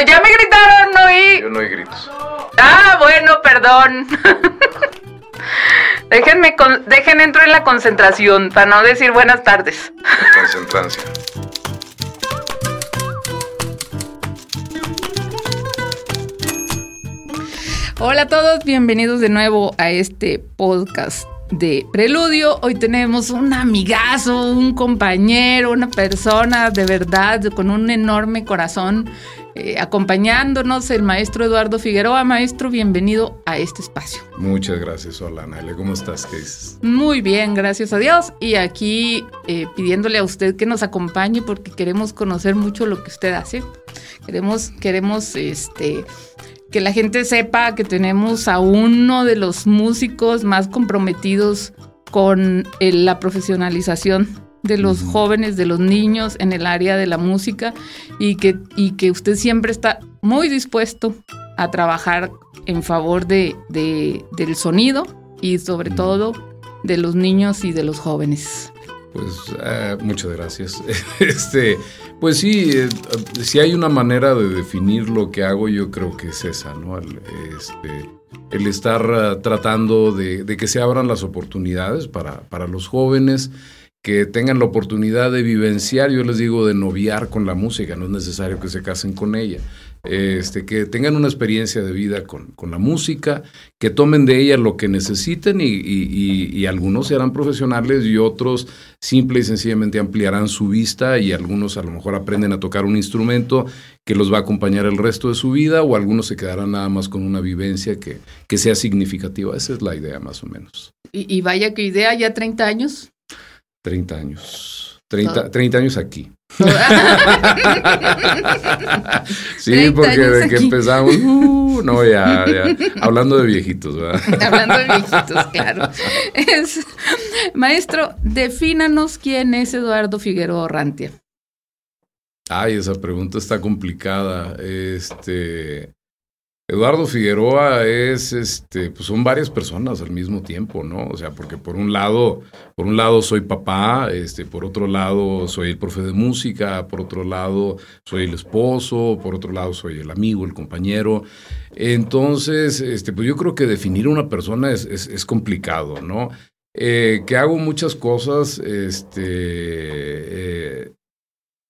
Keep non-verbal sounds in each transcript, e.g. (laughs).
No, ya me gritaron, no oí. Yo no hay gritos. Ah, bueno, perdón. (laughs) Déjenme, con, dejen entro en la concentración para no decir buenas tardes. Concentrancia. Hola a todos, bienvenidos de nuevo a este podcast de Preludio. Hoy tenemos un amigazo, un compañero, una persona de verdad con un enorme corazón eh, acompañándonos, el maestro Eduardo Figueroa. Maestro, bienvenido a este espacio. Muchas gracias, hola Nale, ¿cómo estás? ¿Qué dices? Muy bien, gracias a Dios. Y aquí eh, pidiéndole a usted que nos acompañe porque queremos conocer mucho lo que usted hace. Queremos, queremos, este que la gente sepa que tenemos a uno de los músicos más comprometidos con la profesionalización de los jóvenes, de los niños en el área de la música y que, y que usted siempre está muy dispuesto a trabajar en favor de, del sonido y sobre todo de los niños y de los jóvenes. Pues eh, muchas gracias. (laughs) Este, pues sí, eh, si hay una manera de definir lo que hago, yo creo que es esa, ¿no? El, este, el estar uh, tratando de, de, que se abran las oportunidades para, para los jóvenes que tengan la oportunidad de vivenciar, yo les digo, de noviar con la música, no es necesario que se casen con ella, este, que tengan una experiencia de vida con, con la música, que tomen de ella lo que necesiten y, y, y, algunos serán profesionales y otros simple y sencillamente ampliarán su vista y algunos a lo mejor aprenden a tocar un instrumento que los va a acompañar el resto de su vida o algunos se quedarán nada más con una vivencia que, que sea significativa. Esa es la idea más o menos. Y, y vaya que idea, ya 30 años. 30 años. 30, 30 años aquí. (laughs) sí, porque de que aquí. empezamos, uh, no, ya, ya, hablando de viejitos, ¿verdad? (laughs) hablando de viejitos, claro. Es, maestro, defínanos quién es Eduardo Figueroa Rantia. Ay, esa pregunta está complicada. Este, Eduardo Figueroa es, este, pues son varias personas al mismo tiempo, ¿no? O sea, porque por un lado, por un lado soy papá, este, por otro lado soy el profe de música, por otro lado soy el esposo, por otro lado soy el amigo, el compañero. Entonces, este, pues yo creo que definir una persona es complicado, ¿no? Eh, que hago muchas cosas, este, eh,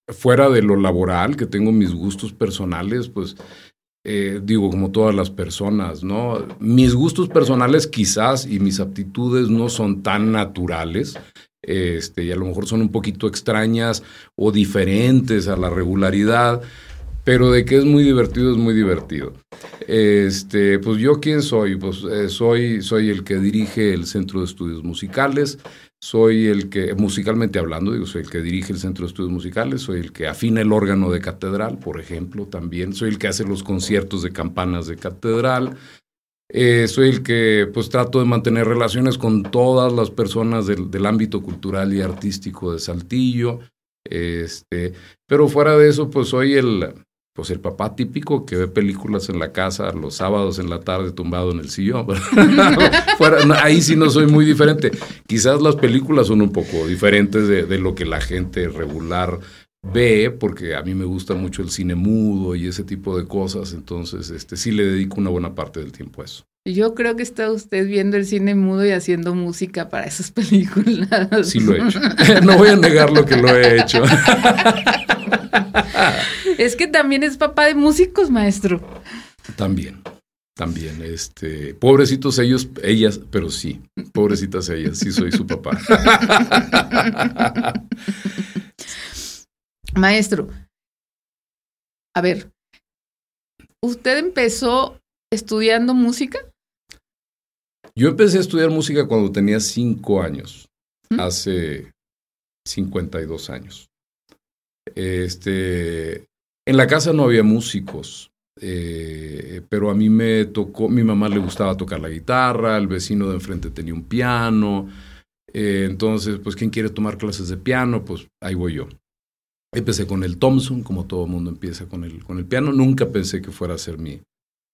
fuera de lo laboral, que tengo mis gustos personales, pues eh, digo, como todas las personas, ¿no? Mis gustos personales quizás y mis aptitudes no son tan naturales, este, y a lo mejor son un poquito extrañas o diferentes a la regularidad, pero de que es muy divertido, es muy divertido. Este, pues yo quién soy, pues eh, soy, soy el que dirige el Centro de Estudios Musicales, soy el que, musicalmente hablando, digo, soy el que dirige el Centro de Estudios Musicales, soy el que afina el órgano de catedral, por ejemplo, también, soy el que hace los conciertos de campanas de catedral, eh, soy el que pues trato de mantener relaciones con todas las personas del, del ámbito cultural y artístico de Saltillo, este, pero fuera de eso, pues soy el, pues el papá típico que ve películas en la casa los sábados en la tarde tumbado en el sillón. (laughs) Fuera, no, ahí sí no soy muy diferente. Quizás las películas son un poco diferentes de, de, lo que la gente regular ve, porque a mí me gusta mucho el cine mudo y ese tipo de cosas, entonces este sí le dedico una buena parte del tiempo a eso. Yo creo que está usted viendo el cine mudo y haciendo música para esas (laughs) películas. Sí lo he hecho. (laughs) No voy a negar lo que lo he hecho. Es que también es papá de músicos, maestro. También, también. Este, pobrecitos ellos, ellas, pero sí, pobrecitas ellas, sí soy su papá. (laughs) Maestro, a ver, ¿usted empezó estudiando música? Yo empecé a estudiar música cuando tenía cinco años, ¿Mm? hace 52 años. Este, en la casa no había músicos, eh, pero a mí me tocó, mi mamá le gustaba tocar la guitarra, el vecino de enfrente tenía un piano, eh, entonces, pues, ¿quién quiere tomar clases de piano? Pues ahí voy yo. Empecé con el Thompson, como todo mundo empieza con el, con el piano. Nunca pensé que fuera a ser mi,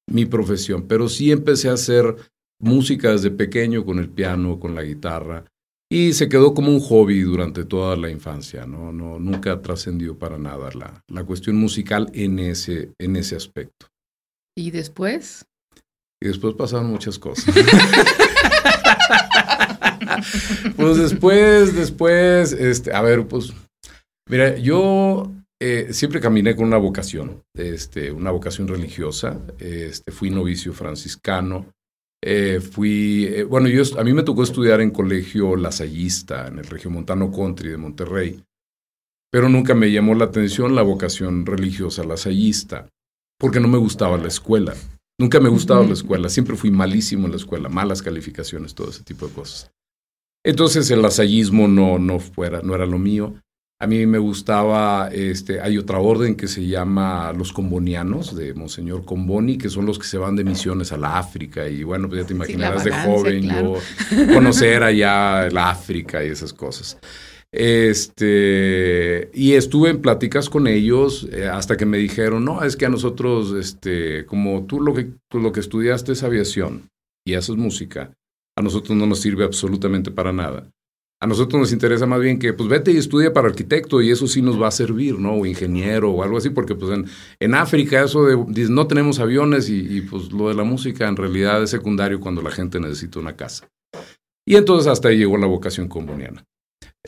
mi profesión, pero sí empecé a hacer música desde pequeño con el piano, con la guitarra. Y se quedó como un hobby durante toda la infancia, ¿no? no nunca trascendió para nada la, la cuestión musical en ese, en ese aspecto. ¿Y después? Y después pasaron muchas cosas. (laughs) pues después, después, este, a ver, pues, mira, yo eh, siempre caminé con una vocación, este, una vocación religiosa. Este, fui novicio franciscano. Eh, fui, eh, bueno, yo, a mí me tocó estudiar en colegio lasallista, en el Regiomontano Country de Monterrey, pero nunca me llamó la atención la vocación religiosa lasallista, porque no me gustaba la escuela. Nunca me gustaba la escuela, siempre fui malísimo en la escuela, malas calificaciones, todo ese tipo de cosas. Entonces el lasallismo no, no, fuera, no era lo mío. A mí me gustaba, este, hay otra orden que se llama los combonianos, de Monseñor Comboni, que son los que se van de misiones a la África. Y bueno, pues ya te imaginarás de joven yo (laughs) conocer allá la África y esas cosas. Este, y estuve en pláticas con ellos eh, hasta que me dijeron, no, es que a nosotros, este, como tú lo que, tú lo que estudiaste es aviación y haces música, a nosotros no nos sirve absolutamente para nada. A nosotros nos interesa más bien que, pues vete y estudia para arquitecto y eso sí nos va a servir, ¿no? O ingeniero o algo así, porque pues en, África eso de, no tenemos aviones y, pues lo de la música en realidad es secundario cuando la gente necesita una casa. Y entonces hasta ahí llegó la vocación comboniana.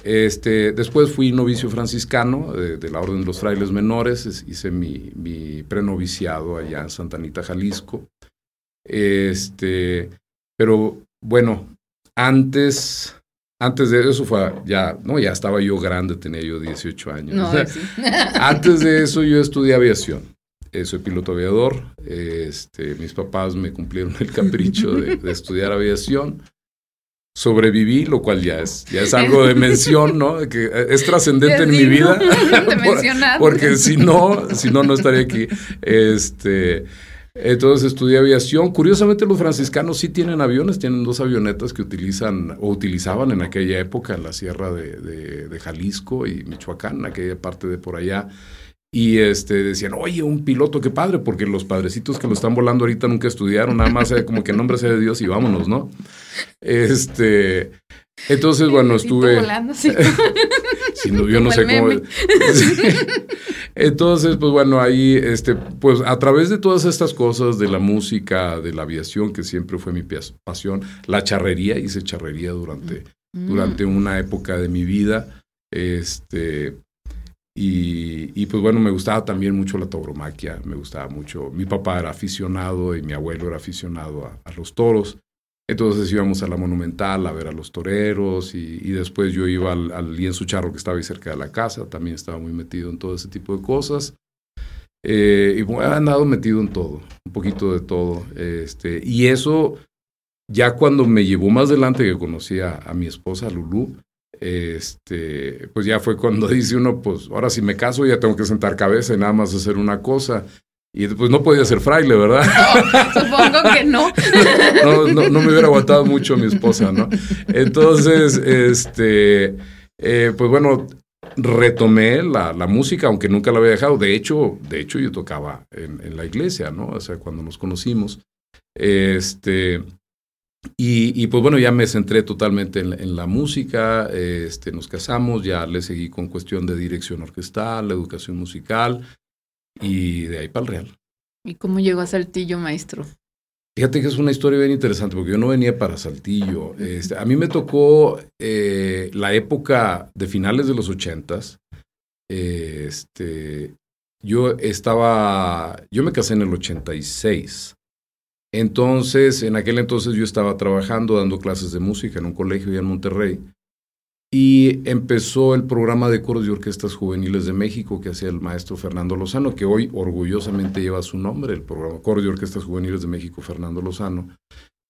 Este, después fui novicio franciscano de, la Orden de los Frailes Menores, hice mi, mi prenoviciado allá en Santa Anita, Jalisco. Este, pero bueno, antes antes de eso fue ya, no, ya estaba yo grande, tenía yo 18 años. (laughs) Antes de eso yo estudié aviación. Eh, soy piloto aviador. Este, mis papás me cumplieron el capricho de, estudiar aviación. Sobreviví, lo cual ya es, ya es algo de mención, ¿no? Que es trascendente en mi vida. (laughs) porque si no, si no, no estaría aquí. Este, entonces estudié aviación. Curiosamente los franciscanos sí tienen aviones, tienen dos avionetas que utilizan o utilizaban en aquella época en la sierra de, de, Jalisco y Michoacán, aquella parte de por allá. Y este, decían, oye, un piloto, qué padre, porque los padrecitos que lo están volando ahorita nunca estudiaron, nada más eh, como que nombre sea de Dios y vámonos, ¿no? Este, entonces, bueno, estuve... Volando, sí. (laughs) (laughs) si no, yo no sé cómo... (laughs) Entonces, pues bueno, ahí, este, pues a través de todas estas cosas, de la música, de la aviación, que siempre fue mi pasión, la charrería, hice charrería durante, mm. durante una época de mi vida, este, y, pues bueno, me gustaba también mucho la tauromaquia, me gustaba mucho, mi papá era aficionado y mi abuelo era aficionado a los toros, entonces íbamos a la Monumental a ver a los toreros y, después yo iba al, lienzo charro que estaba ahí cerca de la casa, también estaba muy metido en todo ese tipo de cosas. Eh, y bueno, he andado metido en todo, un poquito de todo. Este, y eso, ya cuando me llevó más adelante que conocí a, mi esposa Lulú, este, pues ya fue cuando (laughs) dice uno, pues ahora si me caso ya tengo que sentar cabeza y nada más hacer una cosa. Y pues no podía ser fraile, ¿verdad? supongo que (laughs) no. no, no. me hubiera aguantado mucho mi esposa, ¿no? Entonces, este, eh, pues bueno, retomé la, la, música, aunque nunca la había dejado. De hecho, de hecho yo tocaba en, en la iglesia, ¿no? O sea, cuando nos conocimos. Este, y, y, pues bueno, ya me centré totalmente en, en, la música, este, nos casamos, ya le seguí con cuestión de dirección orquestal, educación musical, y de ahí para el Real. ¿Y cómo llegó a Saltillo, maestro? Fíjate que es una historia bien interesante porque yo no venía para Saltillo. Este, a mí me tocó eh, la época de finales de los ochentas. este, yo estaba, yo me casé en el 86. Entonces, en aquel entonces yo estaba trabajando, dando clases de música en un colegio allá en Monterrey. Y empezó el programa de coros y orquestas juveniles de México que hacía el maestro Fernando Lozano, que hoy orgullosamente lleva su nombre, el programa Coros y Orquestas Juveniles de México Fernando Lozano,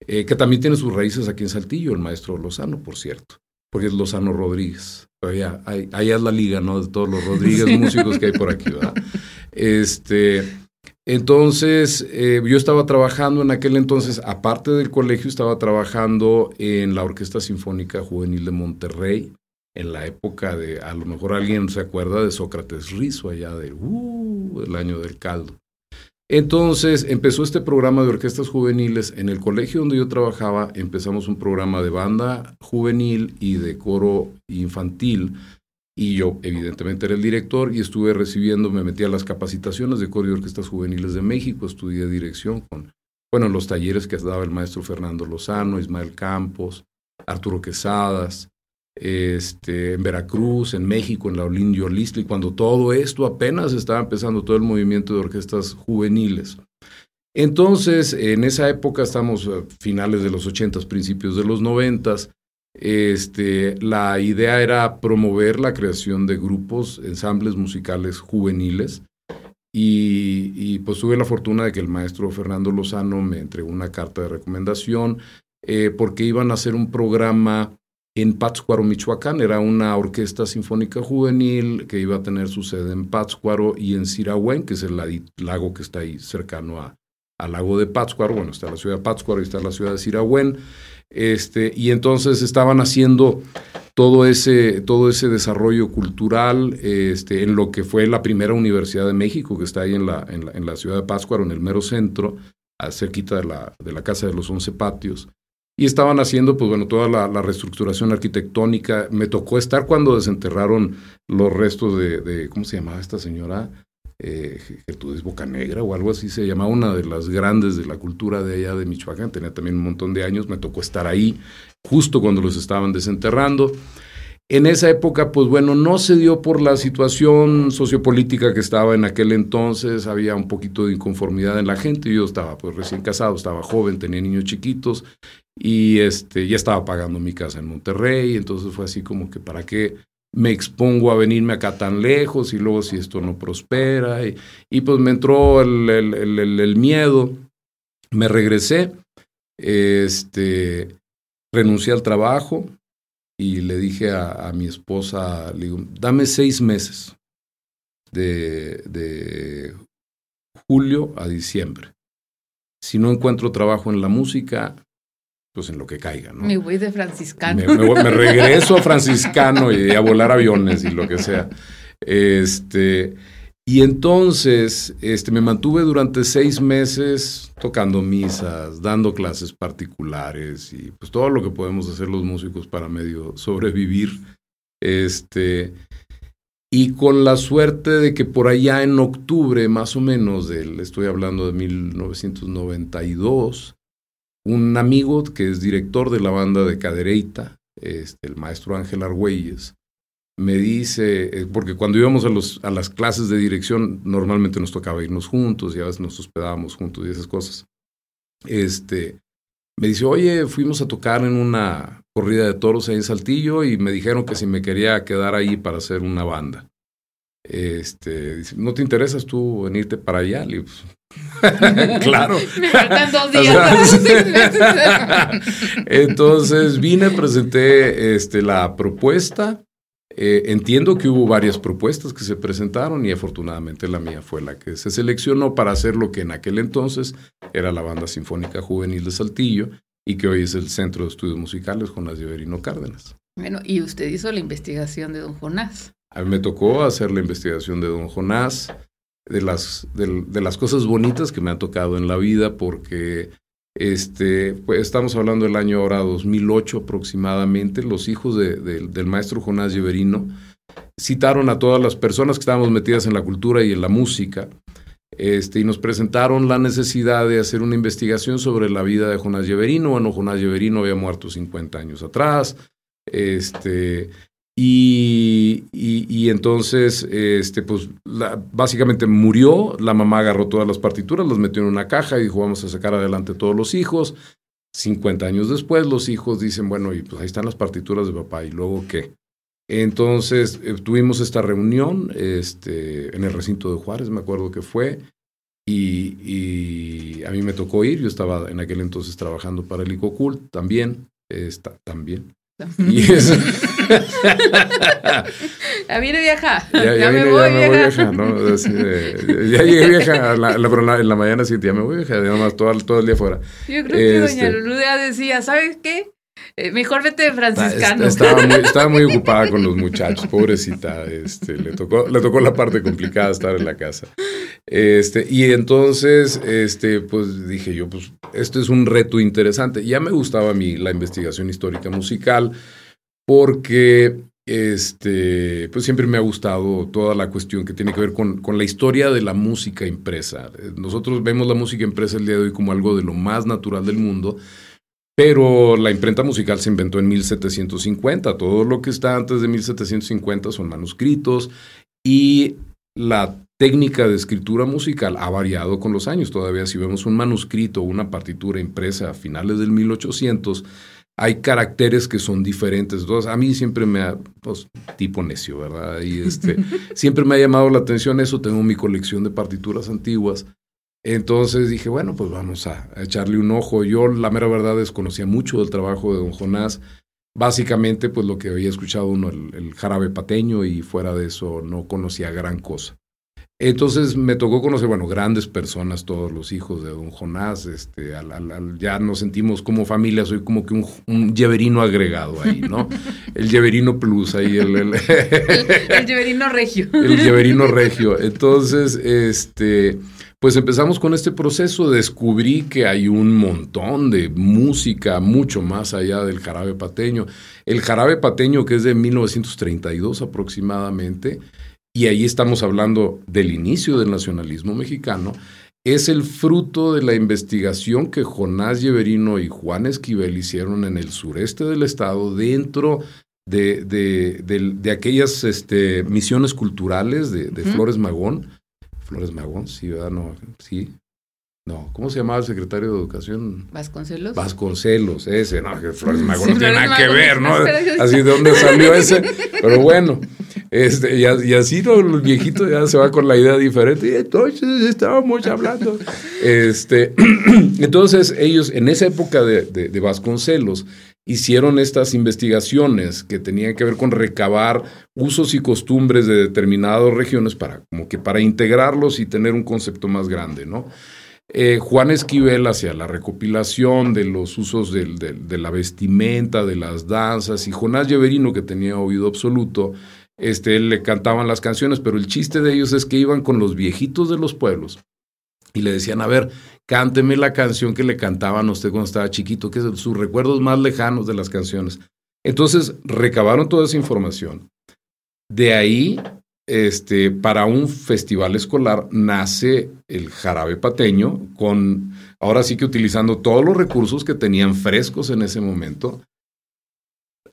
eh, que también tiene sus raíces aquí en Saltillo, el maestro Lozano, por cierto, porque es Lozano Rodríguez. Allá, allá es la liga, ¿no? De todos los Rodríguez músicos que hay por aquí, ¿verdad? (laughs) Este, entonces, eh, yo estaba trabajando en aquel entonces, aparte del colegio, estaba trabajando en la Orquesta Sinfónica Juvenil de Monterrey, en la época de, a lo mejor alguien se acuerda de Sócrates Rizo, allá de, uh, el año del caldo. Entonces empezó este programa de orquestas juveniles. En el colegio donde yo trabajaba empezamos un programa de banda juvenil y de coro infantil. Y yo evidentemente era el director y estuve recibiendo, me metí a las capacitaciones de coro y orquestas juveniles de México, estudié dirección con, bueno, los talleres que daba el maestro Fernando Lozano, Ismael Campos, Arturo Quesadas, este, en Veracruz, en México, en la Olindio Listli, cuando todo esto apenas estaba empezando todo el movimiento de orquestas juveniles. Entonces, en esa época, estamos a finales de los 80, principios de los 90, este, la idea era promover la creación de grupos, ensambles musicales juveniles. Y, pues tuve la fortuna de que el maestro Fernando Lozano me entregó una carta de recomendación eh, porque iban a hacer un programa en Pátzcuaro, Michoacán. Era una orquesta sinfónica juvenil que iba a tener su sede en Pátzcuaro y en Sirahuén, que es el lago que está ahí cercano a, al lago de Pátzcuaro. Bueno, está la ciudad de Pátzcuaro y está la ciudad de Sirahuén. Este, y entonces estaban haciendo todo ese, todo ese desarrollo cultural este, en lo que fue la primera Universidad de México, que está ahí en la, en la, ciudad de Pátzcuaro, en el mero centro, cerquita de la, de la Casa de los Once Patios y estaban haciendo, pues bueno, toda la, reestructuración arquitectónica. Me tocó estar cuando desenterraron los restos de, ¿cómo se llamaba esta señora? Eh, Gertrudis Bocanegra o algo así se llamaba, una de las grandes de la cultura de allá de Michoacán, tenía también un montón de años, me tocó estar ahí justo cuando los estaban desenterrando. En esa época, pues bueno, no se dio por la situación sociopolítica que estaba en aquel entonces, había un poquito de inconformidad en la gente, yo estaba pues recién casado, estaba joven, tenía niños chiquitos y este, ya estaba pagando mi casa en Monterrey, entonces fue así como que para qué me expongo a venirme acá tan lejos y luego si esto no prospera. Y, pues me entró el, miedo, me regresé, este, renuncié al trabajo y le dije a, mi esposa, dame seis meses de, de julio a diciembre. Si no encuentro trabajo en la música, pues en lo que caiga, ¿no? Me voy de franciscano. Me, regreso a franciscano y a volar aviones y lo que sea. Este, y entonces este, me mantuve durante seis meses tocando misas, dando clases particulares y pues todo lo que podemos hacer los músicos para medio sobrevivir. Este, y con la suerte de que por allá en octubre, más o menos, del, estoy hablando de 1992, un amigo que es director de la banda de Cadereita, este, el maestro Ángel Argüelles, me dice, eh, porque cuando íbamos a, los, a las clases de dirección, normalmente nos tocaba irnos juntos y a veces nos hospedábamos juntos y esas cosas. Este, me dice, oye, fuimos a tocar en una corrida de toros ahí en Saltillo y me dijeron que si me quería quedar ahí para hacer una banda. Este, ¿no te interesas tú venirte para allá? Le (laughs) pues, (laughs) claro. Me faltan dos (laughs) días. Entonces vine, presenté este, la propuesta. Eh, entiendo que hubo varias propuestas que se presentaron y afortunadamente la mía fue la que se seleccionó para hacer lo que en aquel entonces era la Banda Sinfónica Juvenil de Saltillo y que hoy es el Centro de Estudios Musicales Jonás Everino Cárdenas. Bueno, y usted hizo la investigación de don Jonás. A mí me tocó hacer la investigación de don Jonás de las, de, las cosas bonitas que me han tocado en la vida, porque este, pues estamos hablando del año ahora 2008 aproximadamente, los hijos de, del maestro Jonás Lleverino citaron a todas las personas que estábamos metidas en la cultura y en la música, este, y nos presentaron la necesidad de hacer una investigación sobre la vida de Jonás Lleverino. Bueno, Jonás Lleverino había muerto 50 años atrás, este, y, entonces, este, pues básicamente murió, la mamá agarró todas las partituras, las metió en una caja y dijo, vamos a sacar adelante todos los hijos. 50 años después, los hijos dicen, bueno, y pues ahí están las partituras de papá, ¿y luego qué? Entonces, eh, tuvimos esta reunión este, en el recinto de Juárez, me acuerdo que fue, y, a mí me tocó ir, yo estaba en aquel entonces trabajando para el ICOCULT también, está, también, y (laughs) eso. ya viene vieja. Ya, me, voy, vieja. ¿no? ya llegué vieja, la, la, en la mañana siguiente ya me voy vieja, además todo, todo el día fuera. Yo creo que doña este Lulú decía, ¿sabes qué? Eh, mejor vete de franciscano. Estaba muy, estaba muy, ocupada con los muchachos, pobrecita. Este, le, tocó, le tocó la parte complicada estar en la casa. Este, y entonces, este, pues dije yo, pues esto es un reto interesante. Ya me gustaba a mí la investigación histórica musical porque este, pues siempre me ha gustado toda la cuestión que tiene que ver con, con, la historia de la música impresa. Nosotros vemos la música impresa el día de hoy como algo de lo más natural del mundo, pero la imprenta musical se inventó en 1750. Todo lo que está antes de 1750 son manuscritos y la técnica de escritura musical ha variado con los años. Todavía si vemos un manuscrito o una partitura impresa a finales del 1800, hay caracteres que son diferentes. Entonces, a mí siempre me ha, pues, tipo necio, ¿verdad? Y este, (laughs) siempre me ha llamado la atención eso. Tengo mi colección de partituras antiguas entonces dije, bueno, pues vamos a, echarle un ojo. Yo, la mera verdad, desconocía mucho del trabajo de don Jonás. Básicamente, pues lo que había escuchado uno, el, jarabe pateño, y fuera de eso no conocía gran cosa. Entonces me tocó conocer, bueno, grandes personas, todos los hijos de don Jonás. Este, ya nos sentimos como familia, soy como que un, un lleverino agregado ahí, ¿no? (laughs) El lleverino plus ahí. El, el, el, (laughs) lleverino regio. El lleverino regio. Entonces, este pues empezamos con este proceso, descubrí que hay un montón de música mucho más allá del jarabe pateño. El jarabe pateño que es de 1932 aproximadamente, y ahí estamos hablando del inicio del nacionalismo mexicano, es el fruto de la investigación que Jonás Lleverino y Juan Esquivel hicieron en el sureste del estado dentro de, de, aquellas este, misiones culturales de, Flores Magón Flores Magón, sí, ¿verdad? No, sí. No, ¿cómo se llamaba el secretario de Educación? Vasconcelos. Vasconcelos, ese, no, que Flores (laughs) Magón no tiene nada que ver, ¿no? Así de dónde salió ese. (laughs) Pero bueno, este, y, así ¿no? el viejito ya se va con la idea diferente. Y entonces estábamos hablando. Este, (clears throat) entonces, ellos en esa época de, de Vasconcelos hicieron estas investigaciones que tenían que ver con recabar usos y costumbres de determinadas regiones para como que para integrarlos y tener un concepto más grande, ¿no? Eh, Juan Esquivel hacia la recopilación de los usos de, la vestimenta, de las danzas, y Jonás Lleverino, que tenía oído absoluto, este, le cantaban las canciones, pero el chiste de ellos es que iban con los viejitos de los pueblos y le decían, a ver, cánteme la canción que le cantaban a usted cuando estaba chiquito, que es sus recuerdos más lejanos de las canciones. Entonces, recabaron toda esa información. De ahí, este, para un festival escolar, nace el jarabe pateño, con, ahora sí que utilizando todos los recursos que tenían frescos en ese momento,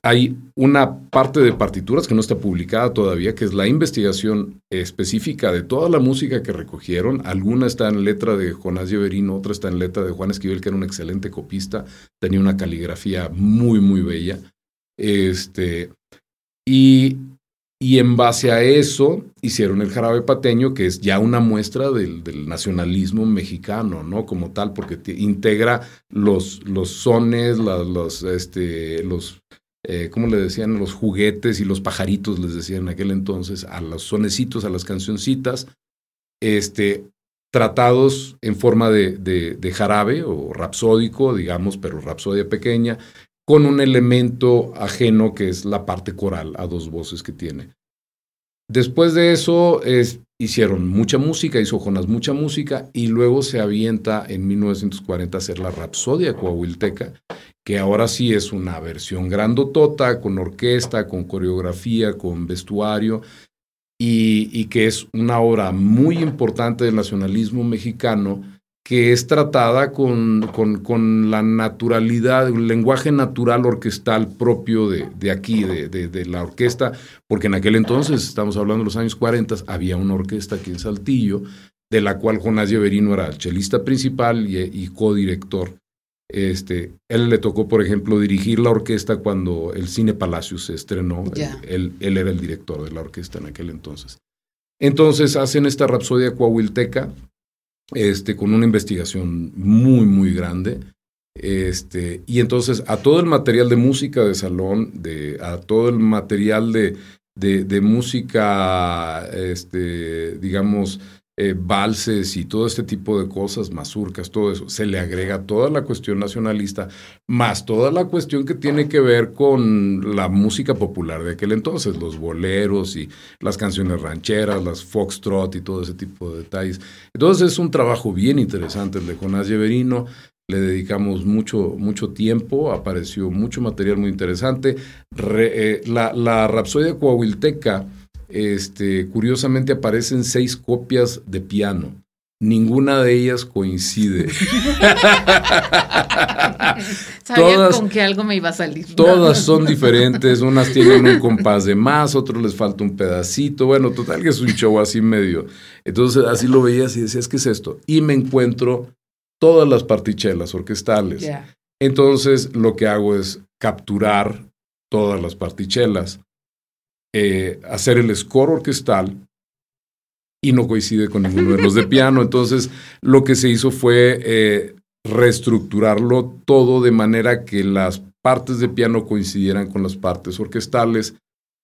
hay una parte de partituras que no está publicada todavía, que es la investigación específica de toda la música que recogieron. Alguna está en letra de Jonás Lleverino, otra está en letra de Juan Esquivel, que era un excelente copista, tenía una caligrafía muy, muy bella. Este, y, y en base a eso hicieron el jarabe pateño, que es ya una muestra del, nacionalismo mexicano, ¿no? Como tal, porque integra los, los sones, los, este, los eh, ¿cómo le decían? Los juguetes y los pajaritos, les decían en aquel entonces, a los sonecitos, a las cancioncitas, este, tratados en forma de, jarabe o rapsódico, digamos, pero rapsodia pequeña, con un elemento ajeno que es la parte coral a dos voces que tiene. Después de eso es, hicieron mucha música, hizo Jonas mucha música y luego se avienta en 1940 a hacer la Rapsodia Coahuilteca, que ahora sí es una versión grandotota, con orquesta, con coreografía, con vestuario, y, que es una obra muy importante del nacionalismo mexicano, que es tratada con, con, la naturalidad, un lenguaje natural orquestal propio de, de aquí, de, de, la orquesta, porque en aquel entonces, estamos hablando de los años 40, había una orquesta aquí en Saltillo, de la cual Jonás Lleverino era el chelista principal y, y codirector. Este, él le tocó, por ejemplo, dirigir la orquesta cuando el Cine Palacio se estrenó. Él, él, era el director de la orquesta en aquel entonces. Entonces hacen esta Rapsodia Coahuilteca este, con una investigación muy, muy grande. Este, y entonces a todo el material de música de salón, de, a todo el material de, de, de música, este, digamos, eh, valses y todo este tipo de cosas, mazurcas, todo eso, se le agrega toda la cuestión nacionalista, más toda la cuestión que tiene que ver con la música popular de aquel entonces, los boleros y las canciones rancheras, las foxtrot y todo ese tipo de detalles. Entonces es un trabajo bien interesante el de Jonás Lleverino, le dedicamos mucho, mucho tiempo, apareció mucho material muy interesante. Eh, la, la Rapsodia Coahuilteca, este, curiosamente aparecen seis copias de piano. Ninguna de ellas coincide. (laughs) (laughs) Sabía con que algo me iba a salir. Todas son (laughs) diferentes. Unas tienen un compás de más, otros les falta un pedacito. Bueno, total que es un show así medio. Entonces así lo veías y decías, ¿qué es esto? Y me encuentro todas las partichelas orquestales. Entonces lo que hago es capturar todas las partichelas eh, hacer el score orquestal y no coincide con ninguno de los de piano. Entonces, lo que se hizo fue eh, reestructurarlo todo de manera que las partes de piano coincidieran con las partes orquestales,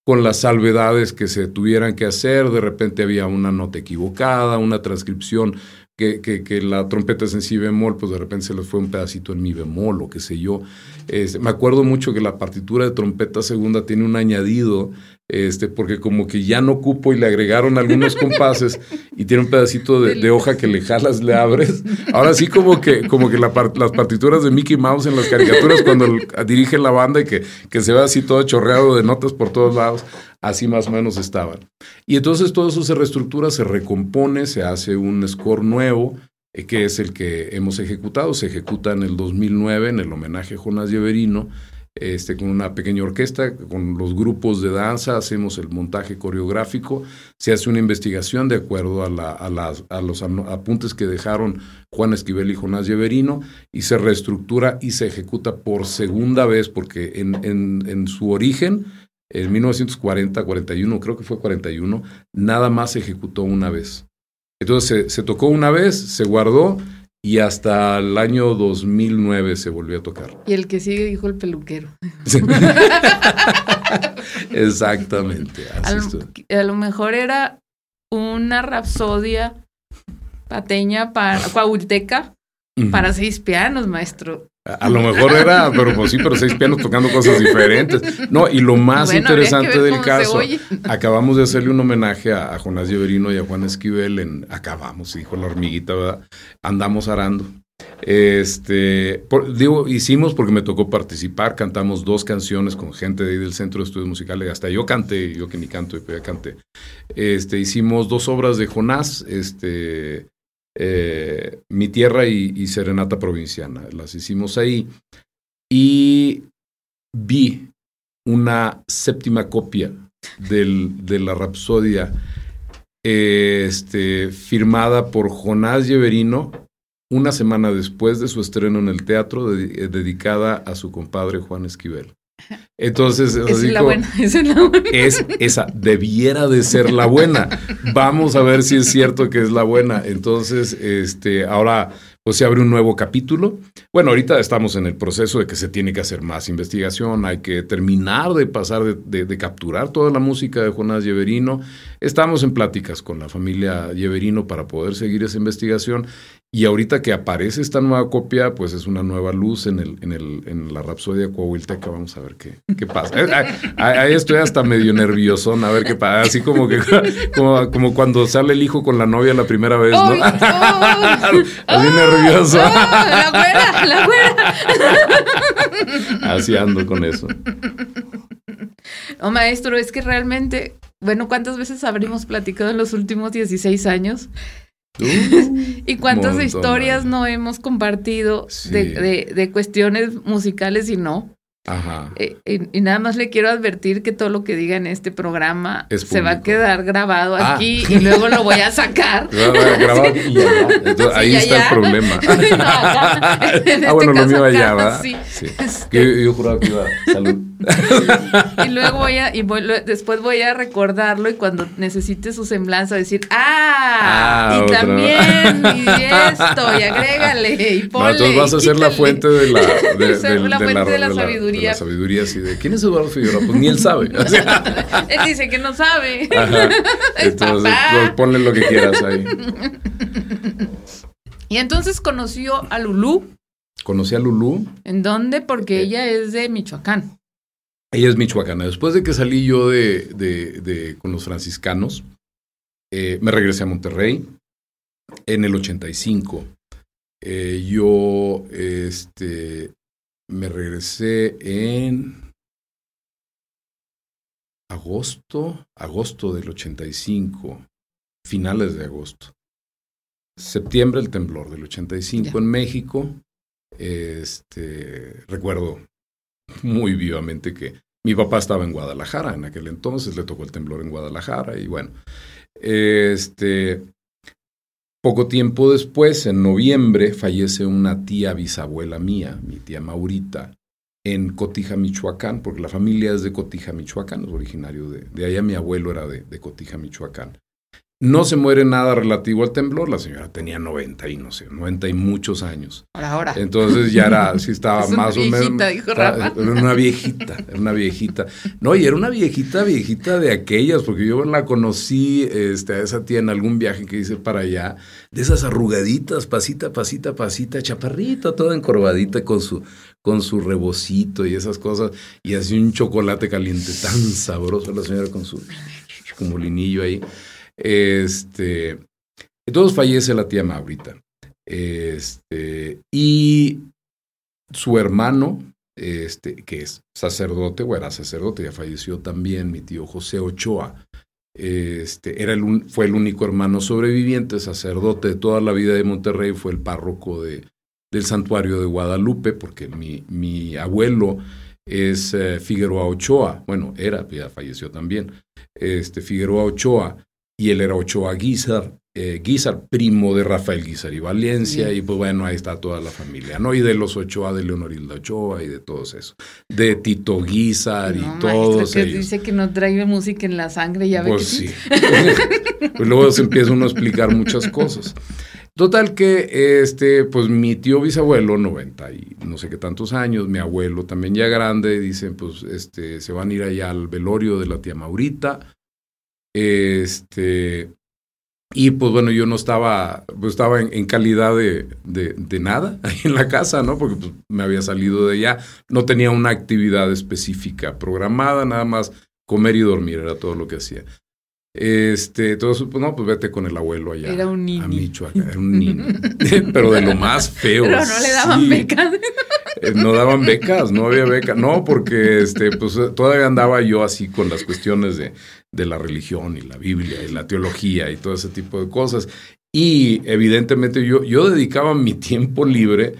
con las salvedades que se tuvieran que hacer. De repente había una nota equivocada, una transcripción que, que, la trompeta es en si bemol, pues de repente se les fue un pedacito en mi bemol o qué sé yo. Este, me acuerdo mucho que la partitura de trompeta segunda tiene un añadido este, porque como que ya no cupo y le agregaron algunos compases y tiene un pedacito de, hoja que le jalas, le abres. Ahora sí como que, como que las partituras de Mickey Mouse en las caricaturas cuando dirige la banda y que, que se ve así todo chorreado de notas por todos lados, así más o menos estaban. Y entonces todo eso se reestructura, se recompone, se hace un score nuevo, eh, que es el que hemos ejecutado, se ejecuta en el 2009 en el homenaje a Jonas Lleverino, este, con una pequeña orquesta, con los grupos de danza, hacemos el montaje coreográfico, se hace una investigación de acuerdo a, los apuntes que dejaron Juan Esquivel y Jonás Lleverino y se reestructura y se ejecuta por segunda vez, porque en, su origen, en 1940, 41, creo que fue 41, nada más se ejecutó una vez. Entonces se tocó una vez, se guardó y hasta el año 2009 se volvió a tocar. Y el que sigue dijo el peluquero. (laughs) Exactamente. a, lo, mejor era una rapsodia pateña para coahuilteca para seis pianos, maestro. A, lo mejor era, (laughs) pero pues sí, pero seis pianos tocando cosas diferentes. No, y lo más interesante del caso, acabamos de hacerle un homenaje a, Jonás Lleverino y a Juan Esquivel en acabamos, dijo la hormiguita, ¿verdad? Andamos arando. Este, digo, hicimos porque me tocó participar, cantamos dos canciones con gente de ahí del Centro de Estudios Musicales, hasta yo canté, yo que ni canto, yo ya canté. Este, hicimos dos obras de Jonás, este, eh, Mi Tierra y, Serenata Provinciana. Las hicimos ahí. Y vi una séptima copia de la Rapsodia este, firmada por Jonás Lleverino una semana después de su estreno en el teatro, dedicada a su compadre Juan Esquivel. Entonces, es la buena, (laughs) esa es la buena. Es esa, debiera de ser la buena. Vamos a ver si es cierto que es la buena. Entonces, este, ahora pues se abre un nuevo capítulo. Bueno, ahorita estamos en el proceso de que se tiene que hacer más investigación, hay que terminar de pasar de, de capturar toda la música de Jonás Lleverino. Estamos en pláticas con la familia Lleverino para poder seguir esa investigación y ahorita que aparece esta nueva copia, pues es una nueva luz en, el, en, el, en la Rapsodia Coahuilteca. Vamos a ver qué, qué pasa. Eh, ahí estoy hasta medio nervioso, a ver qué pasa. Así como que como, como, cuando sale el hijo con la novia la primera vez, ¿no? (laughs) Así nervioso. la güera, la güera. Así ando con eso. No, maestro, es que realmente, bueno, ¿cuántas veces habríamos platicado en los últimos 16 años? (laughs) ¿Y cuántas historias no hemos compartido de, cuestiones musicales y no? Ajá. Eh, y, nada más le quiero advertir que todo lo que diga en este programa se va a quedar grabado ah. aquí y luego lo voy a sacar. ahí está el problema. (laughs) (laughs) ah, este bueno, lo mío allá, ¿verdad? Sí. sí. Que yo juraba que iba. Salud. Y luego voy a, y después voy a recordarlo y cuando necesite su semblanza decir, ah, ah y también, y esto, y agrégale, y ponle. entonces vas a ser (laughs) la fuente de la, de, la, fuente de la, sabiduría. De la sabiduría, así de, ¿quién es Eduardo Figueroa? Pues ni él sabe. (laughs) él dice que no sabe. (laughs) Entonces, pues, ponle lo que quieras ahí. Y entonces conoció a Lulú. Conocí a Lulú. ¿En dónde? Porque eh, ella es de Michoacán. Ella es michoacana. Después de que salí yo de, de, con los franciscanos, eh, me regresé a Monterrey en el 85. Eh, yo este, me regresé en agosto, agosto del 85, finales de agosto. Septiembre el temblor del 85 en México. Este, recuerdo muy vivamente que mi papá estaba en Guadalajara en aquel entonces, le tocó el temblor en Guadalajara y bueno, este, poco tiempo después, en noviembre, fallece una tía bisabuela mía, mi tía Maurita, en Cotija, Michoacán, porque la familia es de Cotija, Michoacán, es originario de, de allá, mi abuelo era de, de Cotija, Michoacán. No se muere nada relativo al temblor. La señora tenía 90 y no sé, 90 y muchos años. Ahora. Entonces ya era, sí estaba (laughs) más o menos. Dijo Era una viejita, era una viejita. No, y era una viejita, viejita de aquellas, porque yo la conocí este, a esa tía en algún viaje que hice para allá, de esas arrugaditas, pasita, pasita, pasita, chaparrita, toda encorvadita con su, con su rebocito y esas cosas, y así un chocolate caliente tan sabroso la señora con su (laughs) molinillo ahí. Este, entonces fallece la tía Maurita. Este, y su hermano, este, que es sacerdote, o era sacerdote, ya falleció también, mi tío José Ochoa. Este, era el, fue el único hermano sobreviviente, sacerdote de toda la vida de Monterrey, fue el párroco de, del santuario de Guadalupe, porque mi, mi abuelo es eh, Figueroa Ochoa, bueno, era, ya falleció también, este, Figueroa Ochoa, y él era Ochoa Guizar, eh, Guizar, primo de Rafael Guizar y Valencia, y pues bueno, ahí está toda la familia, ¿no? Y de los Ochoa, de Leonorilda Ochoa y de todos eso. De Tito Guizar y todos que dice que no trae música en la sangre, ya Pues sí. (laughs) pues luego se empieza uno a explicar muchas cosas. Total que, este, pues mi tío bisabuelo, 90 y no sé qué tantos años, mi abuelo también ya grande, dicen, pues, este, se van a ir allá al velorio de la tía Maurita, este, y pues bueno, yo no estaba, pues estaba en, calidad de, de, nada (laughs) ahí en la casa, ¿no? Porque pues, me había salido de allá. No tenía una actividad específica programada, nada más comer y dormir era todo lo que hacía. Este, entonces, pues no, pues vete con el abuelo allá. Era un niño. A Michoacán, era un niño. (laughs) Pero de lo más feo. Pero no le daban becas. Eh, no daban becas, no había becas. No, porque este, pues todavía andaba yo así con las cuestiones de, de la religión y la Biblia y la teología y todo ese tipo de cosas. Y evidentemente yo, yo dedicaba mi tiempo libre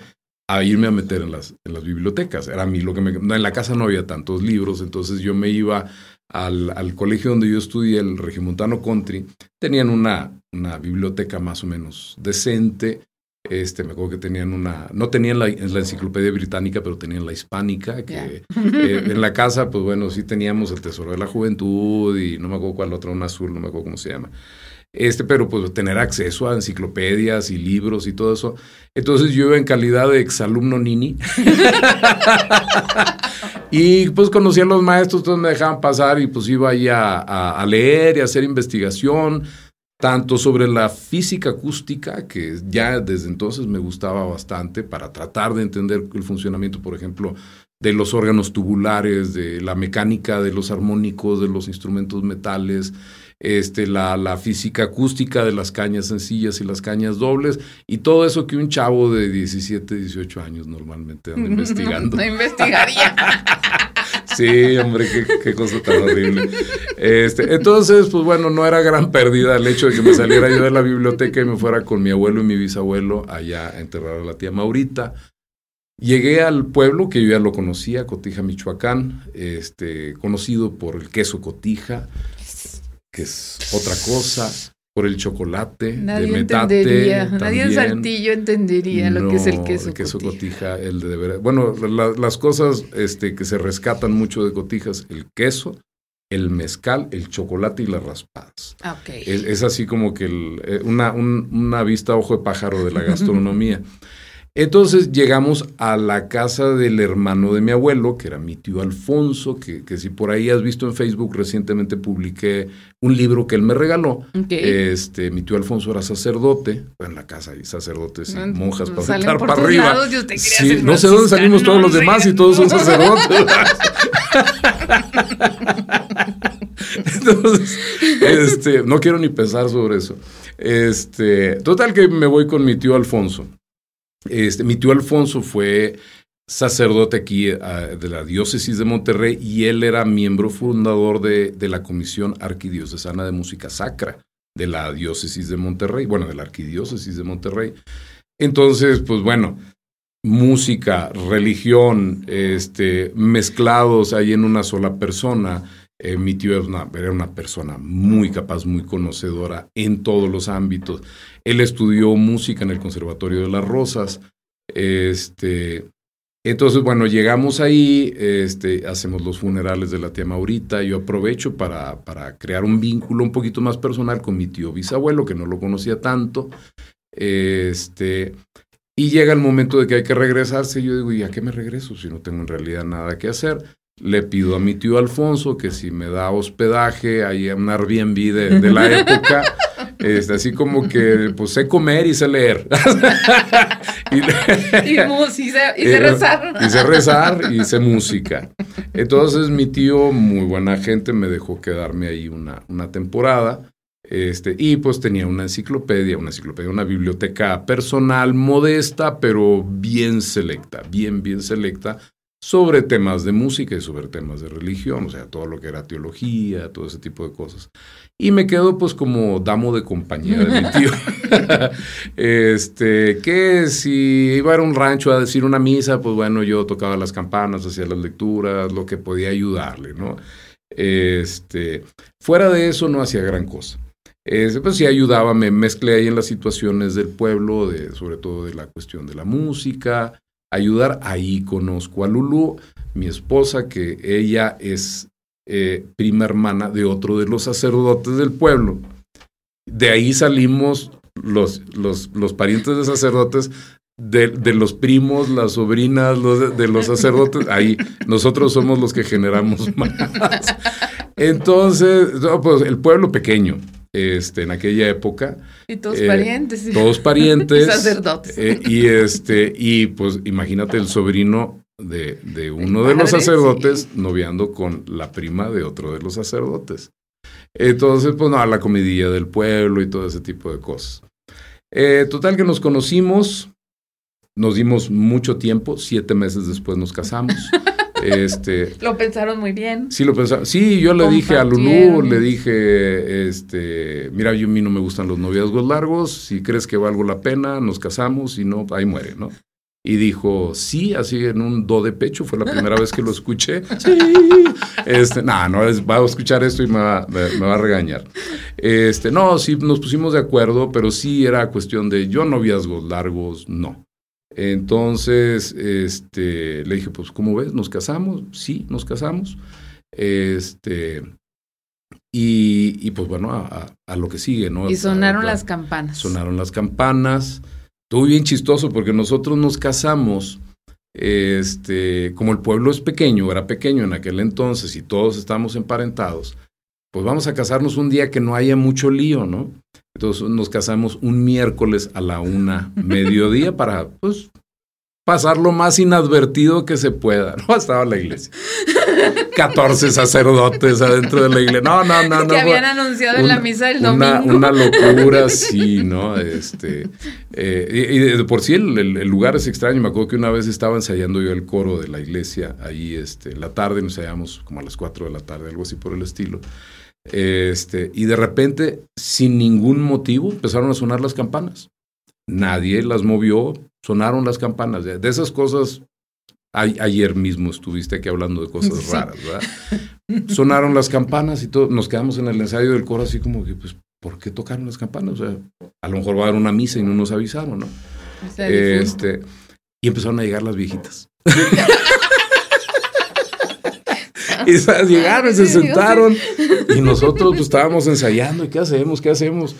a irme a meter en las, en las bibliotecas. Era a mí lo que me... En la casa no había tantos libros, entonces yo me iba al, al colegio donde yo estudié, el Regimontano Country. Tenían una, una biblioteca más o menos decente este, me acuerdo que tenían una, no tenían la, la enciclopedia británica, pero tenían la hispánica, que eh, en la casa, pues bueno, sí teníamos el Tesoro de la Juventud y no me acuerdo cuál otra, un azul, no me acuerdo cómo se llama. Este, pero pues tener acceso a enciclopedias y libros y todo eso. Entonces yo iba en calidad de exalumno nini. (laughs) y pues conocía a los maestros, todos me dejaban pasar y pues iba ahí a, a leer y a hacer investigación tanto sobre la física acústica, que ya desde entonces me gustaba bastante para tratar de entender el funcionamiento, por ejemplo, de los órganos tubulares, de la mecánica de los armónicos, de los instrumentos metales, este, la, la, física acústica de las cañas sencillas y las cañas dobles, y todo eso que un chavo de 17, 18 años normalmente anda (laughs) investigando. No investigaría. (laughs) Sí, hombre, qué, cosa tan horrible. Este, entonces, pues bueno, no era gran pérdida el hecho de que me saliera yo de la biblioteca y me fuera con mi abuelo y mi bisabuelo allá a enterrar a la tía Maurita. Llegué al pueblo que yo ya lo conocía, Cotija, Michoacán, este, conocido por el queso Cotija, que es otra cosa. Por el chocolate Nadie de metate. entendería, nadie en. Saltillo entendería lo que es el queso. el queso cotija. cotija, el de, veras. Bueno, la- las cosas este, que se rescatan mucho de cotijas, el queso, el mezcal, el chocolate y las raspadas. Ah, ok. Es, es así como que el- eh, una, un- una vista ojo de pájaro de la gastronomía. (laughs) Entonces llegamos a la casa del hermano de mi abuelo, que era mi tío Alfonso, que, que si por ahí has visto en Facebook, recientemente publiqué un libro que él me regaló. Este, mi tío Alfonso era sacerdote, en la casa hay sacerdotes y monjas para estar por para arriba. lados Sí, no sé dónde salimos todos los demás y todos son (laughs) sacerdotes. Entonces, este, no quiero ni pensar sobre eso. Este, total que me voy con mi tío Alfonso. Este, mi tío Alfonso fue sacerdote aquí de la diócesis de Monterrey y él era miembro fundador de, de la Comisión Arquidiocesana de Música Sacra de la diócesis de Monterrey, bueno, de la arquidiócesis de Monterrey. Entonces, pues bueno, música, religión, este, mezclados ahí en una sola persona. Eh, mi tío era una, era una persona muy capaz, muy conocedora en todos los ámbitos. Él estudió música en el Conservatorio de las Rosas. Este, entonces, bueno, llegamos ahí, este, hacemos los funerales de la tía Maurita. Yo aprovecho para, para crear un vínculo un poquito más personal con mi tío bisabuelo, que no lo conocía tanto. Este, y llega el momento de que hay que regresarse. Yo digo, ¿y a qué me regreso si no tengo en realidad nada que hacer? Le pido a mi tío Alfonso que si me da hospedaje, hay un Airbnb de, de la (laughs) época, este, así como que pues sé comer y sé leer. (laughs) y, Y, mus- y sé, y sé rezar. Y sé rezar y sé música. Entonces mi tío, muy buena gente, me dejó quedarme ahí una, una temporada. Este, y pues tenía una enciclopedia, una enciclopedia, una biblioteca personal modesta, pero bien selecta, bien, bien selecta, sobre temas de música y sobre temas de religión, o sea, todo lo que era teología, todo ese tipo de cosas. Y me quedo pues como damo de compañía de mi (laughs) tío. este, que si iba a un rancho a decir una misa, pues bueno, yo tocaba las campanas, hacía las lecturas, lo que podía ayudarle, ¿no? Este, fuera de eso no hacía gran cosa. Este, pues sí ayudaba, me mezclé ahí en las situaciones del pueblo, de, sobre todo de la cuestión de la música, ayudar. Ahí conozco a Lulu, mi esposa, que ella es eh, prima hermana de otro de los sacerdotes del pueblo. De ahí salimos los, los, los parientes de sacerdotes, de, de, los primos, las sobrinas, los de, los sacerdotes. Ahí nosotros somos los que generamos (laughs) más. Entonces, pues el pueblo pequeño. Este, en aquella época. Y todos eh, parientes. Todos parientes. y (laughs) sacerdotes. Eh, y este, y pues imagínate el sobrino de, de uno de los sacerdotes sí. noviando con la prima de otro de los sacerdotes. Entonces, pues no, la comidilla del pueblo y todo ese tipo de cosas. Eh, total que nos conocimos, nos dimos mucho tiempo, siete meses después nos casamos. (laughs) Este, (laughs) lo pensaron muy bien. Sí, lo pensaron. Sí, yo le dije a Lulú, le dije, este, mira, yo a mí no me gustan los noviazgos largos, si crees que valgo la pena, nos casamos, y no, ahí muere, ¿no? Y dijo, sí, así en un do de pecho, fue la primera vez que lo escuché. (laughs) Sí. Este, no, no, es, va a escuchar esto y me va, me, me, va a regañar. Este, no, sí, nos pusimos de acuerdo, pero sí era cuestión de yo noviazgos largos, no. Entonces, este, le dije, pues, ¿cómo ves? ¿Nos casamos? Sí, nos casamos. Este, y, y pues bueno, a, a, lo que sigue, ¿no? Y sonaron a, las campanas. Sonaron las campanas. Estuvo bien chistoso porque nosotros nos casamos, este, como el pueblo es pequeño, era pequeño en aquel entonces y todos estamos emparentados, pues vamos a casarnos un día que no haya mucho lío, ¿no? Entonces nos casamos un miércoles a la una mediodía (laughs) para, pues, pasar lo más inadvertido que se pueda. No (laughs) estaba la iglesia. 14 sacerdotes adentro de la iglesia. No, no, no, no. Que habían anunciado en la misa del una, domingo. Una locura, (laughs) sí, ¿no? Este, eh, y, y, de por sí el, el, el, lugar es extraño. Me acuerdo que una vez estaba ensayando yo el coro de la iglesia ahí este, en la tarde, nos ensayamos como a las 4 de la tarde, algo así por el estilo. Este, y de repente, sin ningún motivo, empezaron a sonar las campanas. Nadie las movió, sonaron las campanas. De esas cosas, a, ayer mismo estuviste aquí hablando de cosas sí. raras, ¿verdad? Sonaron las campanas y todo, nos quedamos en el ensayo del coro así como que, pues, ¿por qué tocaron las campanas? O sea, a lo mejor va a haber una misa y no nos avisaron, ¿no? Este, y empezaron a llegar las viejitas. (laughs) (laughs) y llegaron, se sentaron y nosotros pues estábamos ensayando, ¿y qué hacemos? ¿Qué hacemos?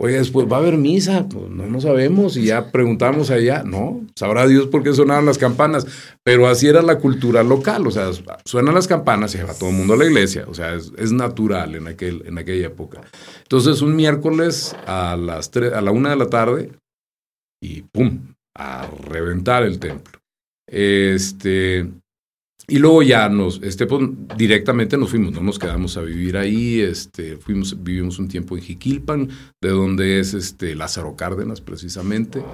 Oye, después va a haber misa, pues no lo sabemos y ya preguntamos allá, no, sabrá Dios por qué sonaban las campanas, pero así era la cultura local, o sea, suenan las campanas y va todo el mundo a la iglesia, o sea, es, natural en, aquel, en aquella época. Entonces, un miércoles a las tres, a la una de la tarde y pum, a reventar el templo. Este, y luego ya nos, este, pues, directamente nos fuimos, no nos quedamos a vivir ahí, este, fuimos, vivimos un tiempo en Jiquilpan, de donde es este Lázaro Cárdenas precisamente,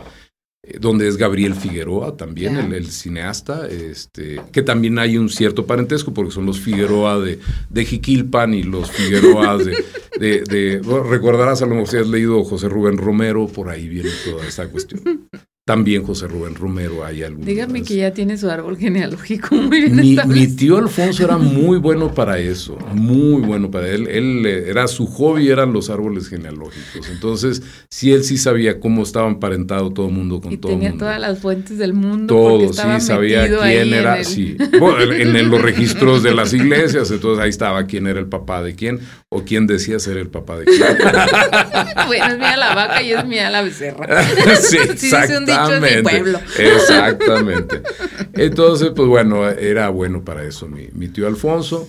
eh, donde es Gabriel Figueroa también, el, cineasta, este, que también hay un cierto parentesco porque son los Figueroa de, de Jiquilpan y los Figueroa de, de, recordarás a lo mejor si has leído José Rubén Romero, por ahí viene toda esta cuestión. También José Rubén Romero hay algún. Dígame que ya tiene su árbol genealógico (laughs) muy bien mi, mi, tío Alfonso era muy bueno para eso, muy bueno para él. Él eh, era su hobby eran los árboles genealógicos. Entonces, sí él sí sabía cómo estaba emparentado todo el mundo con todo tenía mundo. todas las fuentes del mundo. Todo, sí sabía quién era, (laughs) en sí. en, los registros de las iglesias, entonces ahí estaba quién era el papá de quién o quién decía ser el papá de quién. (laughs) bueno, es mía la vaca y es mía la becerra. sí, exacto. Exactamente. Exactamente. (laughs) Entonces, pues bueno, era bueno para eso mi, tío Alfonso.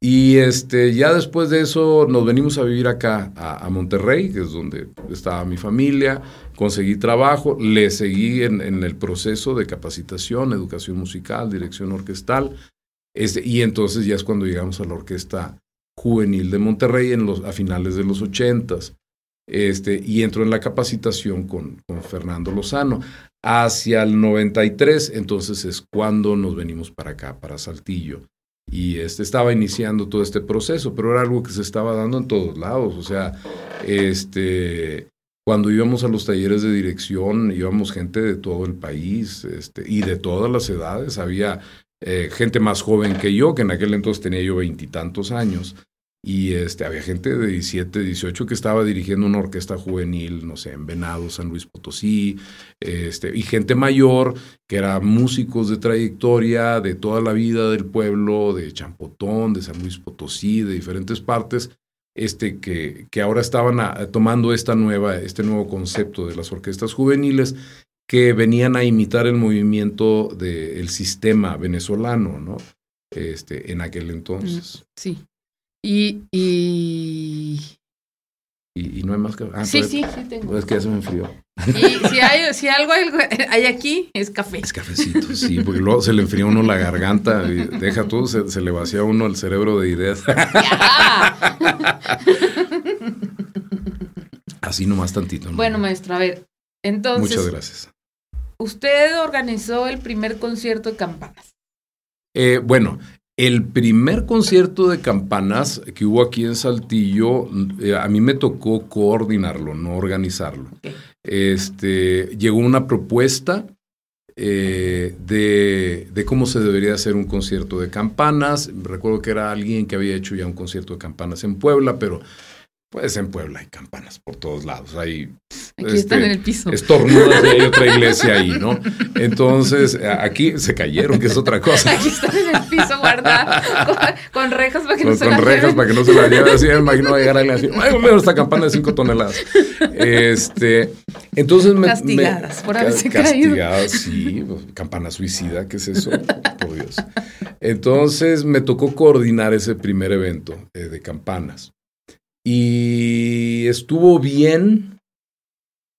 Y este, ya después de eso nos venimos a vivir acá, a, Monterrey, que es donde estaba mi familia. Conseguí trabajo, le seguí en, el proceso de capacitación, educación musical, dirección orquestal. Este, y entonces ya es cuando llegamos a la Orquesta Juvenil de Monterrey en los, a finales de los ochentas este, y entró en la capacitación con, con, Fernando Lozano. Hacia el 93, entonces es cuando nos venimos para acá, para Saltillo. Y este, estaba iniciando todo este proceso, pero era algo que se estaba dando en todos lados. O sea, este, cuando íbamos a los talleres de dirección, íbamos gente de todo el país este, y de todas las edades. Había eh, gente más joven que yo, que en aquel entonces tenía yo veintitantos años. Y este, había gente de 17, 18 que estaba dirigiendo una orquesta juvenil, no sé, en Venado, San Luis Potosí, este, y gente mayor que eran músicos de trayectoria de toda la vida del pueblo, de Champotón, de San Luis Potosí, de diferentes partes, este, que, que ahora estaban tomando esta nueva, este nuevo concepto de las orquestas juveniles que venían a imitar el movimiento del sistema venezolano, ¿no? Este, en aquel entonces. Sí. Y, y... y, no hay más que... Ah, sí, sí, sí tengo. Es que ya se me enfrió. Y si, hay, si algo (laughs) hay aquí, es café. Es cafecito, sí, porque luego se le enfría uno la garganta, y deja todo, se, le vacía uno el cerebro de ideas. (laughs) Así nomás tantito. Bueno, maestro, a ver, entonces... Muchas gracias. Usted organizó el primer concierto de campanas. Eh, bueno, el primer concierto de campanas que hubo aquí en Saltillo, eh, a mí me tocó coordinarlo, no organizarlo. Este, llegó una propuesta eh, de, de, cómo se debería hacer un concierto de campanas. Recuerdo que era alguien que había hecho ya un concierto de campanas en Puebla, pero pues en Puebla hay campanas por todos lados. Hay, aquí están en el piso. Estornudas y hay otra (laughs) iglesia ahí, ¿no? Entonces, aquí se cayeron, que es otra cosa. (laughs) Aquí están en el piso guardadas, con, rejas para que no se Con rejas para que no se la lleven. Así me imagino va a llegar alguien así, ay, mira esta campana de 5 toneladas. Este, entonces me... Castigadas por haberse Castigadas, sí. Pues, campana suicida, ¿qué es eso? Por Dios. Entonces me tocó coordinar ese primer evento eh, de campanas. Y estuvo bien,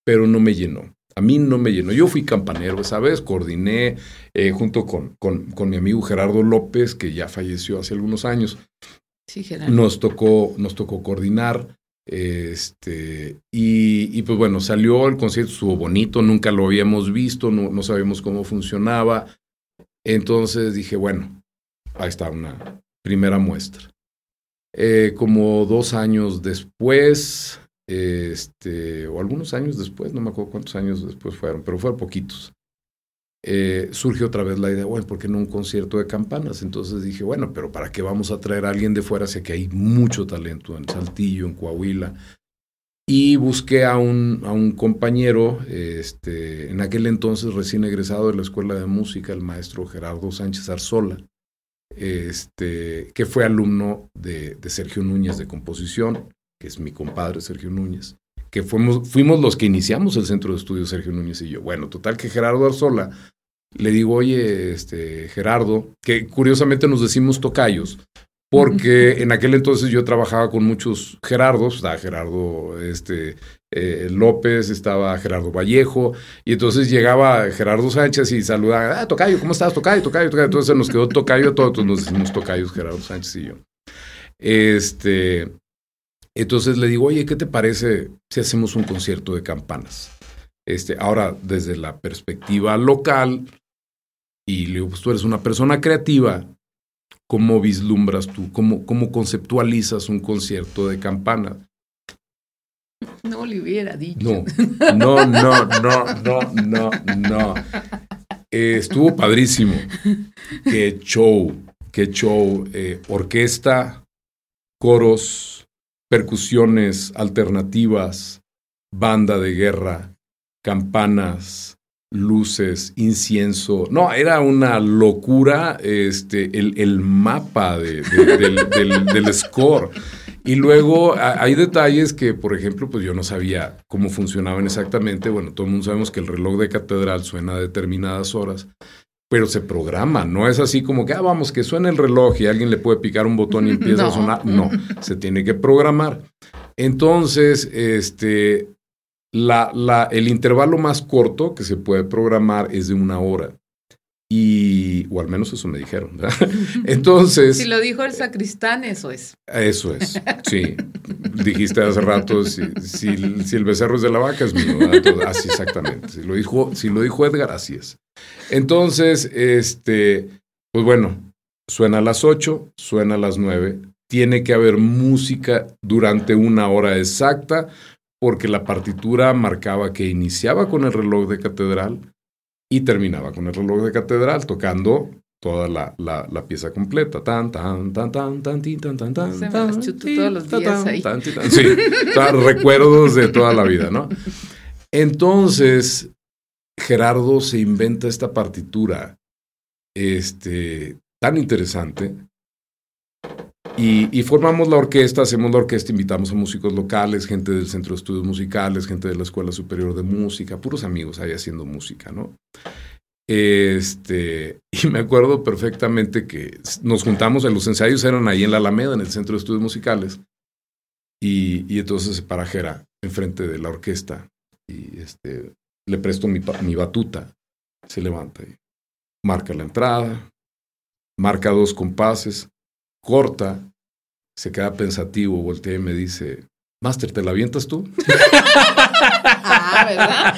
pero no me llenó. A mí no me llenó. Yo fui campanero esa vez, coordiné eh, junto con, con, mi amigo Gerardo López, que ya falleció hace algunos años. Sí, Gerardo. Nos tocó, nos tocó coordinar. Este, y, y, pues bueno, salió el concierto, estuvo bonito, nunca lo habíamos visto, no, no sabíamos cómo funcionaba. Entonces dije, bueno, ahí está una primera muestra. Eh, como dos años después, este, o algunos años después, no me acuerdo cuántos años después fueron, pero fueron poquitos. Eh, surge otra vez la idea, bueno, ¿por qué no un concierto de campanas? Entonces dije, bueno, pero ¿para qué vamos a traer a alguien de fuera? Sé que hay mucho talento en Saltillo, en Coahuila. y busqué a un, a un compañero, este, en aquel entonces recién egresado de la Escuela de Música, el maestro Gerardo Sánchez Arzola, este, que fue alumno de, de, Sergio Núñez de composición, que es mi compadre Sergio Núñez, que fuimos, fuimos los que iniciamos el centro de estudios Sergio Núñez y yo. Bueno, total que Gerardo Arzola, le digo, oye, este, Gerardo, que curiosamente nos decimos tocayos, porque en aquel entonces yo trabajaba con muchos Gerardos, estaba Gerardo este, eh, López, estaba Gerardo Vallejo, y entonces llegaba Gerardo Sánchez y saludaba, ah, Tocayo, ¿cómo estás? Tocayo, Tocayo, Tocayo. Entonces nos quedó Tocayo, todos nos decimos Tocayos, Gerardo Sánchez y yo. Este, entonces le digo, oye, ¿qué te parece si hacemos un concierto de campanas? Este, ahora, desde la perspectiva local, y le digo, pues tú eres una persona creativa, ¿Cómo vislumbras tú? ¿Cómo, cómo conceptualizas un concierto de campana? (laughs) No le hubiera dicho. No, no, no, no, no, no, no. estuvo padrísimo. Qué show, qué show. Eh, orquesta, coros, percusiones alternativas, banda de guerra, campanas, luces, incienso. No, era una locura este, el, el mapa de, del, del, score. Y luego hay detalles que, por ejemplo, pues yo no sabía cómo funcionaban exactamente. Bueno, todo el mundo sabemos que el reloj de catedral suena a determinadas horas, pero se programa. No es así como que, ah, vamos, que suene el reloj y alguien le puede picar un botón y empieza a (laughs) sonar. No, se tiene que programar. Entonces, este, la, la, el intervalo más corto que se puede programar es de una hora. Y, o al menos eso me dijeron, (laughs) Entonces. Si lo dijo el sacristán, eso es. Eso es, sí. Dijiste hace rato, si, si, el becerro es de la vaca, es mío. así exactamente. Si lo, dijo, si lo dijo Edgar, así es. Entonces, este, pues bueno, suena a las 8, suena a las 9. Tiene que haber música durante una hora exacta porque la partitura marcaba que iniciaba con el reloj de catedral y terminaba con el reloj de catedral, tocando toda la, la, pieza completa. Tan, tan, tan, tan, tan, tan, tan, tan. Se chuto todos los días ahí. sí, (laughs) recuerdos de toda la vida, ¿no? Entonces, Gerardo se inventa esta partitura este, tan interesante y, formamos la orquesta, hacemos la orquesta, invitamos a músicos locales, gente del Centro de Estudios Musicales, gente de la Escuela Superior de Música, puros amigos ahí haciendo música, ¿no? Este, (laughs) y me acuerdo perfectamente que nos juntamos, en los ensayos eran ahí en la Alameda, en el Centro de Estudios Musicales, y, y entonces se para Jera enfrente de la orquesta y este, le presto mi, mi batuta, se levanta y marca la entrada, marca dos compases, corta, se queda pensativo, voltea y me dice, Master, ¿te la avientas tú? ah, ¿verdad?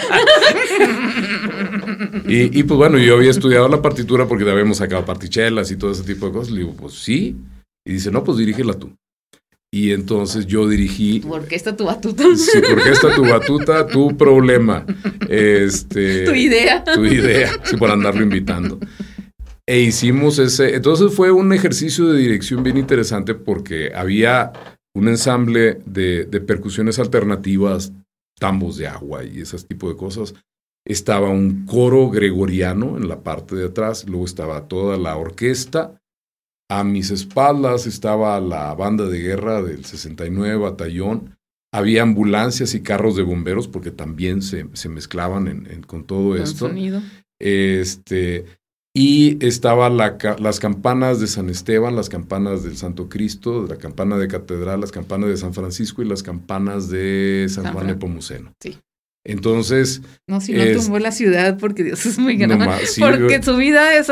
y, y, pues bueno, yo había estudiado la partitura porque habíamos sacado partichelas y todo ese tipo de cosas. Le digo, pues sí. Y dice, no, pues dirígela tú. Y entonces yo dirigí. ¿Tu orquesta, tu batuta? Sí, orquesta, tu batuta, tu problema. (laughs) Este, tu idea. Tu idea, sí, por andarlo invitando. E hicimos ese, entonces fue un ejercicio de dirección bien interesante porque había un ensamble de, percusiones alternativas, tambos de agua y ese tipo de cosas. Estaba un coro gregoriano en la parte de atrás, luego estaba toda la orquesta. A mis espaldas estaba la banda de guerra del 69 Batallón. Había ambulancias y carros de bomberos porque también se, se mezclaban con todo esto. Sonido. Este, y estaba las campanas de San Esteban, las campanas del Santo Cristo, la campana de Catedral, las campanas de San Francisco y las campanas de San, Juan de Pomuceno. Sí. Entonces. No, si no tumbó la ciudad, porque Dios es muy grande. porque su vida, es,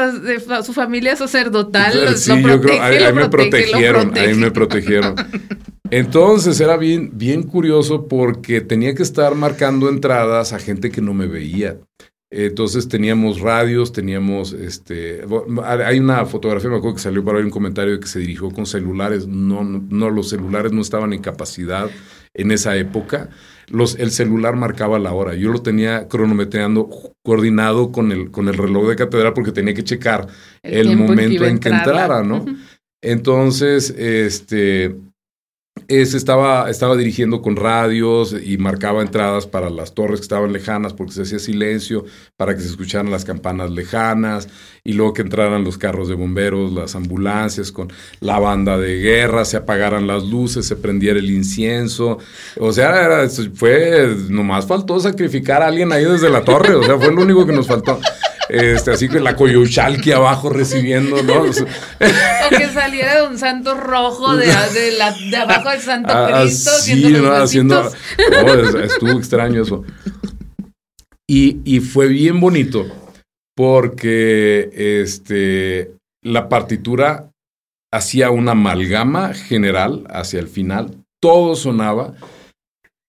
su familia sacerdotal. Sí, yo creo, ahí, me protegieron, ahí me protegieron. Entonces era bien, bien curioso porque tenía que estar marcando entradas a gente que no me veía. Entonces teníamos radios, teníamos, este, hay una fotografía, me acuerdo que salió para ver un comentario de que se dirigió con celulares. No, no, los celulares no estaban en capacidad en esa época. Los, el celular marcaba la hora. Yo lo tenía cronometreando, coordinado con el, con el reloj de catedral porque tenía que checar el, momento en que entrara, ¿no? (laughs) Entonces, este, es, estaba, estaba dirigiendo con radios y marcaba entradas para las torres que estaban lejanas porque se hacía silencio para que se escucharan las campanas lejanas y luego que entraran los carros de bomberos, las ambulancias con la banda de guerra, se apagaran las luces, se prendiera el incienso. O sea, era, fue, nomás faltó sacrificar a alguien ahí desde la torre, o sea, fue lo único que nos faltó. Este, así que la Coyuchalqui abajo recibiendo, ¿no? O que saliera un santo rojo de, de, abajo del Santo ah, Cristo. Sí, ¿no? Haciendo. estuvo extraño eso. Y, y, fue bien bonito porque este, la partitura hacía una amalgama general hacia el final. Todo sonaba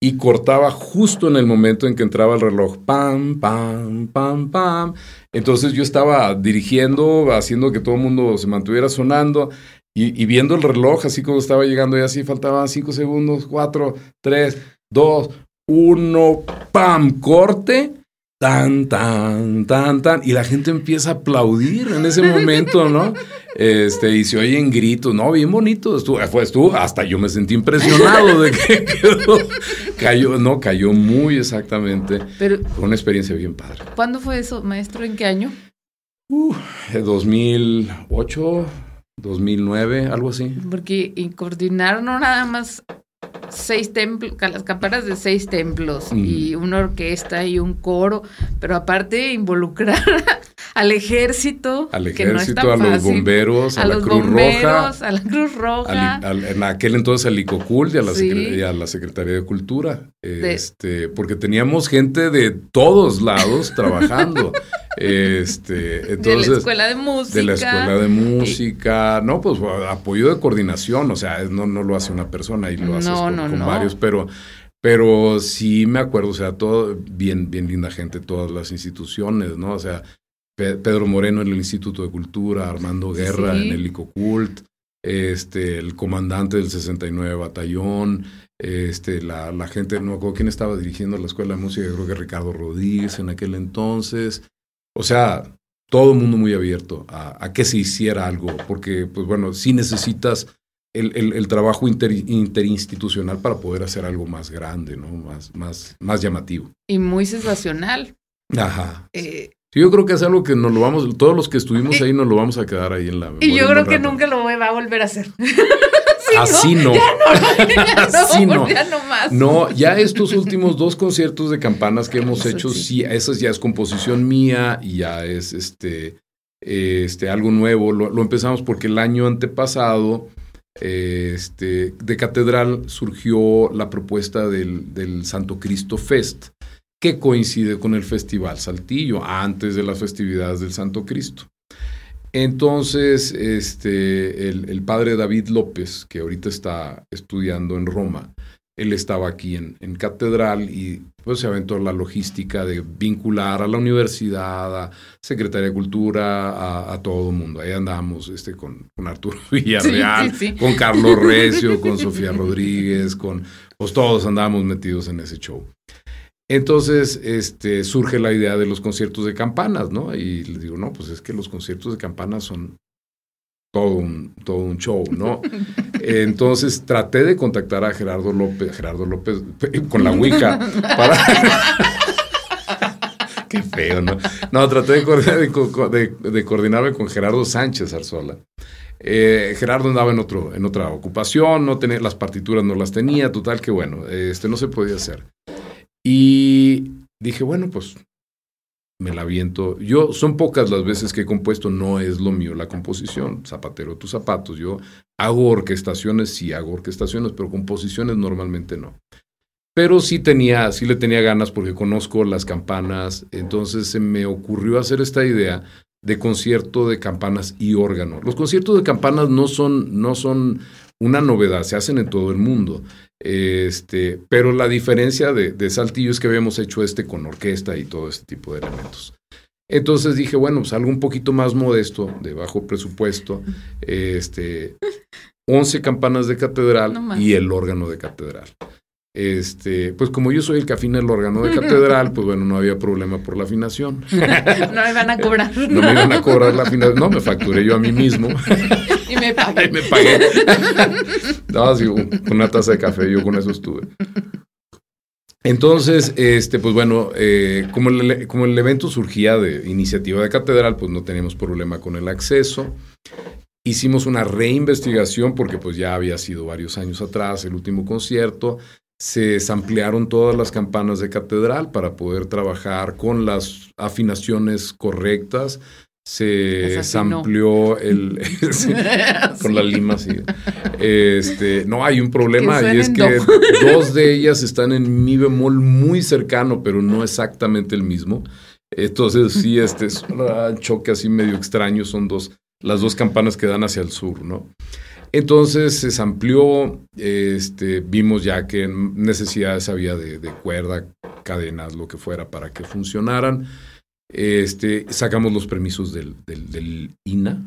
y cortaba justo en el momento en que entraba el reloj. Pam, pam, pam, pam. Entonces yo estaba dirigiendo, haciendo que todo el mundo se mantuviera sonando y, viendo el reloj, así como estaba llegando y así faltaban cinco segundos, cuatro, tres, dos, uno, pam, corte tan, tan, tan, tan, y la gente empieza a aplaudir en ese momento, ¿no? (laughs) Este, y se oyen gritos, no, bien bonito, estuvo, fue, estuvo, hasta yo me sentí impresionado de que (laughs) quedó, cayó, no, cayó muy exactamente. Pero, fue una experiencia bien padre. ¿Cuándo fue eso, maestro? ¿En qué año? Uh, 2008, 2009, algo así. Porque y coordinar no nada más seis templos, las campanas de seis templos y una orquesta y un coro, pero aparte involucrar al ejército, al ejército, a los bomberos, a, la Cruz Roja, a la Cruz Roja, en aquel entonces al ICOCULT y a la, la Secretaría de Cultura, este, porque teníamos gente de todos lados (laughs) trabajando. Este, entonces, de la escuela de música. De la escuela de música. No, pues apoyo de coordinación. O sea, no, no lo hace una persona y lo hace con, varios, pero, pero sí me acuerdo, o sea, todo bien, bien linda gente, todas las instituciones, ¿no? O sea, Pedro Moreno en el Instituto de Cultura, Armando Guerra en el ICOCULT, este, el comandante del 69 Batallón, este, la, la gente, no me acuerdo quién estaba dirigiendo la Escuela de Música, creo que Ricardo Rodríguez en aquel entonces, o sea, todo el mundo muy abierto a, que se hiciera algo, porque, pues bueno, sí necesitas el, el, trabajo interinstitucional para poder hacer algo más grande, ¿no? Más, más, más llamativo. Y muy sensacional. Ajá. Eh, sí, yo creo que es algo que nos lo vamos, todos los que estuvimos ahí nos lo vamos a quedar ahí en la Y yo creo que nunca lo va a volver a hacer. (laughs) Así no. (laughs) Así no. Ya no, más. no, ya estos últimos dos conciertos de campanas que hemos (laughs) hecho, sí. esas ya es composición mía y ya es este, este algo nuevo. Lo, empezamos porque el año antepasado, este, de Catedral surgió la propuesta del, del Santo Cristo Fest, que coincide con el Festival Saltillo, antes de las festividades del Santo Cristo. Entonces, este, el, padre David López, que ahorita está estudiando en Roma, él estaba aquí en, Catedral y pues se aventó la logística de vincular a la universidad, a Secretaría de Cultura, a, todo el mundo. Ahí andamos este, con, con Arturo (laughs) Villarreal, con Carlos Recio, con Sofía Rodríguez, con pues todos andábamos metidos en ese show. Entonces, este, surge la idea de los conciertos de campanas, ¿no? Y les digo, no, pues es que los conciertos de campanas son todo un, todo un show, ¿no? (laughs) Entonces traté de contactar a Gerardo López, Gerardo López, con la Ouija, para... (laughs) Qué feo, ¿no? No, traté de, coordinarme con Gerardo Sánchez Arzola. Eh, Gerardo andaba en, otro, en otra ocupación, no tenía, las partituras no las tenía, total que bueno, este, no se podía hacer. Y dije, bueno, pues me la viento. Yo, son pocas las veces que he compuesto, no es lo mío la composición. Zapatero tus zapatos. Yo hago orquestaciones, sí hago orquestaciones, pero composiciones normalmente no. Pero sí tenía, sí le tenía ganas porque conozco las campanas. Entonces se me ocurrió hacer esta idea de concierto de campanas y órgano. Los conciertos de campanas no son, no son una novedad, se hacen en todo el mundo. Este, pero la diferencia de, Saltillo es que habíamos hecho este con orquesta y todo este tipo de elementos. Entonces dije, bueno, pues algo un poquito más modesto, de bajo presupuesto, este, 11 campanas de catedral y el órgano de catedral. Este, pues como yo soy el que afina el órgano de catedral, pues bueno, no había problema por la afinación. (laughs) no me iban a cobrar. no me iban a cobrar la afinación, no, me facturé yo a mí mismo. (laughs) y me pagué. y me pagué. (laughs) no, sí, una taza de café, yo con eso estuve. Entonces, este, pues bueno, eh, como, el, como el evento surgía de iniciativa de catedral, pues no teníamos problema con el acceso. Hicimos una reinvestigación porque pues ya había sido varios años atrás el último concierto. Se ampliaron todas las campanas de catedral para poder trabajar con las afinaciones correctas se amplió el (laughs) (laughs) con la lima sí. Este, no hay un problema y es que (laughs) dos de ellas están en mi bemol muy cercano, pero no exactamente el mismo. Entonces sí, este es un choque así medio extraño, son dos las dos campanas que dan hacia el sur, ¿no? Entonces se amplió, este, vimos ya que necesidades había de, de cuerda, cadenas, lo que fuera para que funcionaran. Este, sacamos los permisos del, del, INA,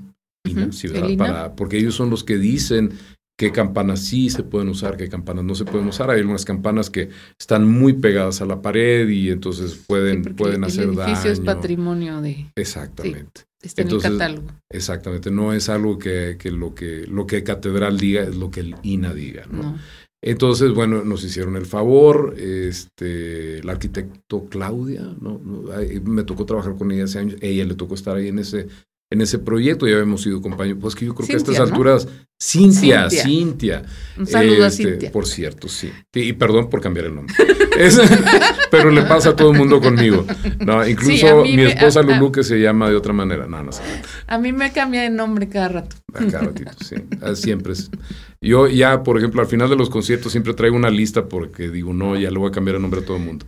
Para, porque ellos son los que dicen qué campanas sí se pueden usar, qué campanas no se pueden usar. Hay algunas campanas que están muy pegadas a la pared y entonces pueden, pueden hacer daño. El edificio es patrimonio de... Exactamente. está en el catálogo. Exactamente. No es algo que, que, lo que lo que Catedral diga es lo que el INA diga. ¿no? Entonces, bueno, nos hicieron el favor, este, el arquitecto Claudia, ¿no? me tocó trabajar con ella hace años, ella le tocó estar ahí en ese, en ese proyecto, ya habíamos sido compañeros, pues que yo creo que a estas alturas, Cintia, Cintia. Un saludo a este, Cintia. Por cierto, sí. Y perdón por cambiar el nombre. (laughs) pero le pasa a todo el mundo conmigo. No, incluso mi esposa Lulu que se llama de otra manera. No, no sé. A mí me cambia de nombre cada rato. cada ratito, sí. Ah, siempre. Es. Yo ya, por ejemplo, al final de los conciertos siempre traigo una lista porque digo, no, ya le voy a cambiar el nombre a todo el mundo.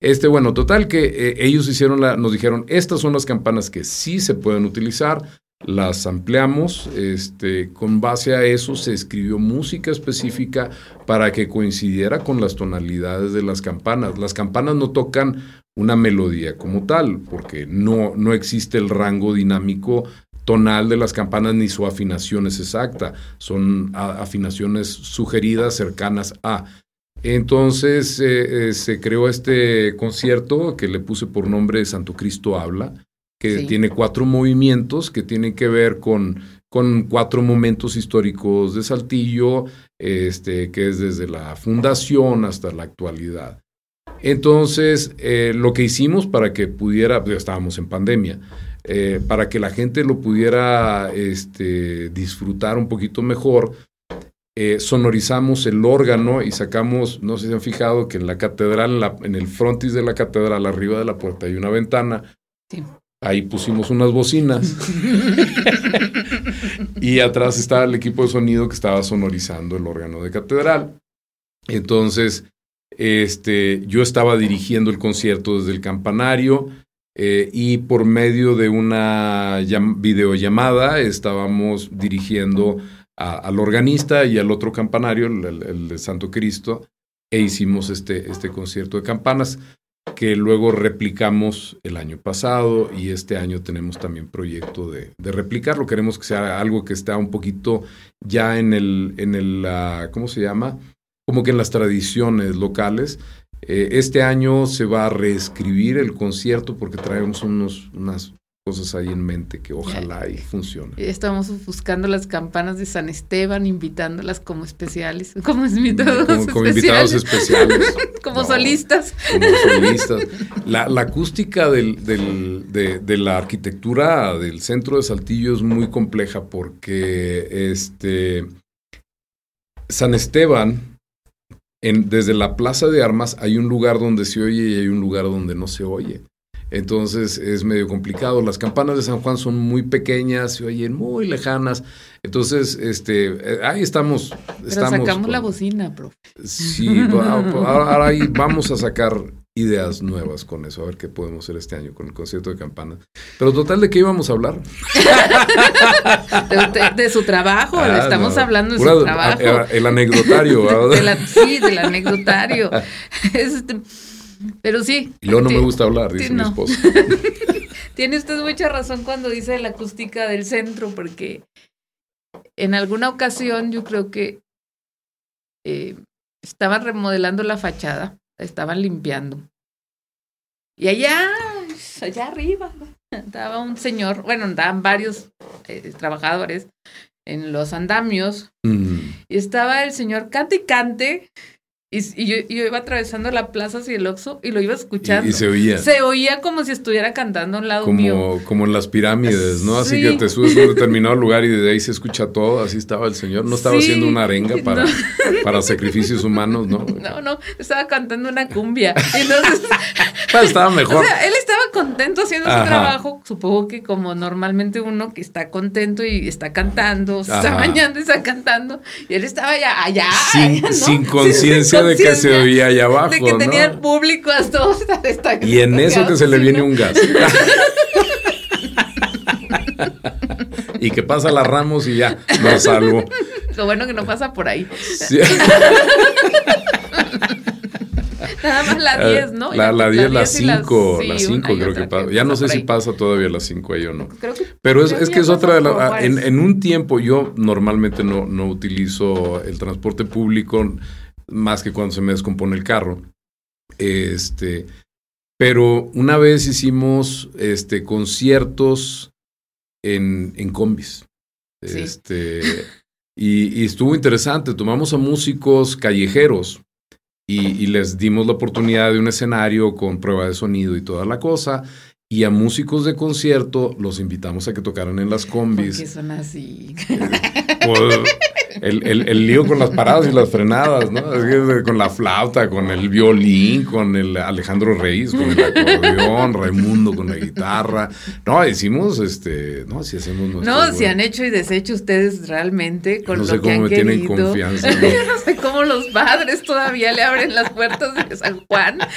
Este, bueno, total que eh, ellos hicieron la, nos dijeron, estas son las campanas que sí se pueden utilizar, las ampliamos, este, con base a eso se escribió música específica para que coincidiera con las tonalidades de las campanas. Las campanas no tocan una melodía como tal, porque no, no existe el rango dinámico tonal de las campanas ni su afinación es exacta, son afinaciones sugeridas cercanas a. Entonces eh, eh, se creó este concierto que le puse por nombre Santo Cristo Habla, que tiene cuatro movimientos que tienen que ver con, con cuatro momentos históricos de Saltillo, este, que es desde la fundación hasta la actualidad. Entonces, eh, lo que hicimos para que pudiera, pues, estábamos en pandemia, eh, para que la gente lo pudiera este, disfrutar un poquito mejor, eh, sonorizamos el órgano y sacamos, no sé si se han fijado, que en la catedral, en, el frontis de la catedral, arriba de la puerta hay una ventana. Ahí pusimos unas bocinas. (laughs) y atrás estaba el equipo de sonido que estaba sonorizando el órgano de catedral. Entonces, este, yo estaba dirigiendo el concierto desde el campanario eh, y por medio de una videollamada estábamos dirigiendo al organista y al otro campanario, el, de Santo Cristo, e hicimos este, este concierto de campanas que luego replicamos el año pasado y este año tenemos también proyecto de, de replicarlo. Queremos que sea algo que está un poquito ya en el, en el, ¿cómo se llama? Como que en las tradiciones locales eh, este año se va a reescribir el concierto porque traemos unos, unas cosas ahí en mente que ojalá y funcione. Estamos buscando las campanas de San Esteban, invitándolas como especiales, (laughs) como invitados como, como invitados especiales. (laughs) como solistas. Como solistas. La, la acústica del, del, de, de, la arquitectura del centro de Saltillo es muy compleja porque este San Esteban desde la plaza de armas hay un lugar donde se oye y hay un lugar donde no se oye. Entonces es medio complicado. Las campanas de San Juan son muy pequeñas, se oyen muy lejanas. Entonces, este, eh, ahí estamos. Pero sacamos la bocina, profe. Sí, ahora ahí vamos a sacar ideas nuevas con eso, a ver qué podemos hacer este año con el concierto de campanas. Pero total, ¿de qué íbamos a hablar? (laughs) de, su trabajo, ah, estamos hablando de su trabajo. El anecdotario. (laughs) sí, del anecdotario. (laughs) Este, pero sí. Y luego no me gusta hablar, dice mi esposo. (laughs) Tiene usted mucha razón cuando dice la acústica del centro, porque en alguna ocasión yo creo que eh, estaban remodelando la fachada, estaban limpiando. Y allá, allá arriba, estaba un señor, bueno, andaban varios eh, trabajadores en los andamios Mm. y estaba el señor cante y cante y, y yo, iba atravesando la plaza hacia el Oxxo y lo iba escuchando. Y, y se oía. Se oía como si estuviera cantando a un lado mío. Como, como en las pirámides, ¿no? Así Sí. que te subes a un determinado lugar y de ahí se escucha todo. Así estaba el señor. No estaba Sí. haciendo una arenga (laughs) para, No. para sacrificios humanos, ¿no? (laughs) No, no, estaba cantando una cumbia. Entonces, (laughs) Pues estaba o mejor. sea, él estaba contento haciendo Ajá. su trabajo. Supongo que como normalmente uno que está contento y está cantando, se está bañando y está cantando. Y él estaba allá, allá. sin, ¿no? sin conciencia de que se oía allá abajo, De que tenía el ¿no? público hasta está- Y en eso que se le Sí, viene un gas. (laughs) y que pasa la Ramos y ya, nos salvo. Lo bueno que no pasa por ahí. Sí. (laughs) Nada más la 10, ¿no? Eh, La, la 10, la 10 y 5, sí, la una 5 y creo que pasa. Ya no sé si pasa todavía la 5 ahí o no. Creo que Pero es, creo es que es otra de las... En, en un tiempo yo normalmente no, no utilizo el transporte público más que cuando se me descompone el carro. Este, pero una vez hicimos este, conciertos en, en combis. Sí. Este, y, y estuvo interesante. Tomamos a músicos callejeros y, y les dimos la oportunidad de un escenario con prueba de sonido y toda la cosa. Y a músicos de concierto los invitamos a que tocaran en las ¿Por qué combis. son así? Pues, el, el- el lío con las paradas y las frenadas, ¿no? Es que Con la flauta, con el violín, con el Alejandro Reyes, con el acordeón, Raimundo con la guitarra. No, hicimos, este, no, si hacemos nuestro... No, si han hecho y deshecho ustedes realmente con No lo sé que cómo han me tienen confianza, (laughs) ¿no? Yo no sé cómo los padres todavía le abren las puertas de San Juan. (laughs)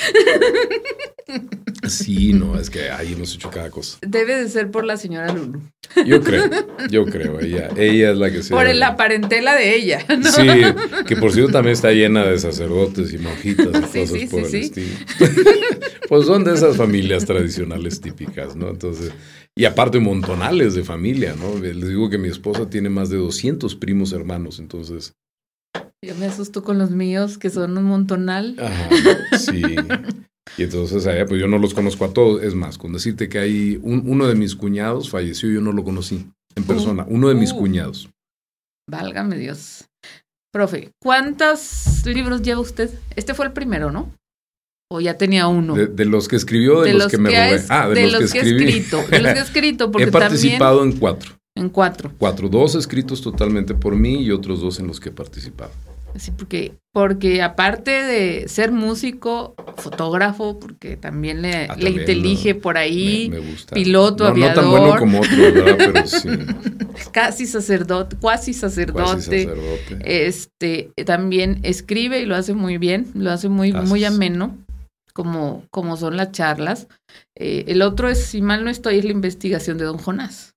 Sí, no, es que ahí hemos hecho cada cosa. Debe de ser por la señora Lulu. Yo creo, yo creo, ella, ella es la que se... Por la parentela de ella. (laughs) ¿no? Sí, que por cierto también está llena de sacerdotes y monjitas y (laughs) Sí, cosas sí, por sí, el sí. estilo. (laughs) pues son de esas familias tradicionales típicas, ¿no? Entonces, y aparte montonales de familia, ¿no? Les digo que mi esposa tiene más de 200 primos hermanos, entonces, Yo me asusto con los míos, que son un montonal. ajá, sí. Y entonces, allá, pues yo no los conozco a todos. Es más, con decirte que hay un- uno de mis cuñados falleció, yo no lo conocí en persona. Uno de mis uh. cuñados. Válgame Dios. Profe, ¿cuántos libros lleva usted? Este fue el primero, ¿no? O ya tenía uno. De, de los que escribió, de, los, que me robé. es- Ah, de, los, que escribí. escrito. De los que ha (laughs) escrito, porque He participado en cuatro. en cuatro. Cuatro, dos escritos totalmente por mí y otros dos en los que he participado. Sí, porque, porque aparte de ser músico, fotógrafo, porque también le, Ah, le también, intelige por ahí, Me, me gusta. piloto, no, no tan aviador. bueno como otros, ¿verdad? (laughs) Pero sí. casi sacerdote, cuasi sacerdote. Cuasi sacerdote. Este también escribe y lo hace muy bien, lo hace muy, Gracias. muy ameno, como, como son las charlas. Eh, el otro es, si mal no estoy, es la investigación de Don Jonás.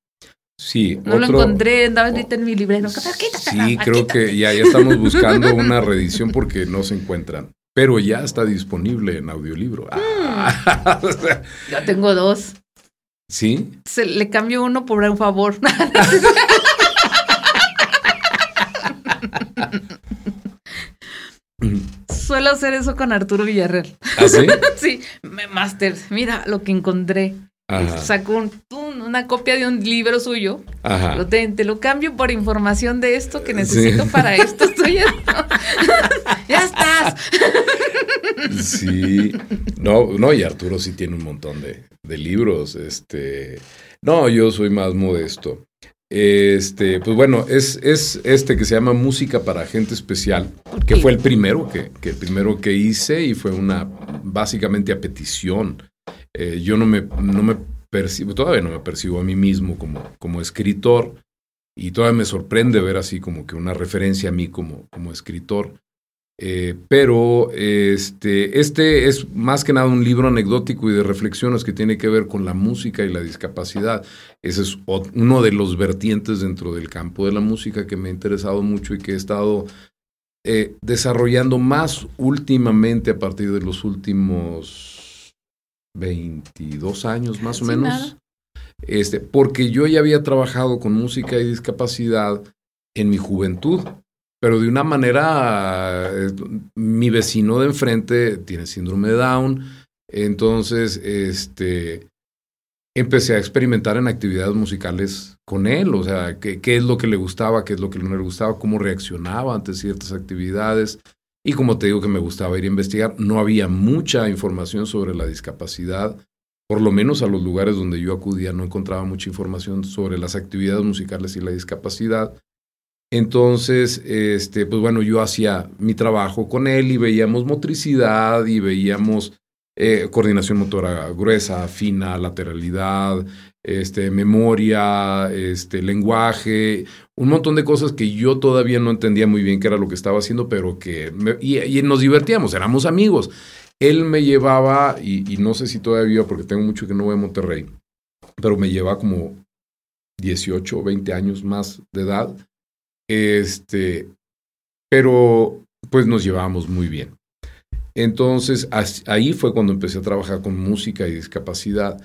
Sí, No lo encontré, andaba ahorita en mi librero. Sí, creo que ya, ya estamos buscando (laughs) una reedición porque no se encuentran. Pero ya está disponible en audiolibro. Ah, (laughs) o sea, Yo tengo dos. sí, Se, le cambio uno por un favor. (laughs) Suelo hacer eso con Arturo Villarreal. ¿Ah, sí? Sí, Master, mira lo que encontré. Ajá, Sacó un- un- una copia de un libro suyo. ajá. Lo te, te lo cambio por información de esto que necesito Sí. para esto. Estoy (laughs) ya estás. Sí, no, no, y Arturo sí tiene un montón de, de libros. Este, no, yo soy más modesto. Este, pues bueno, es, es este que se llama Música para Gente Especial, que fue el primero que, que el primero que hice y fue una básicamente a petición. Eh, yo no me, no me percibo, todavía no me percibo a mí mismo como, como escritor, y todavía me sorprende ver así como que una referencia a mí como, como escritor. Eh, pero este, este es más que nada un libro anecdótico y de reflexiones que tiene que ver con la música y la discapacidad. Ese es uno de los vertientes dentro del campo de la música que me ha interesado mucho y que he estado eh, desarrollando más últimamente a partir de los últimos 22 años más o menos. nada. Este, porque yo ya había trabajado con música y discapacidad en mi juventud, pero de una manera, eh, mi vecino de enfrente tiene síndrome de Down, entonces, este, empecé a experimentar en actividades musicales con él, o sea, qué, qué es lo que le gustaba, qué es lo que no le gustaba, cómo reaccionaba ante ciertas actividades. Y como te digo que me gustaba ir a investigar, no había mucha información sobre la discapacidad, por lo menos a los lugares donde yo acudía no encontraba mucha información sobre las actividades musicales y la discapacidad. Entonces, este, pues bueno, yo hacía mi trabajo con él y veíamos motricidad y veíamos eh, coordinación motora gruesa, fina, lateralidad, este, memoria, este, lenguaje, un montón de cosas que yo todavía no entendía muy bien qué era lo que estaba haciendo, pero que y, nos divertíamos, éramos amigos. Él me llevaba, y, y, no sé si todavía, porque tengo mucho que no voy a Monterrey, pero me lleva como 18 o 20 años más de edad. Este, pero pues nos llevábamos muy bien. Entonces, ahí fue cuando empecé a trabajar con música y discapacidad.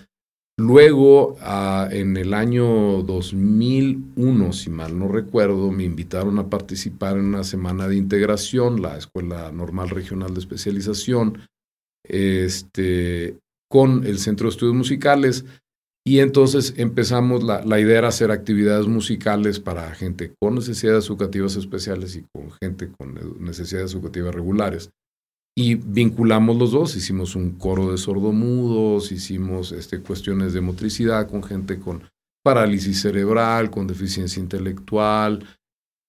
Luego, ah, en el año 2001, si mal no recuerdo, me invitaron a participar en una semana de integración, la Escuela Normal Regional de Especialización, este, con el Centro de Estudios Musicales. Y entonces empezamos, la, la, idea era hacer actividades musicales para gente con necesidades educativas especiales y con gente con necesidades educativas regulares. Y vinculamos los dos, hicimos un coro de sordomudos, hicimos este, cuestiones de motricidad con gente con parálisis cerebral, con deficiencia intelectual.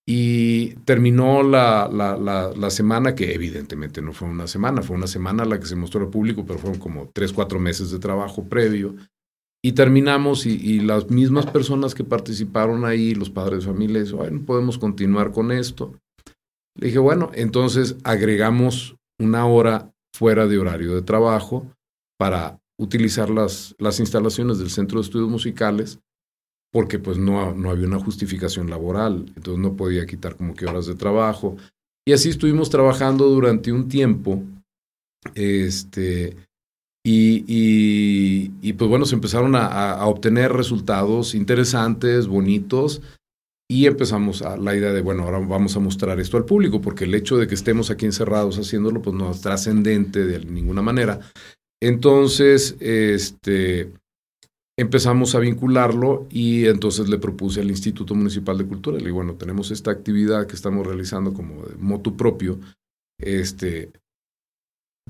Y terminó la, la, la, semana, que evidentemente no fue una semana, fue una semana la que se mostró al público, pero fueron como tres, cuatro meses de trabajo previo. Y terminamos y, las mismas personas que participaron ahí, los padres de familia, bueno, podemos continuar con esto. Le dije, bueno, entonces agregamos una hora fuera de horario de trabajo para utilizar las, las instalaciones del Centro de Estudios Musicales porque pues no, no había una justificación laboral, entonces no podía quitar como que horas de trabajo. Y así estuvimos trabajando durante un tiempo, este, y, y, pues bueno, se empezaron a, a, obtener resultados interesantes, bonitos, y empezamos a la idea de, bueno, ahora vamos a mostrar esto al público, porque el hecho de que estemos aquí encerrados haciéndolo, pues no es trascendente de ninguna manera. Entonces, este, empezamos a vincularlo y entonces le propuse al Instituto Municipal de Cultura, le digo, bueno, tenemos esta actividad que estamos realizando como de motu propio, este,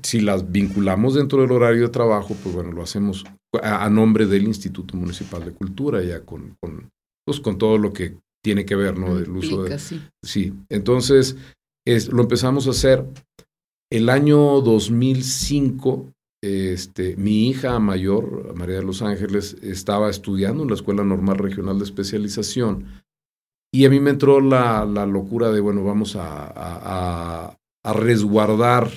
si las vinculamos dentro del horario de trabajo, pues bueno, lo hacemos a, nombre del Instituto Municipal de Cultura, ya con, con, pues con todo lo que tiene que ver, ¿no? Del uso de... Sí. sí. Entonces, es, lo empezamos a hacer. El año 2005, este, mi hija mayor, María de los Ángeles, estaba estudiando en la Escuela Normal Regional de Especialización y a mí me entró la, la locura de, bueno, vamos a, a, a resguardar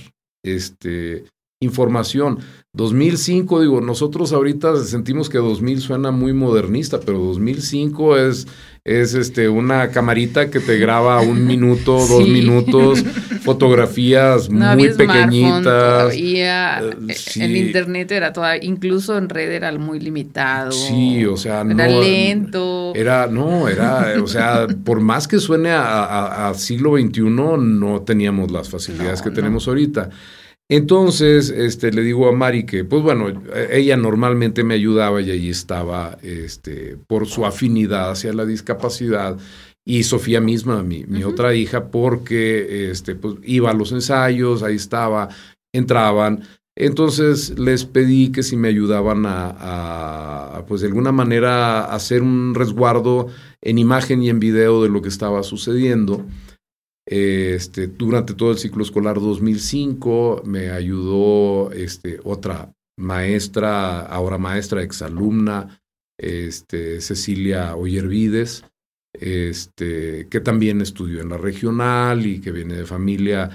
este, información. 2005, digo, nosotros ahorita sentimos que 2000 suena muy modernista, pero 2005 es, es este, una camarita que te graba un (laughs) minuto, dos minutos, fotografías muy pequeñitas. Todavía. Eh, el internet era toda, incluso en red era muy limitado. Sí, o sea, no. Era lento. Era, no, era, o sea, por más que suene a, siglo XXI, no teníamos las (laughs) facilidades que tenemos ahorita. Entonces, este, le digo a Mari que, pues bueno, ella normalmente me ayudaba y ahí estaba, este, por su afinidad hacia la discapacidad, y Sofía misma, mi, mi otra hija, porque, este, pues iba a los ensayos, ahí estaba, entraban. Entonces les pedí que si me ayudaban a, a, pues de alguna manera, hacer un resguardo en imagen y en video de lo que estaba sucediendo. Este, durante todo el ciclo escolar 2005 me ayudó este, otra maestra, ahora maestra, exalumna, este, Cecilia Oyervides, que también estudió en la regional y que viene de familia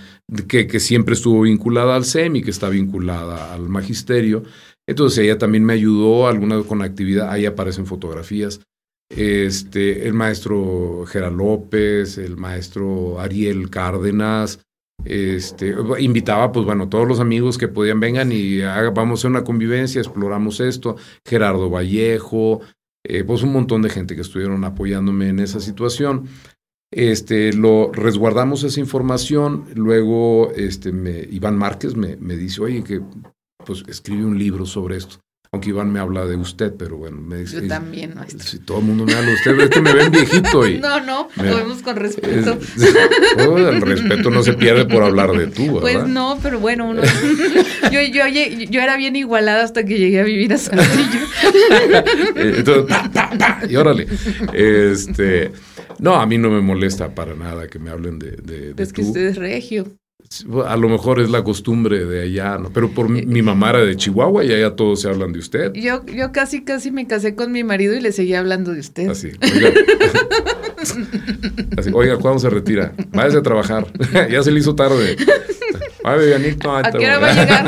que, siempre estuvo vinculada al SEM y que está vinculada al magisterio. Entonces ella también me ayudó alguna con actividad, ahí aparecen fotografías este, el maestro Gerard López, el maestro Ariel Cárdenas, este, invitaba, pues bueno, todos los amigos que podían vengan y vamos a una convivencia, exploramos esto, Gerardo Vallejo, eh, pues un montón de gente que estuvieron apoyándome en esa situación. Este, lo resguardamos esa información, luego este, Iván Márquez me, me dice, oye, que pues escribe un libro sobre esto. Aunque Iván me habla de usted, pero bueno, me dice. Yo también, maestro. Si todo el mundo me habla de usted, es que me ven viejito. Y (laughs) no, no, lo vemos con respeto. (laughs) el respeto no se pierde por hablar de tú, ¿verdad? Pues no, pero bueno, uno, (laughs) yo, yo, yo, era bien igualada hasta que llegué a vivir a Saltillo. Entonces, pa, pa, pa, y órale. Este, no, a mí no me molesta para nada que me hablen de, de, de Es que usted es regio. A lo mejor es la costumbre de allá, ¿no? Pero por mi, mi, mamá era de Chihuahua y allá todos se hablan de usted. Yo, yo casi, casi me casé con mi marido y le seguía hablando de usted. Así. Oiga, (laughs) Así, oiga ¿cuándo se retira? Váyase a trabajar. (laughs) ya se le hizo tarde. Ay, Vivianito. ¿A qué hora va a llegar?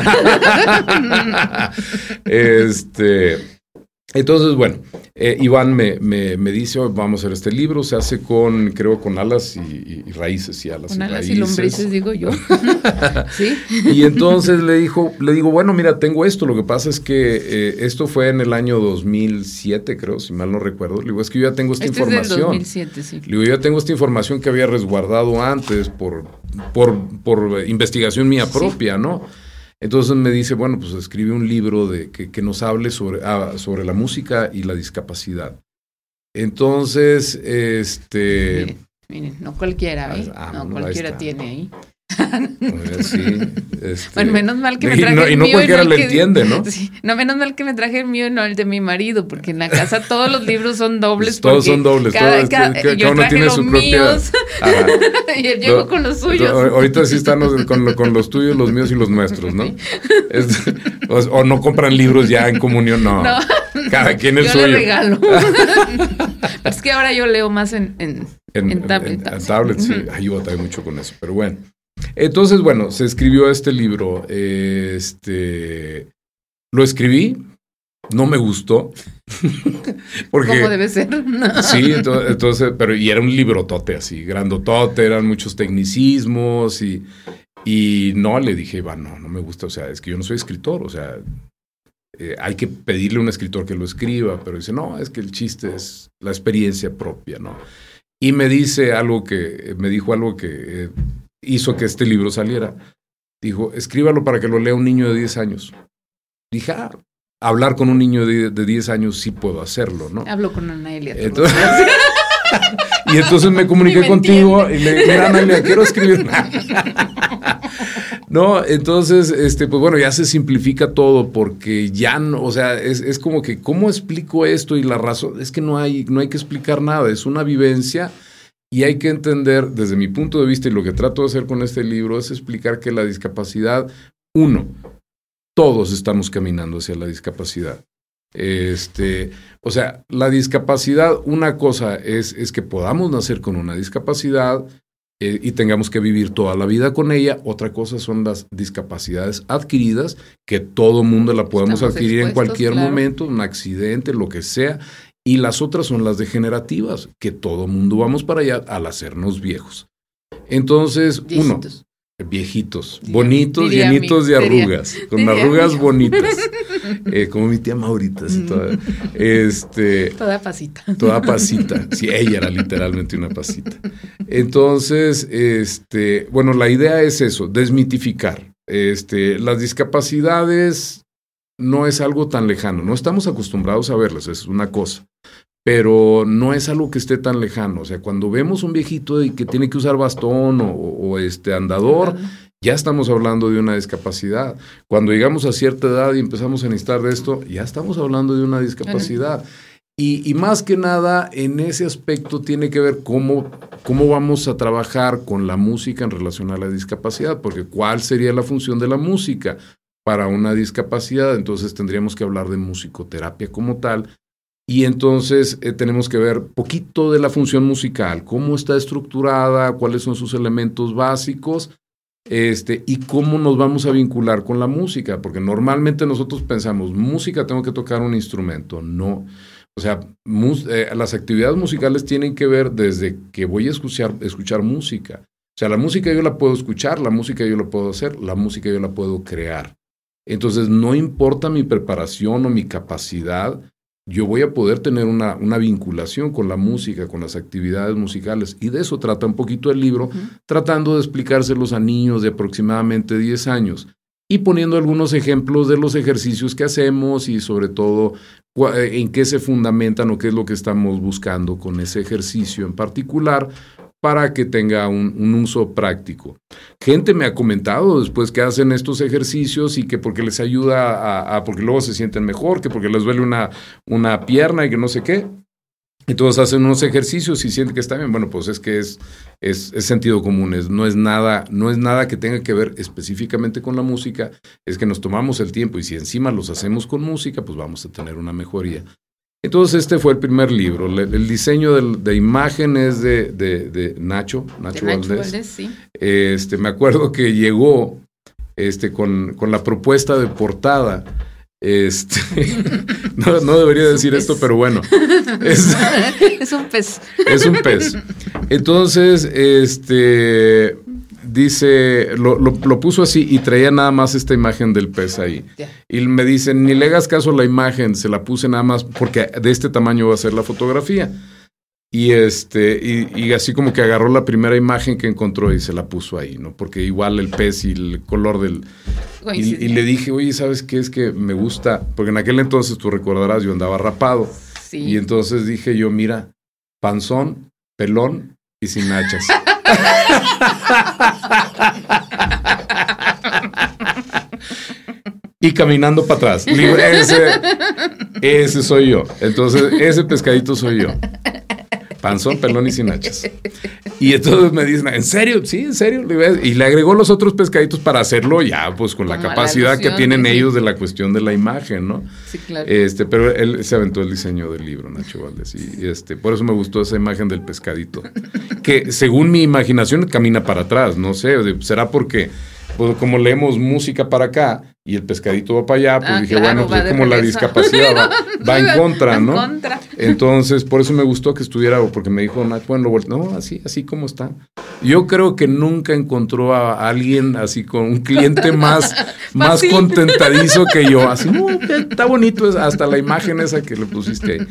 (laughs) este... Entonces, bueno, eh, Iván me, me, me, dice, vamos a hacer este libro, se hace con, creo, con alas y, raíces y alas con y alas raíces. y lombrices, digo yo. (laughs) ¿Sí? Y entonces le dijo, le digo, bueno, mira, tengo esto, lo que pasa es que eh, esto fue en el año 2007, creo, si mal no recuerdo. Le digo, es que yo ya tengo esta este información. Es del 2007, sí. Le digo, yo ya tengo esta información que había resguardado antes por, por, por investigación mía propia, ¿no? Entonces me dice, bueno, pues escribe un libro de, que, que nos hable sobre, ah, sobre la música y la discapacidad. Entonces, este... Miren, no cualquiera, ¿eh? Ah, no, cualquiera tiene ahí. Sí, este, bueno, menos mal que me traje y no, el y no cualquiera lo entiende, ¿no? (laughs) Sí, no, menos mal que me traje el mío y no el de mi marido, porque en la casa todos los libros son dobles. todos son dobles, cada, cada, cada, uno tiene su propia. (laughs) y él llegó con los suyos. Ahorita sí están con, con, los tuyos, los míos y los nuestros, ¿no? (laughs) Es, o, o, no compran libros ya en comunión, no. no cada quien el yo suyo. Le regalo. es que ahora yo leo más en, en, en, en tablet. En, tablet, sí. Ayuda también mucho con eso, pero bueno. Entonces, bueno, se escribió este libro. Este lo escribí, no me gustó. (laughs) porque, ¿Cómo debe ser? sí, entonces, pero y era un librotote así, grandotote, eran muchos tecnicismos y, y no le dije, Iván, no, no me gusta, o sea, es que yo no soy escritor, o sea, eh, hay que pedirle a un escritor que lo escriba, pero dice, no, es que el chiste es la experiencia propia, ¿no? Y me dice algo que, me dijo algo que eh, hizo que este libro saliera. Dijo, escríbalo para que lo lea un niño de 10 años. Dije, ah, hablar con un niño de, de 10 años sí puedo hacerlo, ¿no? Hablo con Anaelia. Entonces, (laughs) y entonces me comuniqué me contigo y le dije, Anaelia, quiero escribir. (laughs) no, entonces, este, pues bueno, ya se simplifica todo porque ya, no, o sea, es, es, como que, ¿cómo explico esto? Y la razón es que no hay, no hay que explicar nada, es una vivencia y hay que entender, desde mi punto de vista, y lo que trato de hacer con este libro es explicar que la discapacidad, uno, todos estamos caminando hacia la discapacidad. Este, o sea, la discapacidad, una cosa es, es que podamos nacer con una discapacidad eh, y tengamos que vivir toda la vida con ella. Otra cosa son las discapacidades adquiridas, que todo mundo la podemos Estamos adquirir en cualquier claro. momento, un accidente, lo que sea, y las otras son las degenerativas, que todo mundo vamos para allá al hacernos viejos. Entonces, viejitos. uno, viejitos, bonitos, diría llenitos de arrugas, diría, con arrugas bonitas, (laughs) eh, como mi tía Maurita, así toda, este, toda pasita. Toda pasita, sí, ella era literalmente una pasita. Entonces, este, bueno, la idea es eso, desmitificar. Este, las discapacidades no es algo tan lejano, no estamos acostumbrados a verlas, es una cosa pero no es algo que esté tan lejano. O sea, cuando vemos un viejito y que tiene que usar bastón o, o este andador, ya estamos hablando de una discapacidad. Cuando llegamos a cierta edad y empezamos a necesitar de esto, ya estamos hablando de una discapacidad. Y, y, más que nada, en ese aspecto tiene que ver cómo, cómo vamos a trabajar con la música en relación a la discapacidad, porque ¿cuál sería la función de la música para una discapacidad? Entonces tendríamos que hablar de musicoterapia como tal, y entonces eh, tenemos que ver poquito de la función musical, cómo está estructurada, cuáles son sus elementos básicos, este, y cómo nos vamos a vincular con la música, porque normalmente nosotros pensamos, música tengo que tocar un instrumento, no. O sea, mus, eh, las actividades musicales tienen que ver desde que voy a escuchar, escuchar música. O sea, la música yo la puedo escuchar, la música yo la puedo hacer, la música yo la puedo crear. Entonces, no importa mi preparación o mi capacidad, yo voy a poder tener una, una, vinculación con la música, con las actividades musicales. Y de eso trata un poquito el libro, uh -huh. tratando de explicárselos a niños de aproximadamente 10 años. y poniendo algunos ejemplos de los ejercicios que hacemos y sobre todo en qué se fundamentan o qué es lo que estamos buscando con ese ejercicio en particular para que tenga un, uso práctico. Gente me ha comentado después que hacen estos ejercicios y que porque les ayuda a, porque luego se sienten mejor, que porque les duele una, una pierna y que no sé qué. Entonces hacen unos ejercicios y sienten que está bien. Bueno, pues es que es, es, sentido común, es, no, es nada, no es nada que tenga que ver específicamente con la música, es que nos tomamos el tiempo y si encima los hacemos con música, pues vamos a tener una mejoría. Entonces este fue el primer libro. El, diseño de imagen es de, Nacho, Nacho, Valdés. sí. este, me acuerdo que llegó este, con, con la propuesta de portada. Este, (laughs) no, debería decir esto, pero bueno. (laughs) Es, es, un pez. Es un pez. Entonces, este, dice, lo, lo, puso así y traía nada más esta imagen del pez ahí. Y me dicen, ni le hagas caso a la imagen, se la puse nada más porque de este tamaño va a ser la fotografía. Y este, y, así como que agarró la primera imagen que encontró y se la puso ahí, ¿no? Porque igual el pez y el color del. Y, le dije, oye, ¿sabes qué? Es que me gusta. Porque en aquel entonces, tú recordarás, yo andaba rapado. Y entonces dije yo, mira, panzón, pelón y sin hachas. (laughs) y caminando para atrás. Ese, soy yo. Entonces, ese pescadito soy yo. Panzón, pelón y sin hachas. Y entonces me dicen, ¿en serio? Sí, en serio. Y le agregó los otros pescaditos para hacerlo ya, pues con la capacidad que tienen ellos de la cuestión de la imagen, ¿no? Sí, claro. Este, pero él se aventó el diseño del libro, Nacho Valdés. Y este, por eso me gustó esa imagen del pescadito. Que según mi imaginación camina para atrás, no sé, será porque pues como leemos música para acá y el pescadito va para allá, pues ah, dije, bueno, pues como la discapacidad (laughs) va, en contra, ¿no? Entonces, por eso me gustó que estuviera, porque me dijo, bueno, no, así, así como está. Yo creo que nunca encontró a alguien así con un cliente más, (laughs) más contentadizo que yo. Así, no, está bonito, hasta la imagen esa que le pusiste ahí.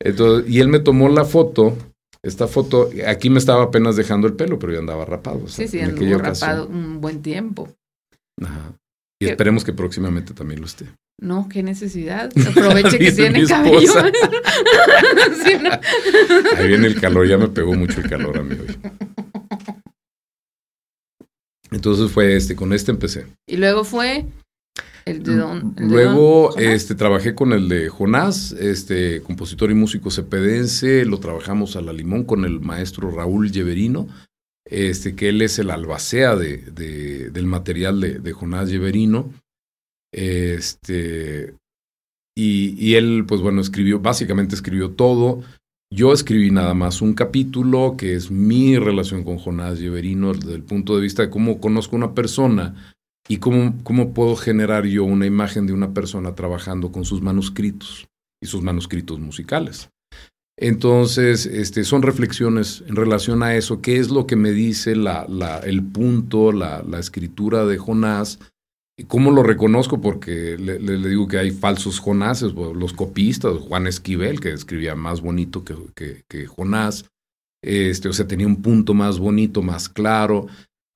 Entonces, y él me tomó la foto esta foto, aquí me estaba apenas dejando el pelo, pero yo andaba rapado. sí, sí, andaba rapado un buen tiempo. Ajá. Y esperemos que próximamente también lo esté. No, qué necesidad. (laughs) Aproveche que tiene cabello. (laughs) Ahí viene el calor, ya me pegó mucho el calor a mí hoy. Entonces fue este, con este empecé. Y luego fue Luego este, trabajé con el de Jonás, este, compositor y músico cepedense, lo trabajamos a la limón con el maestro Raúl Lleverino, este, que él es el albacea de, del material de, Jonás Lleverino. Este, y, él, pues bueno, escribió, básicamente escribió todo. Yo escribí nada más un capítulo que es mi relación con Jonás Lleverino desde el punto de vista de cómo conozco a una persona y cómo, cómo puedo generar yo una imagen de una persona trabajando con sus manuscritos y sus manuscritos musicales. Entonces, este, son reflexiones en relación a eso, qué es lo que me dice el punto, la, la, escritura de Jonás, cómo lo reconozco, porque le, le, digo que hay falsos Jonases, los copistas, Juan Esquivel, que escribía más bonito que, que, que Jonás, este, o sea, tenía un punto más bonito, más claro,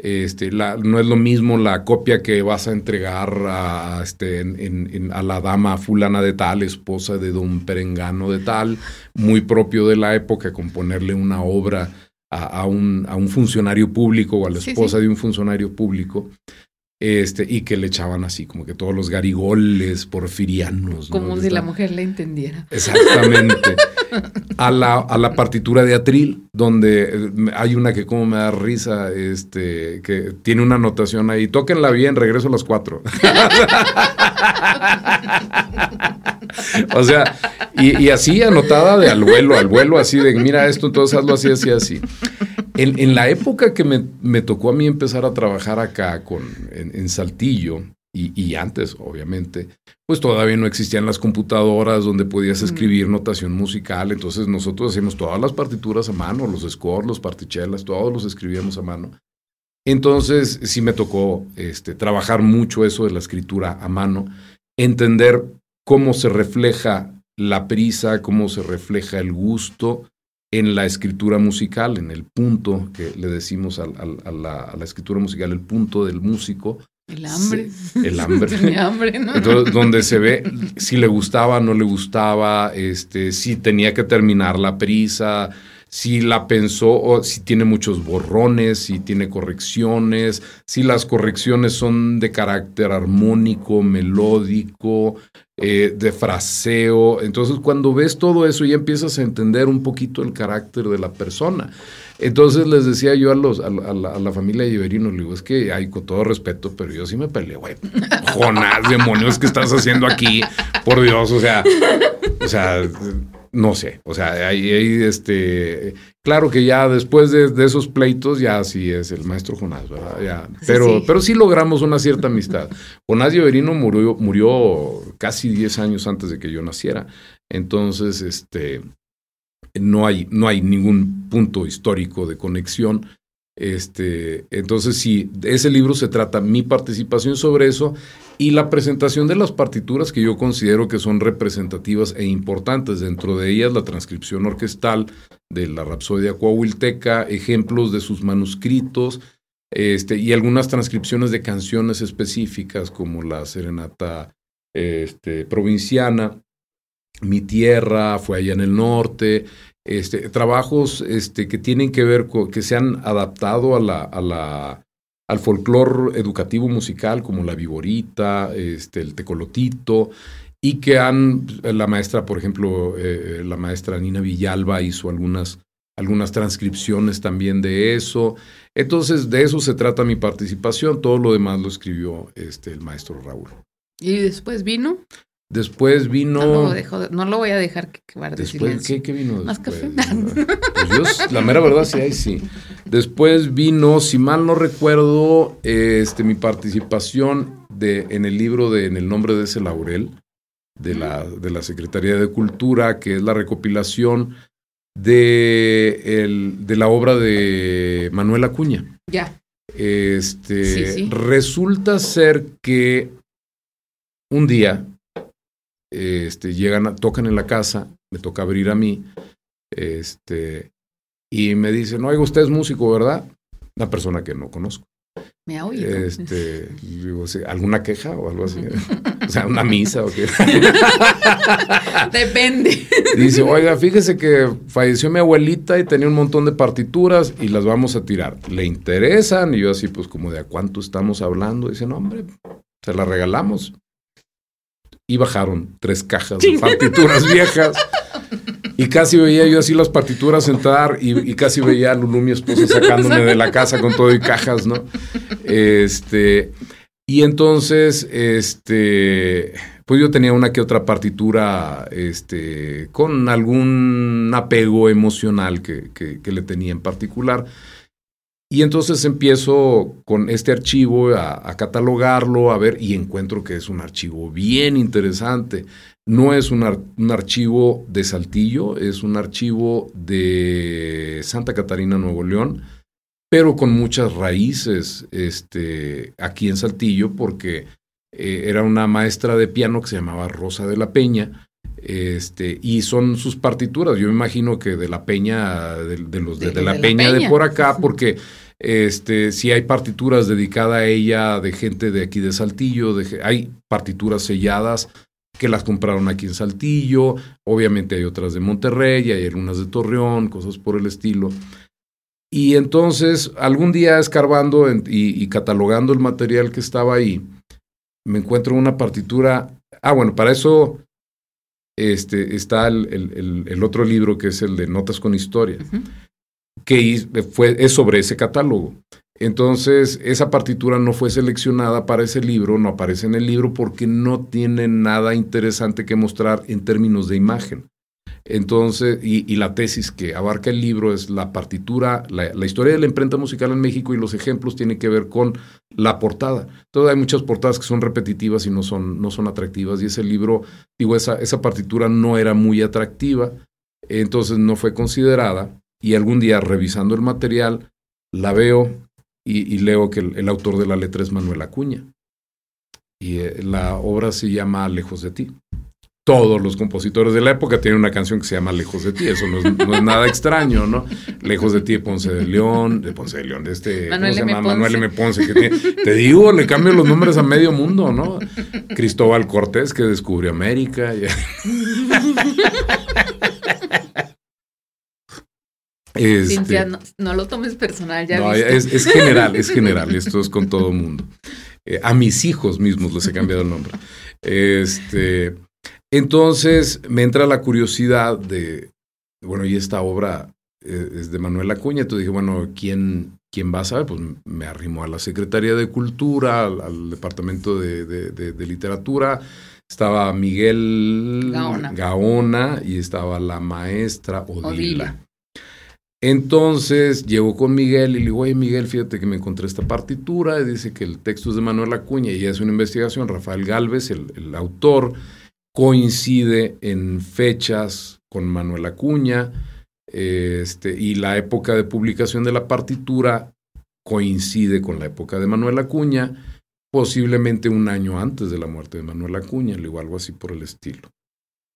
este, la, no es lo mismo la copia que vas a entregar a, este, a la dama fulana de tal, esposa de don Perengano de tal, muy propio de la época, componerle una obra a, un, a un, funcionario público o a la esposa de un funcionario público este, y que le echaban así, como que todos los garigoles porfirianos. Como si la mujer le entendiera. Exactamente. (laughs) a, la, a la partitura de Atril, donde eh, hay una que como me da risa, este, que tiene una anotación ahí, tóquenla bien, regreso a las cuatro. (laughs) o sea, y, así anotada de al vuelo, al vuelo, así de, mira esto, entonces hazlo así, así, así. En, la época que me, tocó a mí empezar a trabajar acá con, en, Saltillo, y, antes, obviamente, pues todavía no existían las computadoras donde podías escribir notación musical. Entonces nosotros hacíamos todas las partituras a mano, los scores, los partichelas, todos los escribíamos a mano. Entonces sí me tocó este, trabajar mucho eso de la escritura a mano, entender cómo se refleja la prisa, cómo se refleja el gusto en la escritura musical, en el punto que le decimos a, la, escritura musical, el punto del músico, El hambre. el hambre. (laughs) Tenía hambre, ¿no? Entonces, donde se ve si le gustaba, no le gustaba, este, si tenía que terminar la prisa, si la pensó, o si tiene muchos borrones, si tiene correcciones, si las correcciones son de carácter armónico, melódico, eh, de fraseo. Entonces, cuando ves todo eso, ya empiezas a entender un poquito el carácter de la persona. Entonces les decía yo a, los, a, la, familia de Iberino, le digo, es que hay con todo respeto, pero yo sí me peleé, güey. Jonás, demonios, ¿qué estás haciendo aquí? Por Dios, o sea, o sea, no sé, o sea, ahí, este, claro que ya después de, esos pleitos ya sí es el maestro Jonás, ¿verdad? Ya, pero, sí. pero sí logramos una cierta amistad. Jonás Lloverino murió, murió casi 10 años antes de que yo naciera, entonces, este, no hay, no hay ningún punto histórico de conexión. Este, entonces, sí, ese libro se trata mi participación sobre eso y la presentación de las partituras que yo considero que son representativas e importantes. Dentro de ellas, la transcripción orquestal de la Rapsodia Coahuilteca, ejemplos de sus manuscritos este, y algunas transcripciones de canciones específicas como la Serenata este, Provinciana. Mi tierra fue allá en el norte, este, trabajos este, que tienen que ver con, que se han adaptado a la, a la al folclore educativo musical como la viborita, este, el tecolotito, y que han, la maestra, por ejemplo, eh, la maestra Nina Villalba hizo algunas, algunas transcripciones también de eso. Entonces, de eso se trata mi participación, todo lo demás lo escribió este, el maestro Raúl. ¿Y después vino? Después vino. No, lo, no lo voy a dejar que guarde después, ¿qué, ¿qué, vino Más café. Pues yo, la mera verdad, sí, ahí sí. Después vino, si mal no recuerdo, este, mi participación de, en el libro de En el nombre de ese laurel, de la, de la Secretaría de Cultura, que es la recopilación de, el, de la obra de Manuel Acuña. Ya. Este, sí, sí. Resulta ser que un día este, llegan, tocan en la casa, me toca abrir a mí, este, y me dicen, oiga, usted es músico, ¿verdad? Una persona que no conozco. Me ha oído. Este, (laughs) digo, ¿alguna queja o algo así? (laughs) o sea, una misa o qué. (laughs) Depende. Dice, oiga, fíjese que falleció mi abuelita y tenía un montón de partituras y las vamos a tirar. ¿Le interesan? Y yo así, pues como de a cuánto estamos hablando. Dice, no, hombre, se las regalamos y bajaron tres cajas de partituras viejas. Y casi veía yo así las partituras entrar y, casi veía a Lulú, mi esposa, sacándome de la casa con todo y cajas, ¿no? Este, y entonces, este, pues yo tenía una que otra partitura, este, con algún apego emocional que, que le tenía en particular. Y entonces empiezo con este archivo a, catalogarlo, a ver, y encuentro que es un archivo bien interesante. No es un, un, archivo de Saltillo, es un archivo de Santa Catarina, Nuevo León, pero con muchas raíces este, aquí en Saltillo, porque eh, era una maestra de piano que se llamaba Rosa de la Peña, este, y son sus partituras. Yo me imagino que de la peña, de, los de, la, peña de por acá, (laughs) porque este, si hay partituras dedicadas a ella de gente de aquí de Saltillo, hay partituras selladas que las compraron aquí en Saltillo, obviamente hay otras de Monterrey, hay algunas de Torreón, cosas por el estilo. Y entonces, algún día escarbando y, catalogando el material que estaba ahí, me encuentro una partitura. Ah, bueno, para eso este, está el, el, otro libro que es el de Notas con Historia que fue, es sobre ese catálogo. Entonces, esa partitura no fue seleccionada para ese libro, no aparece en el libro porque no tiene nada interesante que mostrar en términos de imagen. Entonces, y, la tesis que abarca el libro es la partitura, la, historia de la imprenta musical en México y los ejemplos tienen que ver con la portada. Entonces hay muchas portadas que son repetitivas y no son, no son atractivas. Y ese libro, digo, esa, esa partitura no era muy atractiva, entonces no fue considerada y algún día revisando el material la veo y, leo que el, autor de la letra es Manuel Acuña. Y eh, la obra se llama Lejos de ti. Todos los compositores de la época tienen una canción que se llama Lejos de ti, eso no es, nada extraño, ¿no? Lejos de ti de Ponce de León, de Ponce de León, de este, Manuel ¿cómo se llama? Manuel M. Ponce, que te digo, le cambio los nombres a medio mundo, ¿no? Cristóbal Cortés, que descubrió América. Este, no, lo tomes personal, ya. No, es, general, es general, esto es con todo mundo. Eh, a mis hijos mismos les he cambiado el nombre. Este, entonces me entra la curiosidad de, bueno, y esta obra eh, es de Manuel Acuña, entonces dije, bueno, ¿quién, quién va a saber? Pues me arrimó a la Secretaría de Cultura, al, Departamento de, Literatura, estaba Miguel Gaona. y estaba la maestra Odila. Entonces llegó con Miguel y le digo, oye Miguel, fíjate que me encontré esta partitura, y dice que el texto es de Manuel Acuña y es una investigación, Rafael Galvez, el, autor, coincide en fechas con Manuel Acuña, este, y la época de publicación de la partitura coincide con la época de Manuel Acuña, posiblemente un año antes de la muerte de Manuel Acuña, digo algo así por el estilo.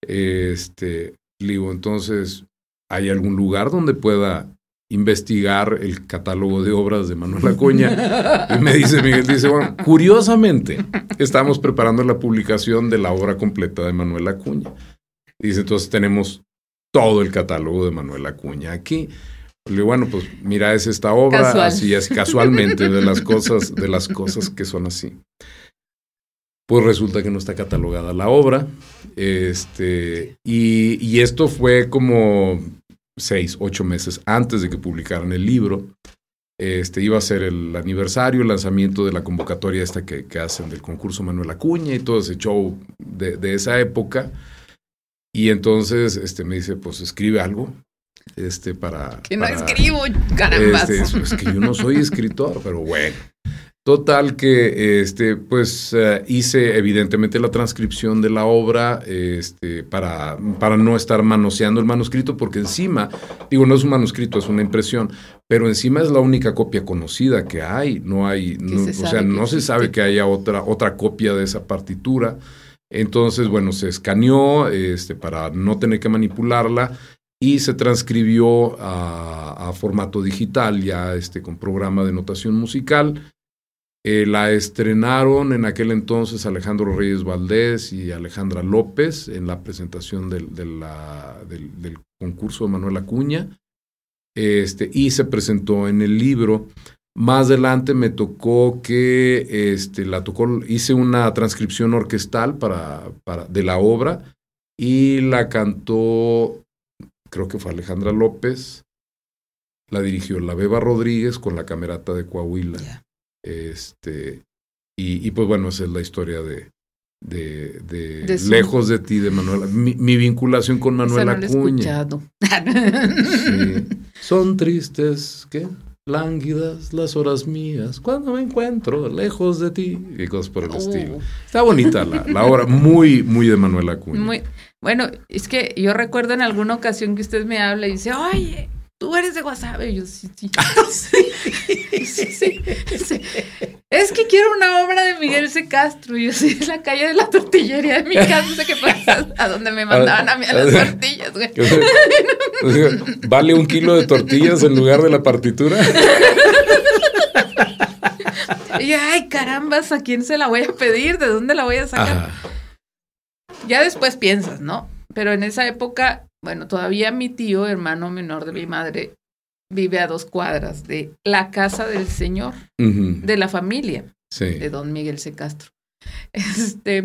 Este, digo, entonces, ¿hay algún lugar donde pueda investigar el catálogo de obras de Manuel Acuña? Y me dice Miguel, dice, bueno, curiosamente, estamos preparando la publicación de la obra completa de Manuel Acuña. Dice, entonces tenemos todo el catálogo de Manuel Acuña aquí. Le digo, bueno, pues mira, es esta obra, así, así casualmente, de las cosas, de las cosas que son así. Pues resulta que no está catalogada la obra. Este, y, y esto fue como seis, ocho meses antes de que publicaran el libro. Este, iba a ser el aniversario, el lanzamiento de la convocatoria esta que, hacen del concurso Manuel Acuña y todo ese show de, de, esa época. Y entonces este, me dice, pues escribe algo. Este, para. Que no escribo, caramba. Este, es que yo no soy escritor, pero bueno. Total que este, pues eh, hice evidentemente la transcripción de la obra este, para, para no estar manoseando el manuscrito, porque encima, digo, no es un manuscrito, es una impresión, pero encima es la única copia conocida que hay. No hay, o sea, no se sabe que haya otra, otra copia de esa partitura. Entonces, bueno, se escaneó este, para no tener que manipularla y se transcribió a, a formato digital, ya este, con programa de notación musical eh, la estrenaron en aquel entonces Alejandro Reyes Valdés y Alejandra López en la presentación del, concurso de Manuel Acuña. Este, y se presentó en el libro. Más adelante me tocó que este, la tocó, hice una transcripción orquestal para, de la obra y la cantó, creo que fue Alejandra López, la dirigió la Beba Rodríguez con la camerata de Coahuila. Este, y, pues bueno, esa es la historia de, de, Lejos de ti, de Manuela. Mi, vinculación con Manuela Acuña. (laughs) Son tristes, ¿qué? Lánguidas las horas mías cuando me encuentro lejos de ti y cosas por el oh. estilo. Está bonita la, la, obra, muy, muy de Manuela Acuña. Muy, bueno, es que yo recuerdo en alguna ocasión que usted me habla y dice, oye, tú eres de Guasave. Yo, sí, (laughs) sí. sí, sí, sí, Es que quiero una obra de Miguel C. Castro. Yo, sí, en la calle de la tortillería de mi casa, no sé qué pasa, a donde me mandaban a mí a las tortillas, güey. ¿Vale un kilo de tortillas en lugar de la partitura? Y ay, carambas, ¿a quién se la voy a pedir? ¿De dónde la voy a sacar? Ya después piensas, ¿no? Pero en esa época bueno, todavía mi tío, hermano menor de mi madre, vive a dos cuadras de la casa del señor, de la familia de don Miguel C. Castro. (laughs) Este,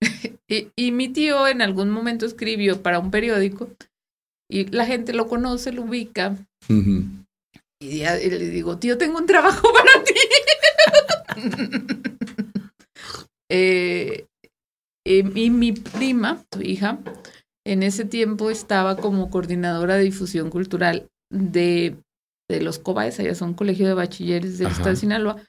(laughs) y, mi tío en algún momento escribió para un periódico y la gente lo conoce, lo ubica. Y, le digo, tío, tengo un trabajo (laughs) para ti. Eh, y mi prima, tu hija, en ese tiempo estaba como coordinadora de difusión cultural de, de los COBAES, allá son colegio de bachilleres del estado de Sinaloa,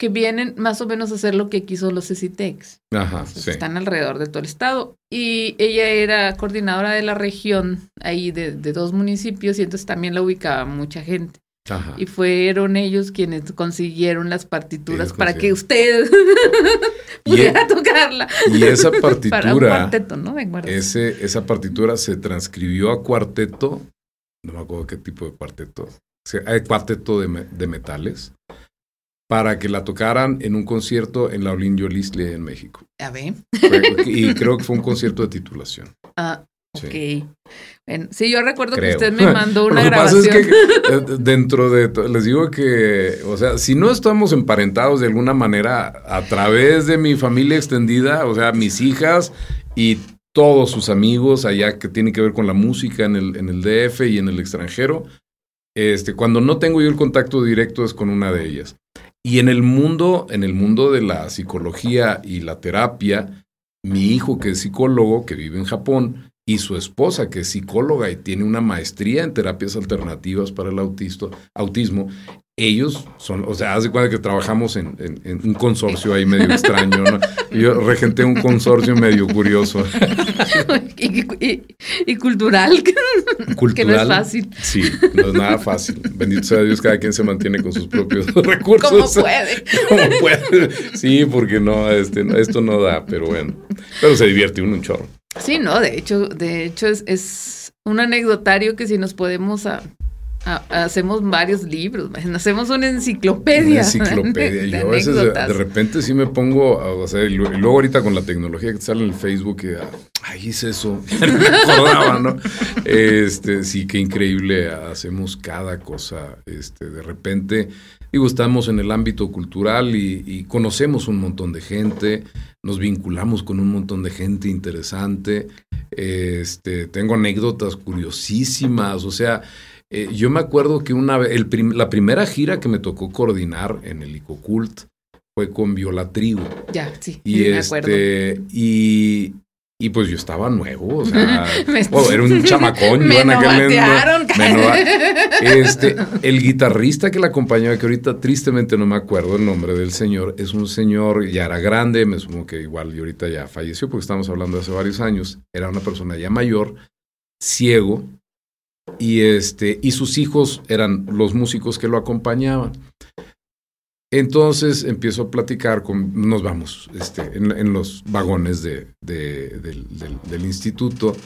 que vienen más o menos a hacer lo que quiso los CECITEX. Ajá, sí. Están alrededor de todo el estado. Y ella era coordinadora de la región ahí de, de dos municipios y entonces también la ubicaba mucha gente. Y fueron ellos quienes consiguieron las partituras para que usted (laughs) pudiera tocarla. Y esa partitura, (laughs) para un cuarteto, ¿no? Ese, esa partitura se transcribió a cuarteto, no me acuerdo qué tipo de cuarteto, hay cuarteto de, de metales para que la tocaran en un concierto en la Olinio Lisle en México. A ver. y (laughs) creo que fue un concierto de titulación. Ah, ok. Sí, yo recuerdo que usted me mandó (laughs) una Lo que Pasa es que eh, dentro de, les digo que, o sea, si no estamos emparentados de alguna manera a través de mi familia extendida, o sea, mis hijas y todos sus amigos allá que tienen que ver con la música en el, en el DF y en el extranjero, este, cuando no tengo yo el contacto directo es con una de ellas. Y en el mundo, en el mundo de la psicología y la terapia, mi hijo que es psicólogo, que vive en Japón, y su esposa que es psicóloga y tiene una maestría en terapias alternativas para el autismo, ellos son, o sea, hace cuenta que trabajamos en, un consorcio ahí medio extraño, ¿no? Yo regenté un consorcio medio curioso. (laughs) y, cultural, cultural, (laughs) que no es fácil. Sí, no es nada fácil. Bendito sea Dios, cada quien se mantiene con sus propios (laughs) recursos. Como puede. Como puede. Sí, porque no, este, esto no da, pero bueno. Pero se divierte uno un chorro. Sí, no, de hecho, de hecho es, es un anecdotario que si nos podemos a, hacemos varios libros, (laughs) hacemos una enciclopedia. Una (laughs) enciclopedia. Yo a veces de, repente sí me pongo, o sea, y luego ahorita con la tecnología que sale en el Facebook, que, ay, hice eso, (laughs) no me acordaba, ¿no? Este, sí, qué increíble, hacemos cada cosa, este, de repente, digo, estamos en el ámbito cultural y, y conocemos un montón de gente, nos vinculamos con un montón de gente interesante, este, tengo anécdotas curiosísimas, o sea, eh, yo me acuerdo que una vez, la primera gira que me tocó coordinar en el Icocult fue con Viola Trigo. Ya, sí, y me acuerdo. Este, y, y pues yo estaba nuevo, o sea, (laughs) oh, era un (laughs) chamacón. me en aquel (laughs) este, el guitarrista que la acompañaba, que ahorita tristemente no me acuerdo el nombre del señor, es un señor, ya era grande, me supongo que igual y ahorita ya falleció porque estamos hablando de hace varios años, era una persona ya mayor, ciego, y, este, y sus hijos eran los músicos que lo acompañaban. Entonces empiezo a platicar con, nos vamos este, en, los vagones de, del, del, instituto,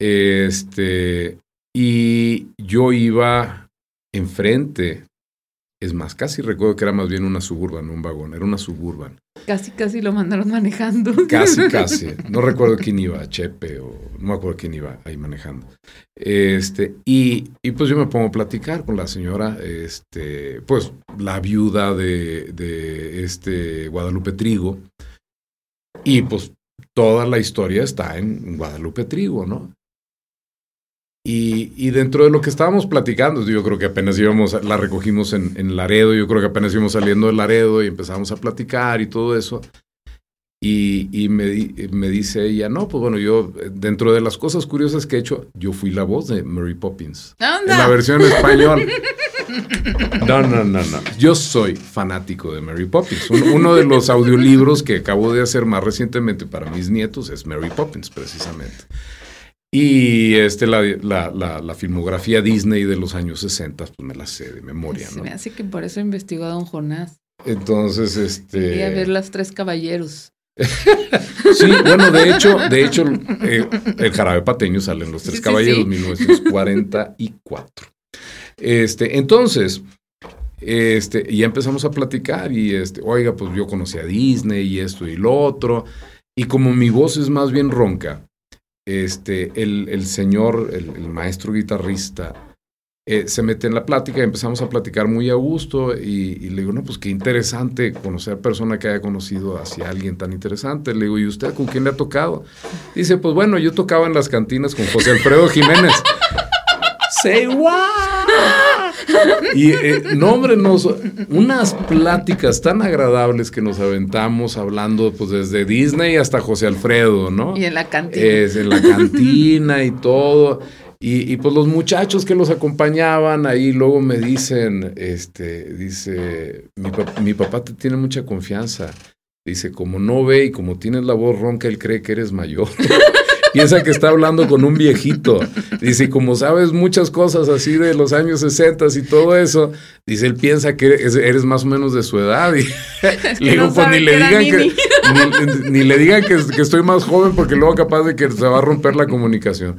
este, y yo iba enfrente es más, casi recuerdo que era más bien una suburban, un vagón, era una suburban. Casi, casi lo mandaron manejando. (laughs) Casi, (laughs) casi. No recuerdo quién iba, Chepe, o no me acuerdo quién iba ahí manejando. Este, y, y pues yo me pongo a platicar con la señora, este, pues la viuda de, de este Guadalupe Trigo. Y pues toda la historia está en Guadalupe Trigo, ¿no? Y, dentro de lo que estábamos platicando, yo creo que apenas íbamos, la recogimos en, Laredo, yo creo que apenas íbamos saliendo de Laredo y empezamos a platicar y todo eso. Y, me, me, dice ella, no, pues bueno, yo, dentro de las cosas curiosas que he hecho, yo fui la voz de Mary Poppins. En la versión español. (laughs) No, no, no, no. Yo soy fanático de Mary Poppins. uno de los audiolibros que acabo de hacer más recientemente para mis nietos es Mary Poppins, precisamente. Y este, la, la, la, filmografía Disney de los años 60, pues me la sé de memoria, ¿no? me hace que por eso investigó a Don Jonás. Entonces, este... Quería ver las tres caballeros. (laughs) sí, bueno, de hecho, de hecho, eh, el jarabe pateño sale en Los Tres Caballeros, 1944. Este, entonces, este, ya empezamos a platicar y este, oiga, pues yo conocí a Disney y esto y lo otro. Y como mi voz es más bien ronca, este, el, el señor, el, maestro guitarrista, eh, se mete en la plática y empezamos a platicar muy a gusto y, le digo, no, pues qué interesante conocer persona que haya conocido hacia alguien tan interesante. Le digo, ¿y usted con quién le ha tocado? Dice, pues bueno, yo tocaba en las cantinas con José Alfredo Jiménez. (laughs) Say what? (laughs) Y eh, no, hombre, nos, unas pláticas tan agradables que nos aventamos hablando pues desde Disney hasta José Alfredo, ¿no? Y en la cantina. Es, en la cantina y todo. Y, pues los muchachos que los acompañaban ahí luego me dicen, este, dice, mi, mi papá te tiene mucha confianza. Dice, como no ve y como tienes la voz ronca, él cree que eres mayor. (laughs) piensa que está hablando con un viejito. Dice, como sabes muchas cosas así de los años 60 y todo eso, dice, él piensa que eres, más o menos de su edad. Y le digo, pues ni le, digan que, ni, le digan que, estoy más joven porque luego capaz de que se va a romper la comunicación.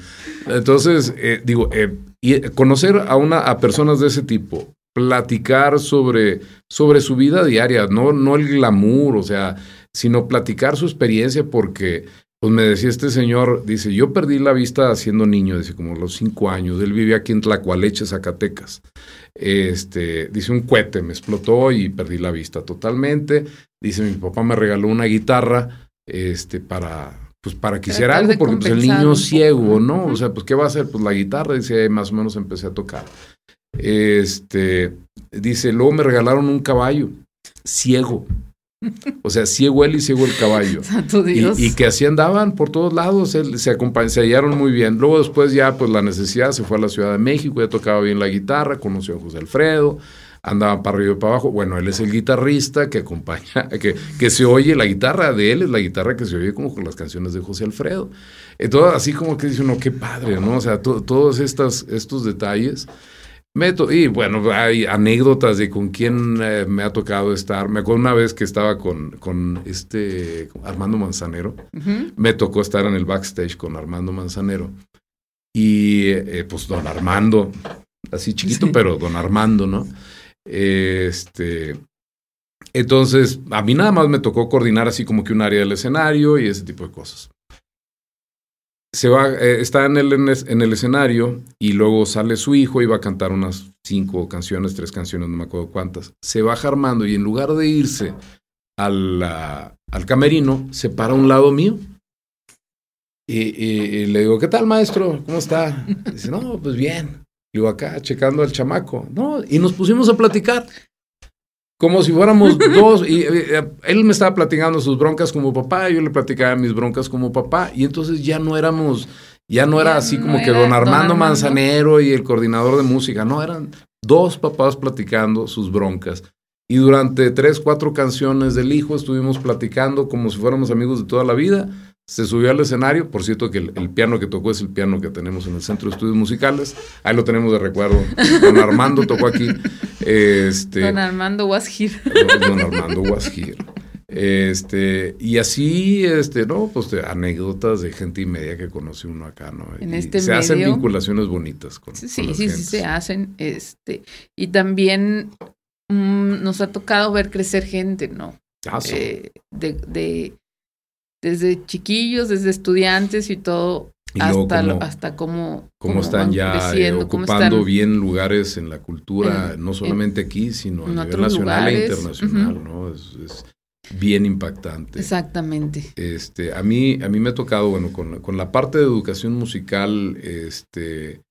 Entonces, eh, digo, eh, y conocer a, una, a personas de ese tipo, platicar sobre, sobre su vida diaria, no, no el glamour, o sea, sino platicar su experiencia porque, pues me decía este señor, dice, yo perdí la vista siendo niño, dice, como los cinco años, él vivía aquí en Tlacualeche, Zacatecas. Este, dice, un cohete me explotó y perdí la vista totalmente. Dice, mi papá me regaló una guitarra, este, para, pues para que hiciera algo, porque pues el niño ciego, ¿no? O sea, pues ¿qué va a hacer? Pues la guitarra, dice, más o menos empecé a tocar. Este, dice, luego me regalaron un caballo ciego. O sea, ciego él y ciego el caballo. (laughs) Y, que así andaban por todos lados, se, se, se hallaron muy bien. Luego después ya, pues la necesidad, se fue a la Ciudad de México, ya tocaba bien la guitarra, conoció a José Alfredo, andaba para arriba y para abajo. Bueno, él es el guitarrista que acompaña, (laughs) que, que se oye, la guitarra de él es la guitarra que se oye como con las canciones de José Alfredo. Entonces, así como que dice uno, qué padre, ¿no? O sea, todos estas, estos detalles Meto, y bueno, hay anécdotas de con quién eh, me ha tocado estar. Me acuerdo una vez que estaba con, con este Armando Manzanero. Me tocó estar en el backstage con Armando Manzanero. Y eh, pues don Armando, así chiquito, pero don Armando, ¿no? Este. Entonces, a mí nada más me tocó coordinar así como que un área del escenario y ese tipo de cosas se va, eh, está en el, en el escenario y luego sale su hijo y va a cantar unas cinco canciones, tres canciones, no me acuerdo cuántas. Se baja Armando y en lugar de irse al, al camerino, se para a un lado mío. Y, le digo, ¿qué tal, maestro? ¿Cómo está? dice, no, pues bien. Digo, acá checando al chamaco. No, y nos pusimos a platicar como si fuéramos (laughs) dos. Y eh, él me estaba platicando sus broncas como papá, yo le platicaba mis broncas como papá, y entonces ya no éramos, ya no era así como que don Armando, Manzanero y el coordinador de música, no, eran dos papás platicando sus broncas. Y durante tres, cuatro canciones del hijo estuvimos platicando como si fuéramos amigos de toda la vida se subió al escenario, por cierto que el, piano que tocó es el piano que tenemos en el Centro de Estudios Musicales, ahí lo tenemos de recuerdo, don Armando tocó aquí. Este, don Armando was here. Don, Armando was here. Este, y así, este, no, pues de anécdotas de gente y media que conoce uno acá, ¿no? En este se hacen vinculaciones bonitas con Sí, sí, sí, se hacen, este, y también mm, nos ha tocado ver crecer gente, ¿no? Ah, eh, de desde chiquillos, desde estudiantes y todo, hasta, hasta cómo, cómo, están ya eh, ocupando bien lugares en la cultura, no solamente aquí, sino a nivel nacional e internacional, ¿no? Es, bien impactante. Exactamente. Este, a mí, a mí me ha tocado, bueno, con, con la parte de educación musical, este,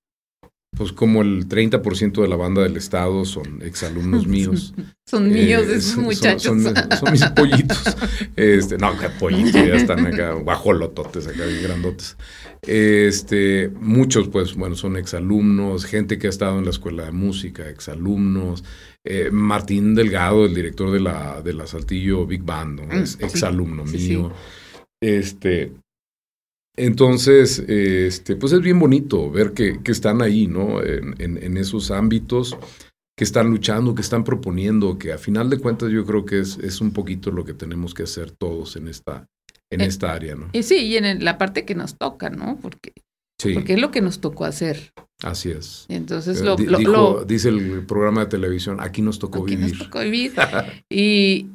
pues como el 30% de la banda del estado son exalumnos (laughs) míos. son míos eh, esos muchachos. Son, mis (laughs) pollitos. Este, no, pollitos, ya están acá, guajolototes, acá bien grandotes. Este, muchos, pues, bueno, son exalumnos, gente que ha estado en la escuela de música, exalumnos. Eh, Martín Delgado, el director de la, de la Saltillo Big Band, mm, es exalumno mío. Este, entonces, este, pues es bien bonito ver que, que están ahí, ¿no? En, en, esos ámbitos, que están luchando, que están proponiendo, que a final de cuentas yo creo que es, es un poquito lo que tenemos que hacer todos en esta, en eh, esta área, ¿no? Y sí, y en la parte que nos toca, ¿no? Porque, porque es lo que nos tocó hacer. Así es. Entonces, eh, lo, lo, dice el programa de televisión, aquí nos tocó aquí vivir. Nos tocó vivir. (laughs) y,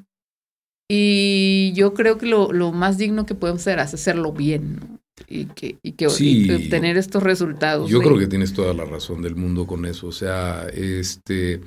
y yo creo que lo, lo más digno que podemos hacer es hacerlo bien, ¿no? Y que, y que, obtener estos resultados. Yo creo que tienes toda la razón del mundo con eso. O sea, este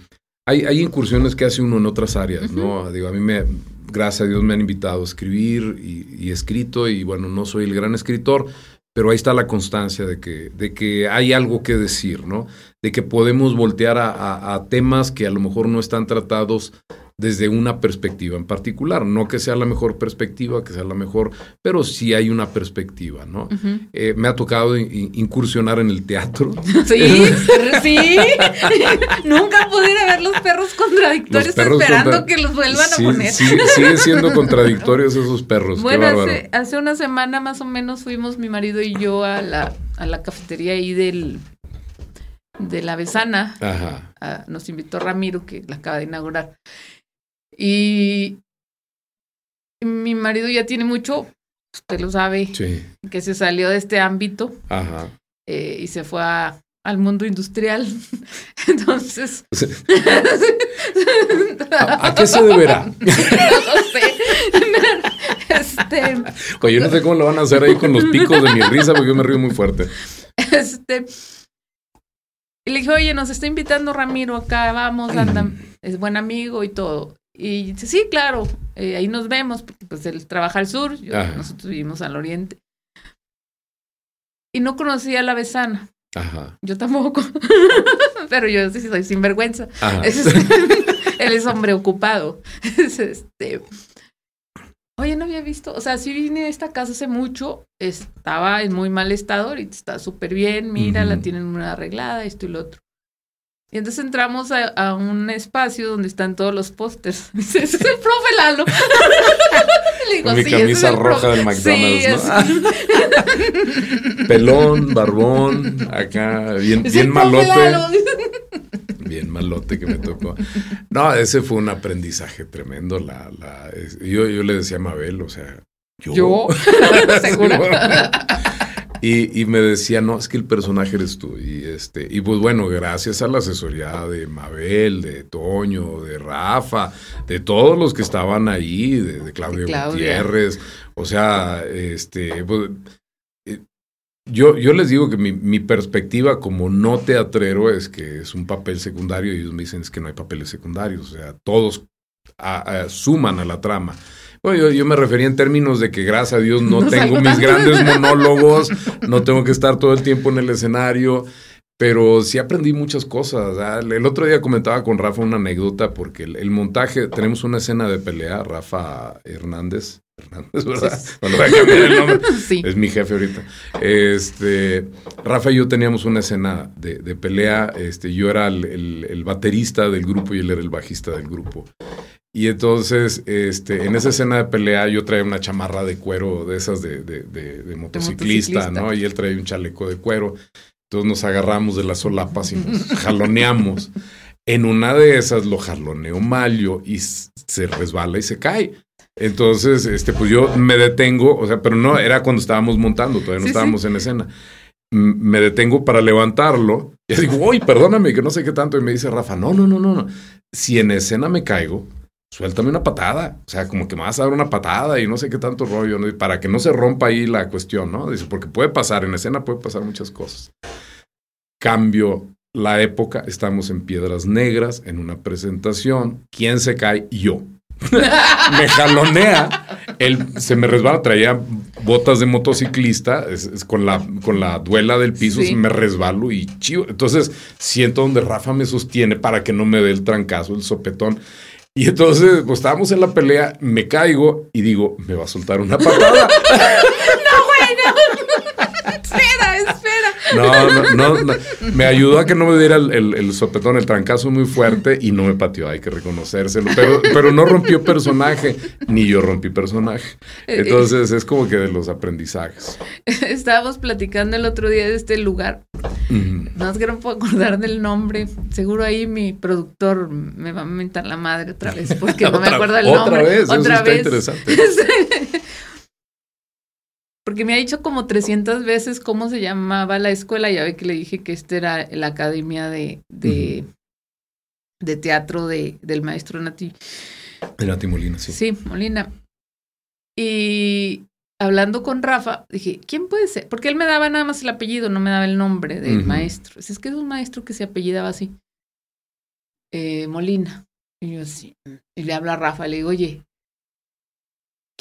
hay, hay incursiones que hace uno en otras áreas, ¿no? Digo, a mí me, gracias a Dios me han invitado a escribir y, he escrito, y bueno, no soy el gran escritor, pero ahí está la constancia de que, de que hay algo que decir, ¿no? De que podemos voltear a, a, temas que a lo mejor no están tratados desde una perspectiva en particular. No que sea la mejor perspectiva, que sea la mejor, pero sí hay una perspectiva, ¿no? Eh, me ha tocado incursionar en el teatro. (laughs) Sí, (laughs) sí. (laughs) Nunca pudiera ver los perros contradictorios esperando que los vuelvan a poner. Sí, sigue siendo contradictorios esos perros. Bueno, hace, hace, una semana más o menos fuimos mi marido y yo a la, a la cafetería ahí del de la Besana. Ajá. nos invitó Ramiro, que la acaba de inaugurar. Y mi marido ya tiene mucho, usted lo sabe, que se salió de este ámbito Ajá. Eh, y se fue al mundo industrial. (laughs) Entonces. ¿A, qué se deberá? no (laughs) sé. Este, Oye, yo no sé cómo lo van a hacer ahí con los picos de mi risa, porque yo me río muy fuerte. Este. Y le dije, oye, nos está invitando Ramiro acá, vamos, anda, es buen amigo y todo. Y dice, sí, claro, eh, ahí nos vemos, porque pues él trabaja al sur, nosotros vivimos al oriente. Y no conocía a la Besana. Ajá. Yo tampoco. (laughs) Pero yo sí soy sinvergüenza. (laughs) él es hombre ocupado. (laughs) este. Había visto, o sea, sí vine a esta casa hace mucho, estaba en muy mal estado, ahorita está súper bien, mira, la tienen muy arreglada, esto y lo otro. Y entonces entramos a, un espacio donde están todos los pósters. (laughs) Dice, ese es el profe Lalo. (laughs) Le digo, mi camisa roja del McDonald's, ¿no? (laughs) Pelón, barbón, acá, bien, bien malote. Malote que me tocó. No, ese fue un aprendizaje tremendo. La, la, yo, yo le decía a Mabel, o sea, yo. Yo, (laughs) (laughs) seguro. Y, me decía, no, es que el personaje eres tú. Y, este, y pues bueno, gracias a la asesoría de Mabel, de Toño, de Rafa, de todos los que estaban ahí, de, Claudio Gutiérrez. O sea, este, pues, yo, yo les digo que mi, mi, perspectiva como no teatrero es que es un papel secundario y ellos me dicen es que no hay papeles secundarios. O sea, todos suman a la trama. Bueno, yo, me refería en términos de que gracias a Dios no, (laughs) tengo mis grandes (laughs) monólogos, no tengo que estar todo el tiempo en el escenario, pero sí aprendí muchas cosas. El otro día comentaba con Rafa una anécdota porque el, montaje, tenemos una escena de pelea, Rafa Hernández, (laughs) Hernández, ¿verdad? el nombre. (laughs) Es mi jefe ahorita. Este, Rafa y yo teníamos una escena de, pelea. Este, yo era el, el, baterista del grupo y él era el bajista del grupo. Y entonces, este, en esa escena de pelea, yo traía una chamarra de cuero de esas de, de, de, motociclista, ¿no? Y él traía un chaleco de cuero. Entonces nos agarramos de las solapas y nos jaloneamos. En una de esas lo jaloneo Malio y se resbala y se cae. Entonces, este, pues yo me detengo, o sea, pero no, era cuando estábamos montando, todavía no estábamos en escena. Me detengo para levantarlo y digo, uy, perdóname, que no sé qué tanto. Y me dice Rafa, no, no, no, no, no. Si en escena me caigo, suéltame una patada. O sea, como que me vas a dar una patada y no sé qué tanto rollo, ¿no? para que no se rompa ahí la cuestión, ¿no? Dice, porque puede pasar, en escena puede pasar muchas cosas. Cambio la época, estamos en Piedras Negras, en una presentación. ¿Quién se cae? Yo. (laughs) me jalonea, él se me resbala, traía botas de motociclista, es, con, la, con la duela del piso, me resbalo y chivo. Entonces siento donde Rafa me sostiene para que no me dé el trancazo, el sopetón. Y entonces, pues estábamos en la pelea, me caigo y digo, me va a soltar una patada. (laughs) no, bueno. espera, No, no, no, Me ayudó a que no me diera el, sopetón, el trancazo muy fuerte y no me pateó, hay que reconocérselo. Pero, pero no rompió personaje, ni yo rompí personaje. Eh, entonces es como que de los aprendizajes. Estábamos platicando el otro día de este lugar. No es que no puedo acordar del nombre. Seguro ahí mi productor me va a mentar la madre otra vez porque (laughs) no me acuerdo el nombre. Otra vez, otra vez. interesante. (laughs) (laughs) Porque me ha dicho como 300 veces cómo se llamaba la escuela. Ya ve que le dije que esta era la academia de, de, de teatro de, del maestro Nati. De Nati Molina, sí. Sí, Molina. Y hablando con Rafa, dije, ¿quién puede ser? Porque él me daba nada más el apellido, no me daba el nombre del maestro. Es que es un maestro que se apellidaba así. Eh, Molina. Y yo así. Y le hablo a Rafa, le digo, oye,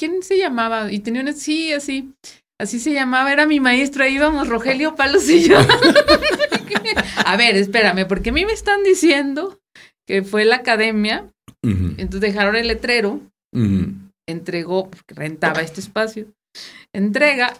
¿quién se llamaba? Y tenía una, sí, así, así se llamaba, era mi maestro, ahí íbamos Rogelio Palos y yo. (laughs) a ver, espérame, porque a mí me están diciendo que fue la academia Entonces dejaron el letrero, entregó, porque rentaba este espacio, entrega.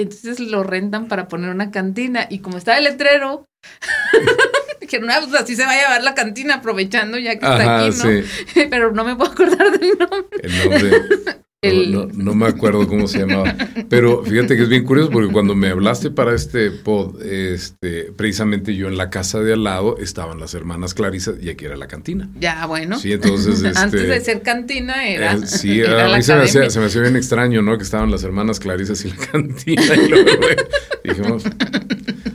Entonces lo rentan para poner una cantina. Y como estaba el letrero, (laughs) dijeron, ah, pues así se va a llevar la cantina, aprovechando ya que está aquí, ¿no? sí. (laughs) Pero no me puedo acordar del nombre. El nombre. (laughs) El- No, no- no me acuerdo cómo se llamaba. Pero fíjate que es bien curioso porque cuando me hablaste para este pod, este, precisamente yo en la casa de al lado estaban las hermanas Clarisa y aquí era la cantina. Ya, bueno. Sí, entonces, (laughs) este, Antes de ser cantina era. Eh, sí, era a mí se me, hacía, se me hacía bien extraño, ¿no? Que estaban las hermanas Clarisas y la cantina. Y luego, dijimos,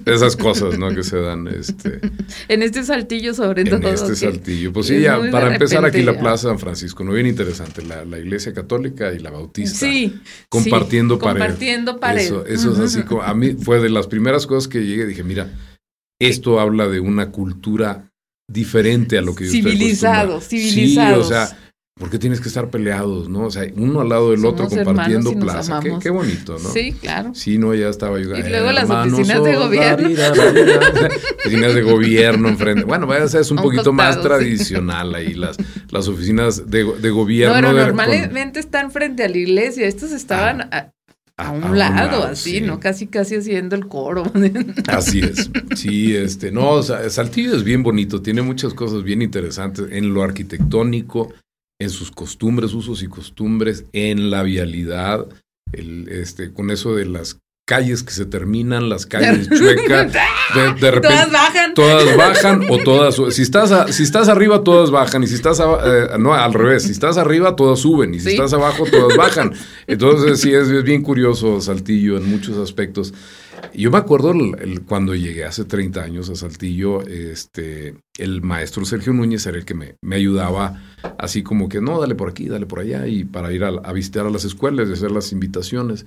esas cosas, ¿no? Que se dan este, (laughs) En este saltillo, sobre todo. en este saltillo. Pues sí, ya, para empezar aquí la. Plaza San Francisco, ¿no? Bien interesante, la, la iglesia católica y la bautista. Sí. Compartiendo sí, pared. Compartiendo pared. Eso, eso es así como, a mí fue de las primeras cosas que llegué, dije, mira, esto habla de una cultura diferente a lo que yo estoy acostumbrado. civilizados. Sí, o sea, ¿por qué tienes que estar peleados, no? O sea, uno al lado del otro compartiendo plaza. Qué, bonito, ¿no? Sí, claro. Sí, no, ya estaba yo. Y luego las oficinas de oh, gobierno. (laughs) Oficinas de gobierno enfrente. Bueno, vaya a ser es un un poquito más sí. tradicional ahí, las, las oficinas de, de No, gobierno. pero de- normalmente están frente a la iglesia. Estos estaban a, a un lado, así, ¿no? Casi, casi haciendo el coro. (laughs) Así es. Sí, este, no, o sea, Saltillo es bien bonito, tiene muchas cosas bien interesantes en lo arquitectónico, en sus costumbres, usos y costumbres, en la vialidad, el, este, con eso de las calles que se terminan, las calles (laughs) chuecas, de, de repente Todas bajan. todas bajan o todas suben. Si estás, a- si estás arriba, todas bajan. Y si estás eh, no, al revés. Si estás arriba, todas suben. Y si Sí. estás abajo, todas bajan. Entonces, sí, es, es bien curioso Saltillo en muchos aspectos. Yo me acuerdo cuando llegué hace 30 años a Saltillo, este, el maestro Sergio Núñez era el que me, me ayudaba así como que, no, dale por aquí, dale por allá, y para ir a, a visitar a las escuelas y hacer las invitaciones.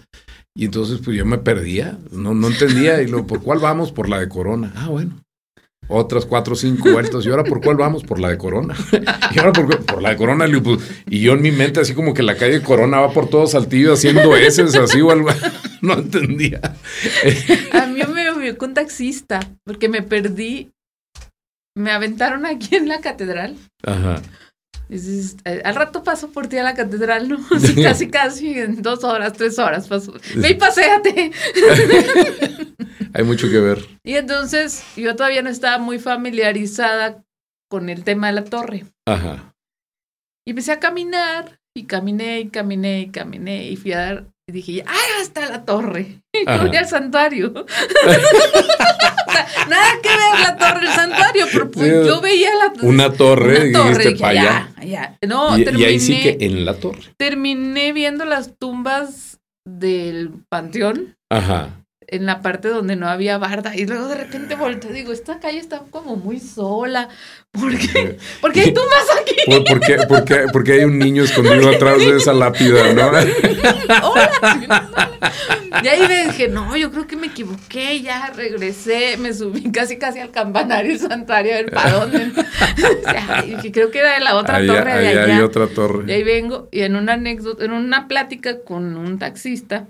Y entonces, pues yo me perdía, no, no entendía. Y luego, ¿por cuál vamos? Por la de Corona. Ah, bueno. Otras cuatro o cinco vueltas. ¿Y ahora por cuál vamos? Por la de Corona. (laughs) ¿Y ahora por, por la de Corona? Pues, y yo en mi mente, así como que la calle Corona va por todo Saltillo haciendo S, así o algo. (laughs) No entendía. A mí me vio con taxista porque me perdí. Me aventaron aquí en la catedral. Ajá. Dices, eh, al rato paso por ti a la catedral, ¿no? (laughs) Así, casi, casi en dos horas, tres horas paso. Ve y paséate. (laughs) Hay mucho que ver. Y entonces yo todavía no estaba muy familiarizada con el tema de la torre. Ajá. Y empecé a caminar y caminé y caminé y caminé y fui a dar y dije, ¡ay, hasta la torre! (laughs) Y fui al santuario. (laughs) Nada que ver la torre, el santuario, pero pues Sí, yo veía la Una torre, una torre, dijiste dije, para allá. "Ya, ya". No, y, y terminé, ahí sí que en la torre. terminé viendo las tumbas del panteón Ajá. En la parte donde no había barda y luego de repente volteo y digo, esta calle está como muy sola. ¿Por qué? Porque hay tumbas aquí. ¿Por, por qué, por qué- por qué hay un niño escondido atrás de esa lápida, no? (laughs) Y ahí dije, no, yo creo que me equivoqué, ya regresé, me subí casi casi al campanario del santuario a ver para dónde. (laughs) Ay, dije, creo que era de la otra Allá- torre de allá allá. hay otra torre. Y ahí vengo, y en una anécdota, en una plática con un taxista,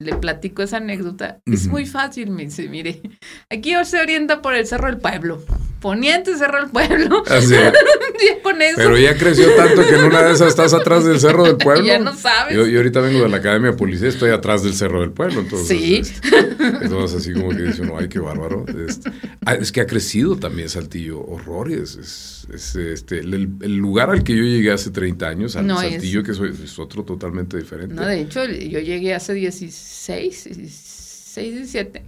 le platico esa anécdota. Es muy fácil, me dice, mire, aquí se orienta por el Cerro del Pueblo. Poniente Cerro del Pueblo. (laughs) Así. (laughs) Y con eso Pero ya creció tanto que en una de esas estás atrás del cerro del (laughs) pueblo. ya no sabes. Yo, yo ahorita vengo de la Academia de Policía, estoy atrás del cerro del pueblo. Entonces, Sí. este, entonces así como que dice uno, ay, qué bárbaro. Este, ah, es que ha crecido también Saltillo, horrores. Es, es, este, el, el lugar al que yo llegué hace 30 años, al No, es- Saltillo, que soy- es otro totalmente diferente. No, de hecho, yo llegué hace 16, 16, 17.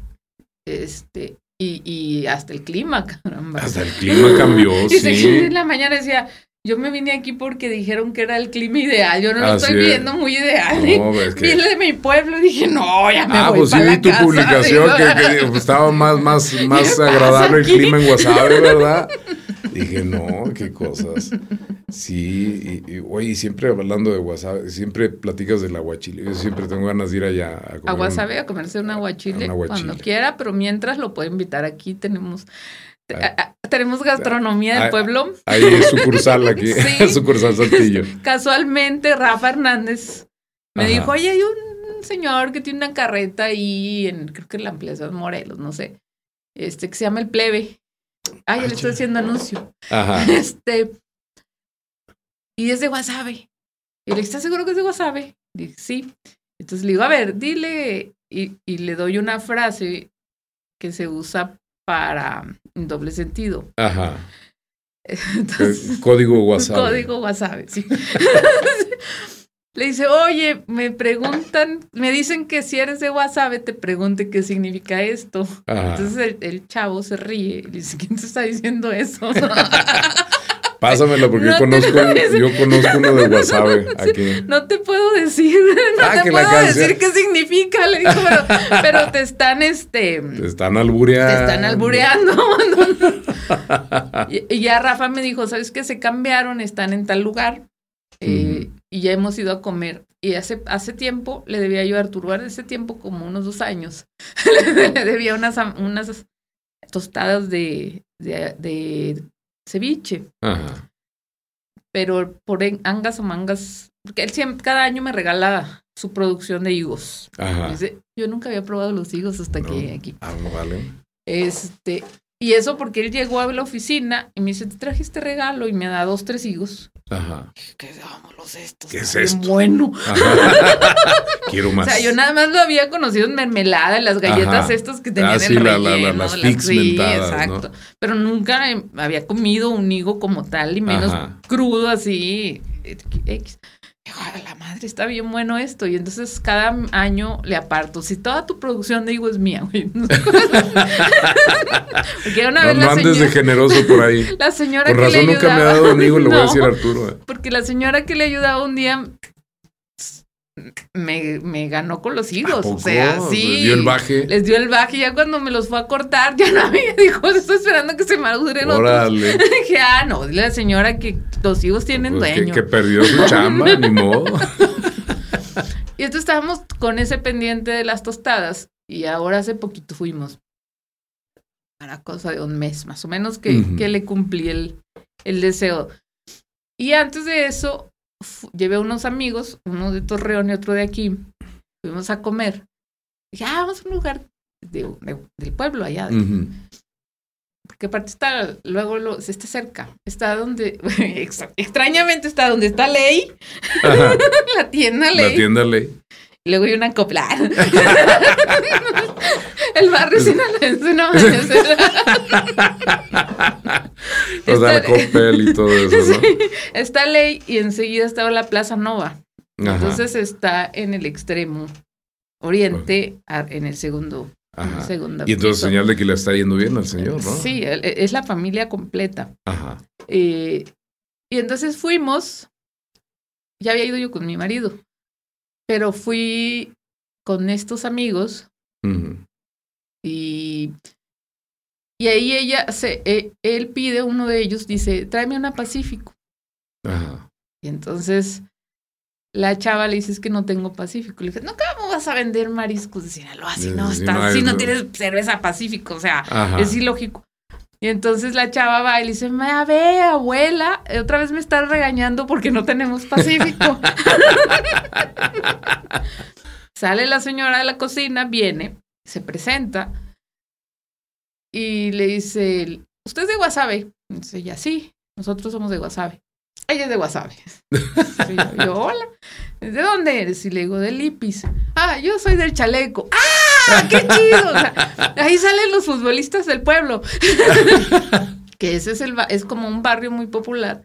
Este, y, y hasta el clima, (laughs) caramba. Hasta el clima cambió, (laughs) que sí. en la mañana decía, yo me vine aquí porque dijeron que era el clima ideal. Yo no lo Así estoy es. viendo muy ideal. No, es que- Vi el de mi pueblo y dije, no, ya me Ah, voy pues sí para vi la tu casa". publicación Digo, que, que pues, estaba más, más, (laughs) más agradable el clima en Guasave, ¿verdad? Dije, no, qué cosas. Sí, y, y, oye, siempre hablando de Guasave, siempre platicas del aguachile. Yo siempre tengo ganas de ir allá a comer A un- a comerse un aguachile, Un aguachile. cuando quiera, pero mientras lo puede invitar aquí. Tenemos, Ah. a- a- tenemos gastronomía del Ah, pueblo. Ahí es sucursal aquí, (laughs) (laughs) Sí. sucursal Saltillo. (laughs) Casualmente, Rafa Hernández me Ajá. dijo, oye, hay un señor que tiene una carreta ahí en, creo que en la ampliación Morelos, no sé, este, que se llama El Plebe. Ay, ya le estoy haciendo anuncio. Ajá. (laughs) Este, y es de wasabi. Y le ¿estás seguro que es de wasabi? Dije, sí. Entonces le digo, a ver, dile, y, y le doy una frase que se usa para en doble sentido. Ajá. (laughs) Entonces, Código WhatsApp. (laughs) Código wasabi, sí. Le dice, oye, me preguntan, me dicen que si eres de wasabi, te pregunte qué significa esto. Ajá. Entonces el, el chavo se ríe y le dice, ¿quién te está diciendo eso? (laughs) Pásamelo porque No yo conozco, yo conozco uno de WhatsApp (laughs) aquí. No te puedo decir, (laughs) no Ah, te que puedo decir qué significa, le dijo, pero, pero te están, este, Te están albureando. te están albureando. y, y ya Rafa me dijo, ¿sabes qué? Se cambiaron, están en tal lugar eh. Y ya hemos ido a comer. Y hace, hace tiempo le debía yo a Arturo, hace tiempo como unos dos años, (laughs) le debía unas, unas tostadas de, de, de ceviche, Ajá. pero por en- angas o mangas, porque él siempre, cada año me regala su producción de higos. Ajá. Dice, yo nunca había probado los higos hasta que No. aquí. Ah, no, vale. Este, y eso porque él llegó a la oficina y me dice, te traje este regalo y me da dos, tres higos. Ajá. ¿Qué vámonos estos? ¿Qué es esto? Bueno. Ajá. (laughs) Quiero más. O sea, yo nada más lo había conocido en mermelada, en las galletas Ajá. estas que tenían Ah, el sí, la- relleno. la- la- las las- sí, exacto. Pero nunca había comido un higo como tal y menos Ajá. crudo así. X. "A la madre, está bien bueno esto. Y entonces cada año le aparto. Si toda tu producción de higo es mía, güey. (laughs) Porque una No, vez no la andes de señora, generoso por ahí. (laughs) la señora Por que razón le nunca me ha ayudaba- dado un higo, le voy a (laughs) No, decir a Arturo. eh. Porque la señora que le ayudaba un día me, me ganó con los ¿A higos. O sea, sí. Les dio el baje. Les dio el baje ya cuando me los fue a cortar, (laughs) ya no había. Dijo, estoy esperando que se maduren otros. Órale. (laughs) Dije, ah, no, dile a la señora que los higos tienen Pues dueño. que perdió su chamba, ni (laughs) modo. Y entonces estábamos con ese pendiente de las tostadas. Y ahora hace poquito fuimos. Para cosa de un mes, más o menos, que, que le cumplí el, el deseo. Y antes de eso, llevé a unos amigos, uno de Torreón y otro de aquí. Fuimos a comer. Dije, ah, vamos a un lugar de- de- del pueblo allá. Porque aparte está, luego lo, está cerca. Está donde, (laughs) extrañamente está donde está Ley, (laughs) la tienda La Ley. tienda ley. Luego hay una coplar. (laughs) El barrio sinaloense, no. O sea, Está- Coppel y todo eso, ¿no? (laughs) Sí, está Ley y enseguida estaba la Plaza Nova. Ajá, Entonces está en el extremo oriente, en el segundo. el ajá. segundo Y entonces señal de que le está yendo bien al señor, ¿no? Sí, el- es la familia completa. Ajá. Eh, y entonces fuimos, ya había ido yo con mi marido, pero fui con estos amigos y, y ahí ella, se, eh, él pide, uno de ellos dice, tráeme una Pacífico. Ajá. Y entonces la chava le dice, es que no tengo Pacífico. Le dije, no, ¿cómo vas a vender mariscos de Sinaloa si no, estás- no si no tienes cerveza Pacífico? O sea, Ajá. es ilógico. Y entonces la chava va y le dice, "Ma, ve, abuela, otra vez me estás regañando porque no tenemos Pacífico. (laughs) Sale la señora de la cocina, viene, se presenta y le dice, ¿usted es de Guasave? Y dice ella, sí, nosotros somos de Guasave. Ella es de Guasave. (laughs) Yo, yo, hola. ¿De dónde eres? Y le digo, de Lipis. Ah, yo soy del Chaleco. ¡Ah! ¡Qué chido! O sea, ahí salen los futbolistas del pueblo. (laughs) que ese es el es como un barrio muy popular.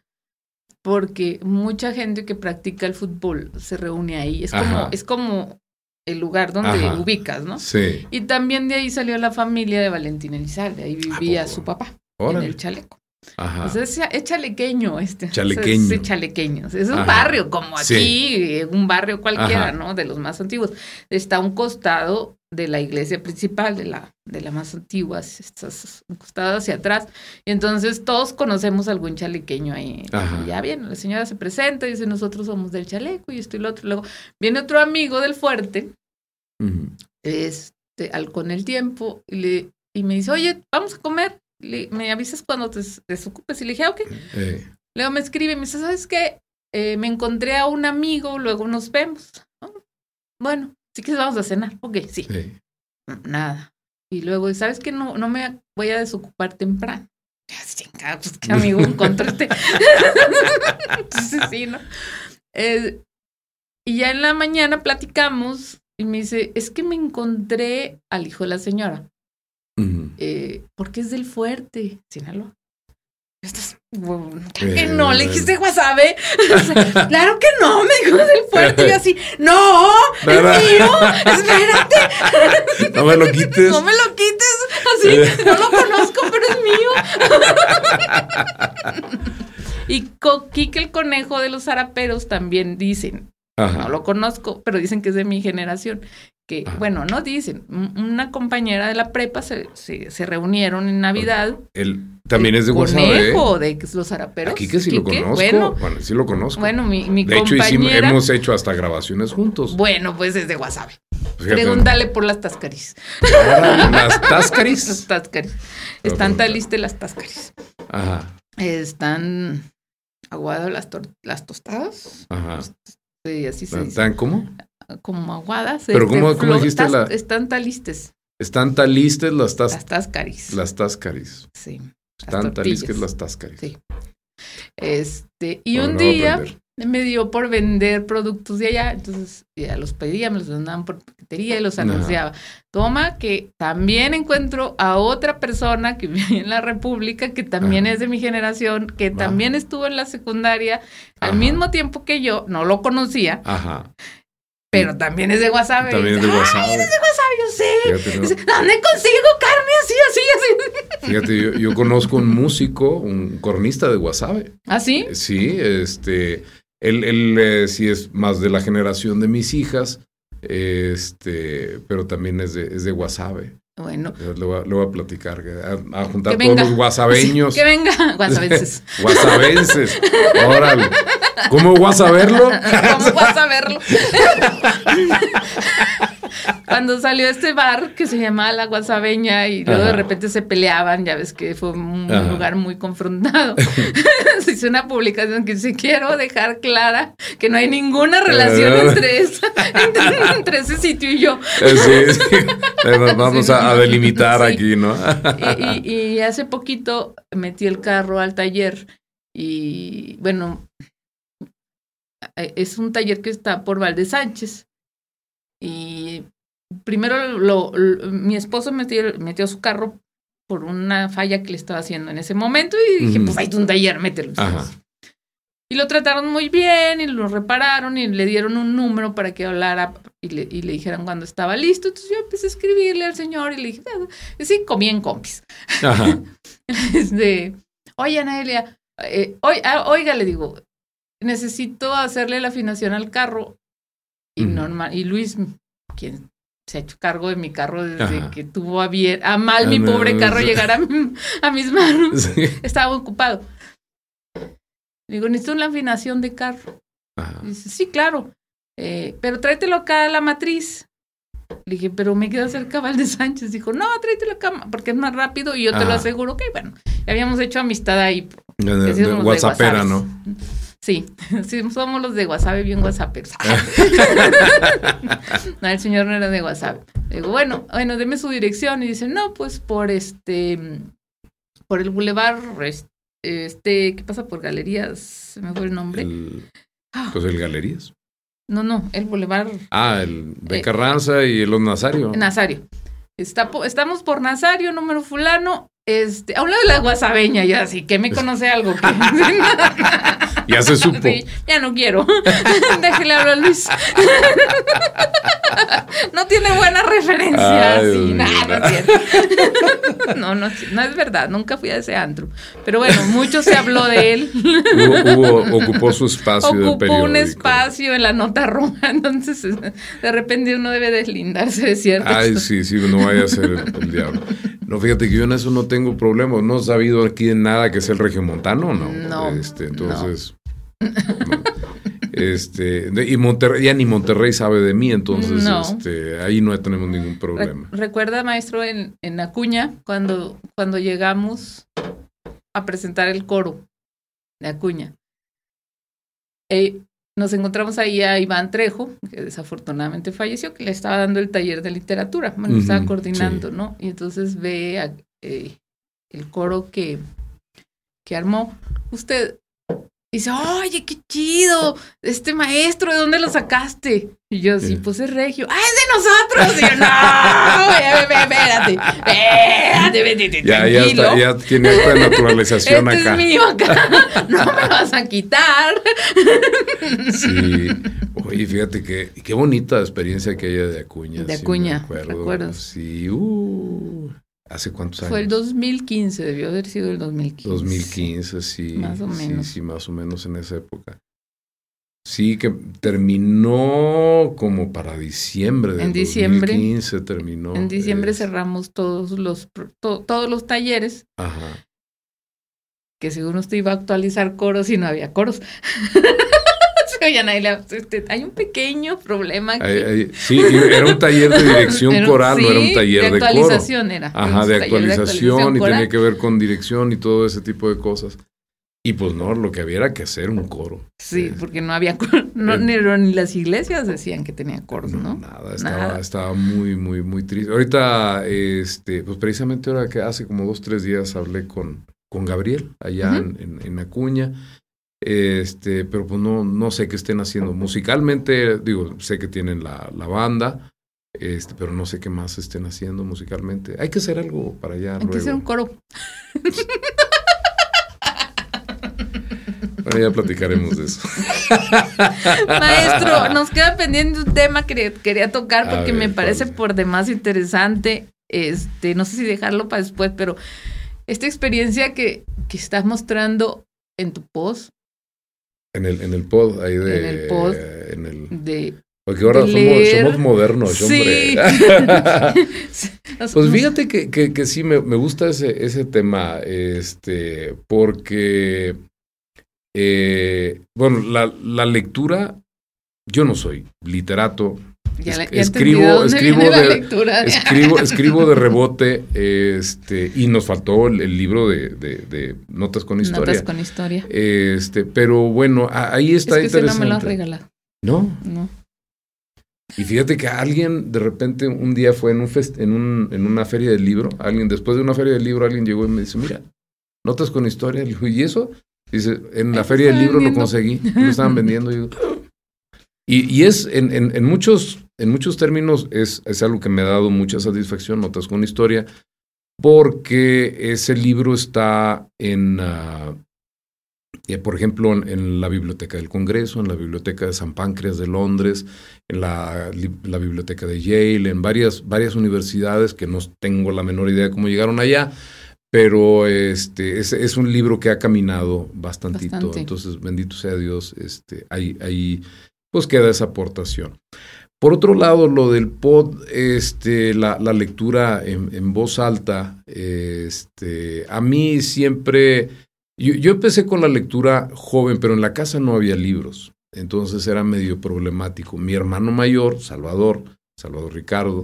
Porque mucha gente que practica el fútbol se reúne ahí. Es como, Ajá. es como el lugar donde Ajá. ubicas, ¿no? Sí. Y también de ahí salió la familia de Valentín Elizalde. Ahí vivía su papá en el chaleco. Ajá. O sea, es, es chalequeño este. Chalequeño. Sí, chalequeño. Es un Ajá. barrio como aquí, un barrio cualquiera, Ajá. ¿no? De los más antiguos. Está a un costado de la iglesia principal, de la, de la más antigua, estás un costado hacia atrás. Y entonces todos conocemos algún chalequeño ahí. Y ya viene, la señora se presenta y dice, nosotros somos del chaleco y esto y lo otro. Luego viene otro amigo del fuerte, Ujú. este, al, con el tiempo, y, le, y me dice, oye, vamos a comer. Le- me avisas cuando te des- desocupes. Y le dije, ah, ok. Eh, Luego me escribe y me dice, ¿sabes qué? Eh, me encontré a un amigo, luego nos vemos. "Ah, Bueno, sí que vamos a cenar. Ok, sí. sí. Nada. Y luego, ¿sabes qué? No, no me voy a desocupar temprano. Pues qué amigo (laughs) encontraste. Entonces, (laughs) sí, ¿no? Eh, y ya en la mañana platicamos y me dice, es que me encontré al hijo de la señora. Eh, porque es del fuerte, Sinaloa. Estás, bueno, Eh, que no, le dijiste. (laughs) O sea, claro que no, me dijo es del fuerte. Y yo así, no, es mío, (laughs) espérate, No me lo (laughs) quites. no me lo quites. Así, no lo conozco, pero es mío. Y Co- Quique el conejo de los zaraperos también dicen, Ajá. no lo conozco, pero dicen que es de mi generación. Que, Ajá. bueno, no dicen, un- una compañera de la prepa se, se, se reunieron en Navidad. Él también El es de Guasave. Conejo de los zaraperos. Aquí que sí lo conozco. Bueno, Bueno, sí lo conozco. bueno, mi, mi de hecho, hicimos- compañera. hemos hecho hasta grabaciones juntos. Bueno, pues es de Guasave. Fíjate, Pregúntale por las tascaris. Las (laughs) Las táscaris. tascaris. Están talistes las tascaris. Ajá, Están aguadas las, las tostadas. ajá. Sí, así se dice. ¿Están cómo? Como aguadas. Pero este, ¿cómo- cómo dijiste la- Están talistes. Están talistes las, tas- Las tascaris. las táscaris. Sí. Están talistes las táscaris. Sí. Este, y un día. Me dio por vender productos de allá, entonces ya los pedía, me los mandaban por paquetería y los anunciaba. Toma que también encuentro a otra persona que (laughs) vive en la República, que también Ajá. es de mi generación, que también estuvo en la secundaria al mismo tiempo que yo, no lo conocía, Ajá. pero también es de WhatsApp. También es de WhatsApp. yo sé. Fíjate, ¿no? Dice, ¿Dónde consigo carne así, así, así? (laughs) Fíjate, yo, yo conozco un músico, un cornista de Guasave. ¿Así? Sí, este, él, él eh, sí es más de la generación de mis hijas, este, pero también es de, es de Guasave. Bueno, Le voy a, le voy a platicar, a, a juntar todos los guasaveños. que venga, guasavenses. (laughs) Guasavenses. Órale. ¿Cómo vas a verlo? (laughs) ¿Cómo vas a verlo? (laughs) Cuando salió este bar que se llamaba La Guasabeña y luego de repente se peleaban, ya ves que fue un Ajá. lugar muy confrontado. (laughs) se hizo una publicación que dice, quiero dejar clara que no hay ninguna relación entre, esa- entre, (laughs) entre ese sitio y yo. Eh, Sí, sí. Nos (laughs) Vamos Sí. a, a delimitar Sí. aquí, ¿no? Y, y- y hace poquito metí el carro al taller y bueno, eh, es un taller que está por Valde Sánchez. Y primero lo, lo- mi esposo metió, metió su carro por una falla que le estaba haciendo en ese momento y dije, pues hay un taller, mételo. Ajá. Y lo trataron muy bien y lo repararon y le dieron un número para que hablara y le, y le dijeran cuando estaba listo. Entonces yo empecé a escribirle al señor y le dije, "Ah, sí, comí en compis. Ajá. (laughs) Este, oye, Anaelia, eh, ah, oiga, le digo, necesito hacerle la afinación al carro. Y, normal, y Luis, quien se ha hecho cargo de mi carro desde Ajá. que tuvo a, bien, a mal Ah, mi no, pobre carro llegar a, mi- a mis manos. (laughs) Sí. Estaba ocupado. Digo, necesito una afinación de carro. Ajá. Dice, sí, claro. Eh, pero tráetelo acá a la matriz. Le dije, pero me queda cerca Valde Sánchez. Dijo, no, tráetelo acá porque es más rápido y yo te lo aseguro. Ok, bueno, ya habíamos hecho amistad ahí. De, de- de WhatsApp. ¿no? Sí, (laughs) sí, somos los de WhatsApp bien WhatsApperos. (laughs) no, el señor no era de WhatsApp. Digo, bueno, bueno, deme su dirección. Y dice, no, pues por este, por el bulevar, este, ¿qué pasa por galerías? Se me fue el nombre. El- Ah, pues el Galerías. no, no, el bulevar Ah, el de Eh, Carranza y los Nazario. Nazario. Está estamos por Nazario, número fulano, este, a un lado de la guasabeña, ya así, que me conoce algo. que- (laughs) Ya se supo. Sí, ya no quiero. (laughs) Déjele hablar a Luis. (laughs) no tiene buena referencia. Ay, sí, nada, no, es no, no, no es verdad. Nunca fui a ese antro. Pero bueno, mucho se habló de él. Hubo- hubo- ocupó su espacio del Ocupó periódico. un espacio en la nota roja. Entonces, de repente uno debe deslindarse de cierto. Ay, sí, sí, no vaya a ser el, el diablo. No, fíjate que yo en eso no tengo problema. No he sabido aquí de nada que es el regiomontano, ¿no? No, Este, entonces. no. Este, y Monterrey, ya ni Monterrey sabe de mí, entonces No. este, ahí no tenemos ningún Re- problema. recuerda, maestro, en, en Acuña, cuando, cuando llegamos a presentar el coro de Acuña. Eh, nos encontramos ahí a Iván Trejo, que desafortunadamente falleció, que le estaba dando el taller de literatura, bueno, Ujú, estaba coordinando, sí. ¿no? Y entonces ve a- eh, el coro que, que armó, usted dice, oye, qué chido, este maestro, ¿de dónde lo sacaste? Y yo así, pues es regio. ¡Ah, es de nosotros! Y yo, no, espérate, espérate, ya, ya, está, ya tiene esta naturalización este acá. es mío acá, (laughs) no me vas a quitar. Sí, oye, fíjate que qué bonita experiencia que haya de Acuña. De sí, Acuña, me acuerdo. Sí, uh, ¿hace cuántos años? Fue el 2015, debió haber sido el 2015. 2015, sí. Más o menos. Sí, sí, más o menos en esa época. Sí, que terminó como para diciembre diciembre. 2015 terminó. En diciembre es- cerramos todos los, to- todos los talleres, Ajá. que según usted iba a actualizar coros y no había coros. (laughs) La- este, hay un pequeño problema aquí. Ahí- ahí- sí, era un taller de dirección (laughs) Era- coral, no era un taller de, de coro. actualización era. Ajá, de actualización y coral. tenía que ver con dirección y todo ese tipo de cosas. Y pues no, lo que había era que hacer un coro. Sí, Eh, porque no había coro, no, Eh, ni, ni las iglesias decían que tenía coros, ¿no? Nada, estaba, Nada. estaba muy, muy, muy triste. Ahorita, este, pues precisamente ahora que hace como dos, tres días hablé con, con Gabriel allá en Acuña. Este, pero pues no, no sé qué estén haciendo. Musicalmente, digo, sé que tienen la, la banda, este, pero no sé qué más estén haciendo musicalmente. Hay que hacer algo para allá. Hay que hacer un coro. (laughs) Bueno, ya platicaremos de eso. (laughs) Maestro, nos queda pendiente un tema que quería tocar porque ver, me parece por demás interesante. Este, no sé si dejarlo para después, pero esta experiencia que, que estás mostrando en tu post En el, en el pod, ahí de. En el pod. en el- de porque ahora de somos, leer. somos modernos, Sí. hombre. (laughs) Pues fíjate que, que, que sí, me, me gusta ese, ese tema, este, porque, eh, bueno, la, la lectura, yo no soy literato, ya ya escribo- escribo de- lectura. (laughs) escribo, escribo de rebote, este, y nos faltó el, el libro de, de, de Notas con Historia. Notas con historia. Este, pero bueno, ahí está es que ese no me lo has interesante. regalado. no, No. Y fíjate que alguien de repente un día fue en un fest- en un en una feria del libro, alguien después de una feria del libro alguien llegó y me dice, "Mira, notas con historia." Le digo, "¿Y eso?" Dice, "En la feria del libro lo vendiendo. conseguí, lo estaban (laughs) vendiendo." Y, digo, y, y es en, en, en muchos en muchos términos es, es algo que me ha dado mucha satisfacción, notas con historia, porque ese libro está en eh, por ejemplo, en, en la Biblioteca del Congreso, en la Biblioteca de San Páncreas de Londres, en la, li- la Biblioteca de Yale, en varias, varias universidades que no tengo la menor idea de cómo llegaron allá, pero este es, es un libro que ha caminado bastantito. Bastante. Entonces, bendito sea Dios, este, ahí, ahí pues queda esa aportación. Por otro lado, lo del pod, este, la, la lectura en, en voz alta, este, a mí siempre yo, yo empecé con la lectura joven, pero en la casa no había libros. Entonces era medio problemático. Mi hermano mayor, Salvador, Salvador Ricardo,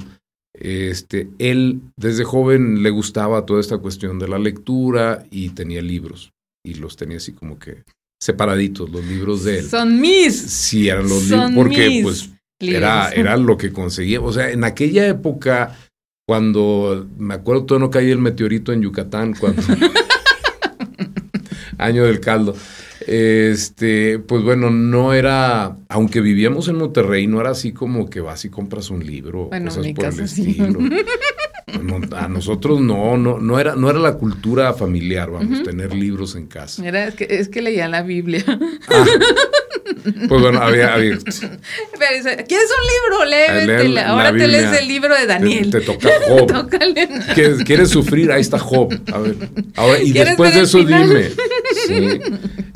este, él desde joven le gustaba toda esta cuestión de la lectura y tenía libros. Y los tenía así como que separaditos, los libros de él. Son mis Sí, eran los libros, porque mis pues. Era, (laughs) era lo que conseguía. O sea, en aquella época, cuando me acuerdo todo no caía el meteorito en Yucatán, cuando (laughs) año del caldo. Este, pues bueno, no era, aunque vivíamos en Monterrey, no era así como que vas y compras un libro, Bueno, en cosas por el estilo. (laughs) A nosotros no, no, no era, no era la cultura familiar, vamos, tener libros en casa. Era, es, que, es que leía la Biblia. Ah, pues bueno, había, había- Pero ¿Quieres un libro? A leer Léete. la Ahora te lees el libro de Daniel. Te, te toca Job. (laughs) ¿Quieres, quieres sufrir? Ahí está Job. A ver. Ahora, y ¿Quieres después de eso final? dime. (laughs) Sí.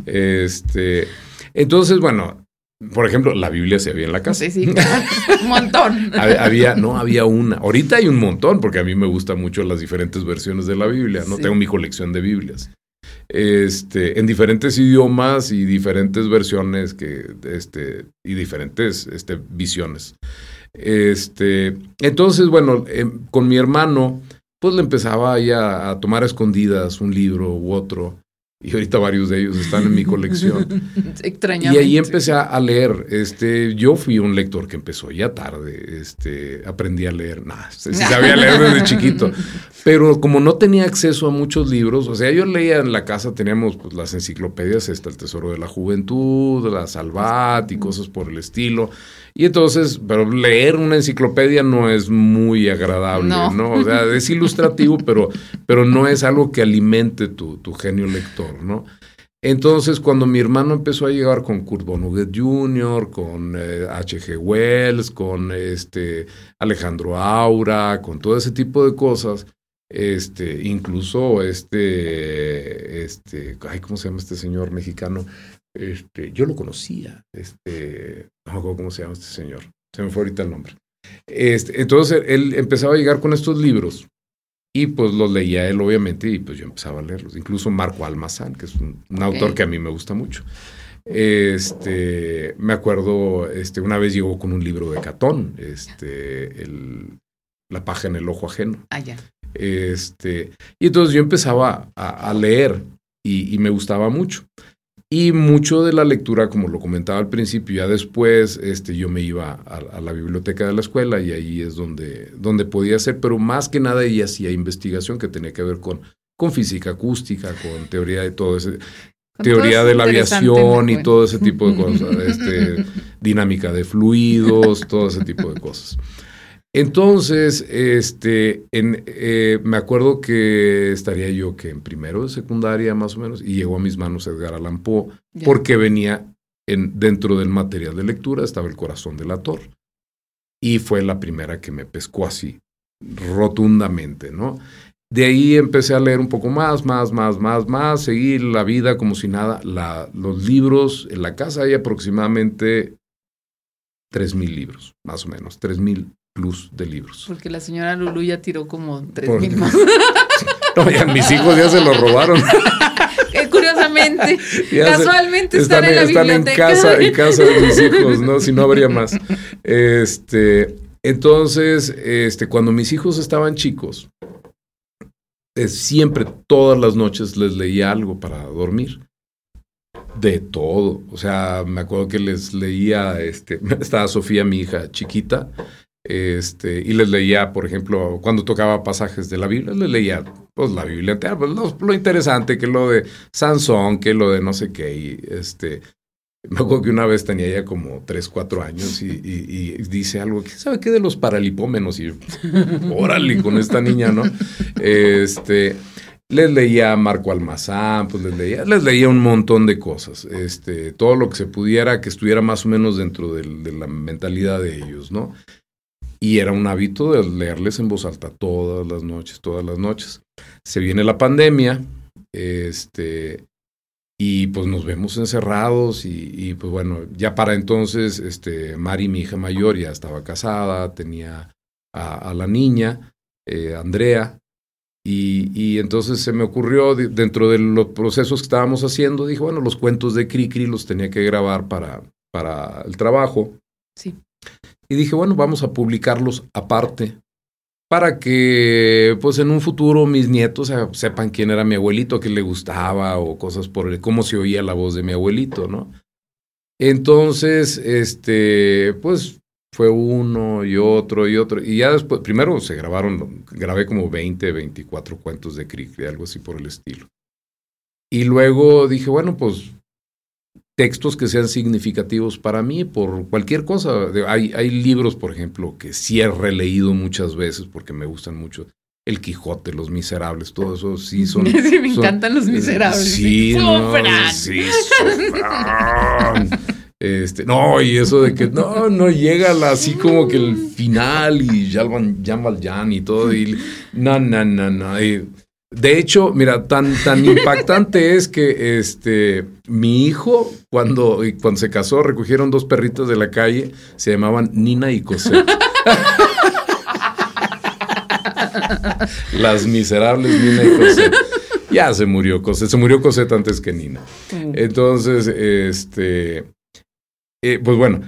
Este. Entonces, bueno, por ejemplo, la Biblia se había en la casa. Sí, sí. (laughs) un montón. (laughs) Hab- Había, no había una. Ahorita hay un montón, porque a mí me gustan mucho las diferentes versiones de la Biblia. No Sí. tengo mi colección de Biblias. Este, en diferentes idiomas y diferentes versiones que, este, y diferentes este, visiones. Este, entonces, bueno, em, con mi hermano, pues le empezaba ahí a, a tomar a escondidas un libro u otro. Y ahorita varios de ellos están en mi colección. (laughs) Extrañamente. Y ahí empecé a leer. Este, yo fui un lector que empezó ya tarde. Este, aprendí a leer. Sí sabía leer desde (laughs) chiquito. Pero como no tenía acceso a muchos libros, o sea, yo leía en la casa, teníamos pues, las enciclopedias, está el Tesoro de la Juventud, la Salvat y cosas por el estilo. Y entonces, pero leer una enciclopedia no es muy agradable, ¿no? O sea, es ilustrativo, pero, pero no es algo que alimente tu, tu genio lector, Entonces, cuando mi hermano empezó a llegar con Kurt Vonnegut Jr., con H.G. Eh, Wells, con este Alejandro Aura, con todo ese tipo de cosas, este, incluso este, este, ay, ¿cómo se llama este señor mexicano? Este, yo lo conocía, este, no cómo se llama este señor, se me fue ahorita el nombre. Este, entonces él empezaba a llegar con estos libros y pues los leía él obviamente y pues yo empezaba a leerlos. Incluso Marco Almazán, que es un, autor que a mí me gusta mucho. Este, me acuerdo, este, una vez llegó con un libro de Catón, este, el, La paja en el ojo ajeno. Ah, ya. Este, y entonces yo empezaba a, leer y, me gustaba mucho. Y mucho de la lectura, como lo comentaba al principio, ya después este, yo me iba a, la biblioteca de la escuela y ahí es donde, donde podía hacer, pero más que nada ella hacía investigación que tenía que ver con, con física acústica, con teoría de todo ese, teoría de la aviación y todo ese tipo de (laughs) cosas, este, dinámica de fluidos, todo ese tipo de cosas. Entonces, este, en, eh, me acuerdo que estaría yo que en primero de secundaria más o menos, y llegó a mis manos Edgar Allan Poe, porque venía en, dentro del material de lectura, estaba El corazón del ator. Y fue la primera que me pescó así, rotundamente, ¿no? De ahí empecé a leer un poco más, más, más, más, más, seguir la vida como si nada. La, los libros, en la casa hay aproximadamente 3.000 libros, más o menos, 3.000 plus de libros. Porque la señora Lulu ya tiró como tres mil más. (laughs) no, ya mis hijos ya se lo robaron. (laughs) Eh, curiosamente, (laughs) casualmente están, en, la están en casa, en casa de mis hijos, ¿no? Si no habría más. Este, entonces, este, cuando mis hijos estaban chicos, eh, siempre, todas las noches les leía algo para dormir. De todo. O sea, me acuerdo que les leía, este, estaba Sofía, mi hija chiquita, este, y les leía, por ejemplo, cuando tocaba pasajes de la Biblia, les leía pues, la Biblia, pues, lo, interesante que lo de Sansón, que lo de no sé qué. Y este, me acuerdo que una vez tenía ya como 3, 4 años y, dice algo, ¿quién sabe qué de los paralipómenos? Y (laughs) órale con esta niña, ¿no? Este, les leía Marco Almazán, pues les leía, les leía un montón de cosas. Este, todo lo que se pudiera que estuviera más o menos dentro de la mentalidad de ellos, ¿no? Y era un hábito de leerles en voz alta todas las noches, todas las noches. Se viene la pandemia, este, y pues nos vemos encerrados y, pues bueno, ya para entonces, este, Mari, mi hija mayor, ya estaba casada, tenía a, la niña, eh, Andrea, y, entonces se me ocurrió, dentro de los procesos que estábamos haciendo, dije, bueno, los cuentos de Cricri los tenía que grabar para, para el trabajo. Sí. Y dije, bueno, vamos a publicarlos aparte para que pues en un futuro mis nietos sepan quién era mi abuelito, qué le gustaba o cosas por el, cómo se oía la voz de mi abuelito, ¿no? Entonces, este, pues fue uno y otro y otro. Y ya después, primero se grabaron, grabé como 20, 24 cuentos de Cricri, algo así por el estilo. Y luego dije, bueno, pues textos que sean significativos para mí por cualquier cosa. Hay, hay libros, por ejemplo, que sí he releído muchas veces porque me gustan mucho. El Quijote, Los Miserables, todo eso sí (laughs) son... Sí, me encantan Los Miserables. Sí, no, sí, Este, no, y eso de que no, no llega así como que el final y Jan Valjean y todo, y no, no, no, no. De hecho, mira, tan, tan (laughs) impactante es que este, mi hijo, cuando, cuando se casó, recogieron dos perritos de la calle, se llamaban Nina y Cosette. (laughs) Las miserables Nina y Cosette. Ya se murió Cosette, se murió Cosette antes que Nina. Entonces, este, eh, pues bueno,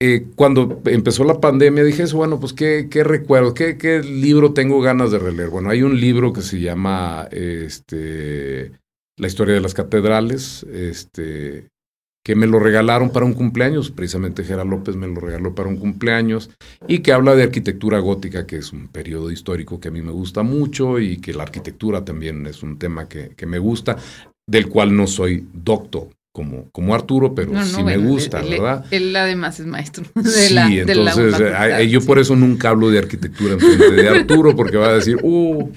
eh, cuando empezó la pandemia dije eso, bueno, pues qué, recuerdo, ¿Qué, qué, libro tengo ganas de releer. Bueno, hay un libro que se llama este, la historia de las catedrales, este, que me lo regalaron para un cumpleaños, precisamente Gerard López me lo regaló para un cumpleaños, y que habla de arquitectura gótica, que es un periodo histórico que a mí me gusta mucho y que la arquitectura también es un tema que, me gusta, del cual no soy doctor, como, como Arturo, pero sí me gusta, ¿verdad? Él, además es maestro. (laughs) De sí, entonces yo por eso nunca hablo de arquitectura en frente de Arturo, porque va a decir, uh,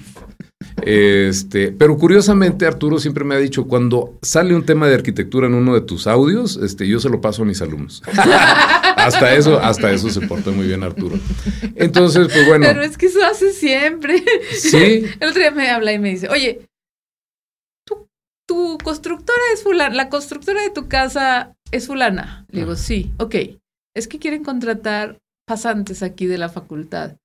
este, pero curiosamente Arturo siempre me ha dicho, cuando sale un tema de arquitectura en uno de tus audios, este, yo se lo paso a mis alumnos. (laughs) hasta eso, hasta eso se porta muy bien Arturo. Entonces, pues bueno. Pero es que eso hace siempre. Sí. (laughs) El otro día me habla y me dice, oye, tu constructora es fulana, la constructora de tu casa es fulana. Le digo, sí, ok. Es que quieren contratar pasantes aquí de la facultad.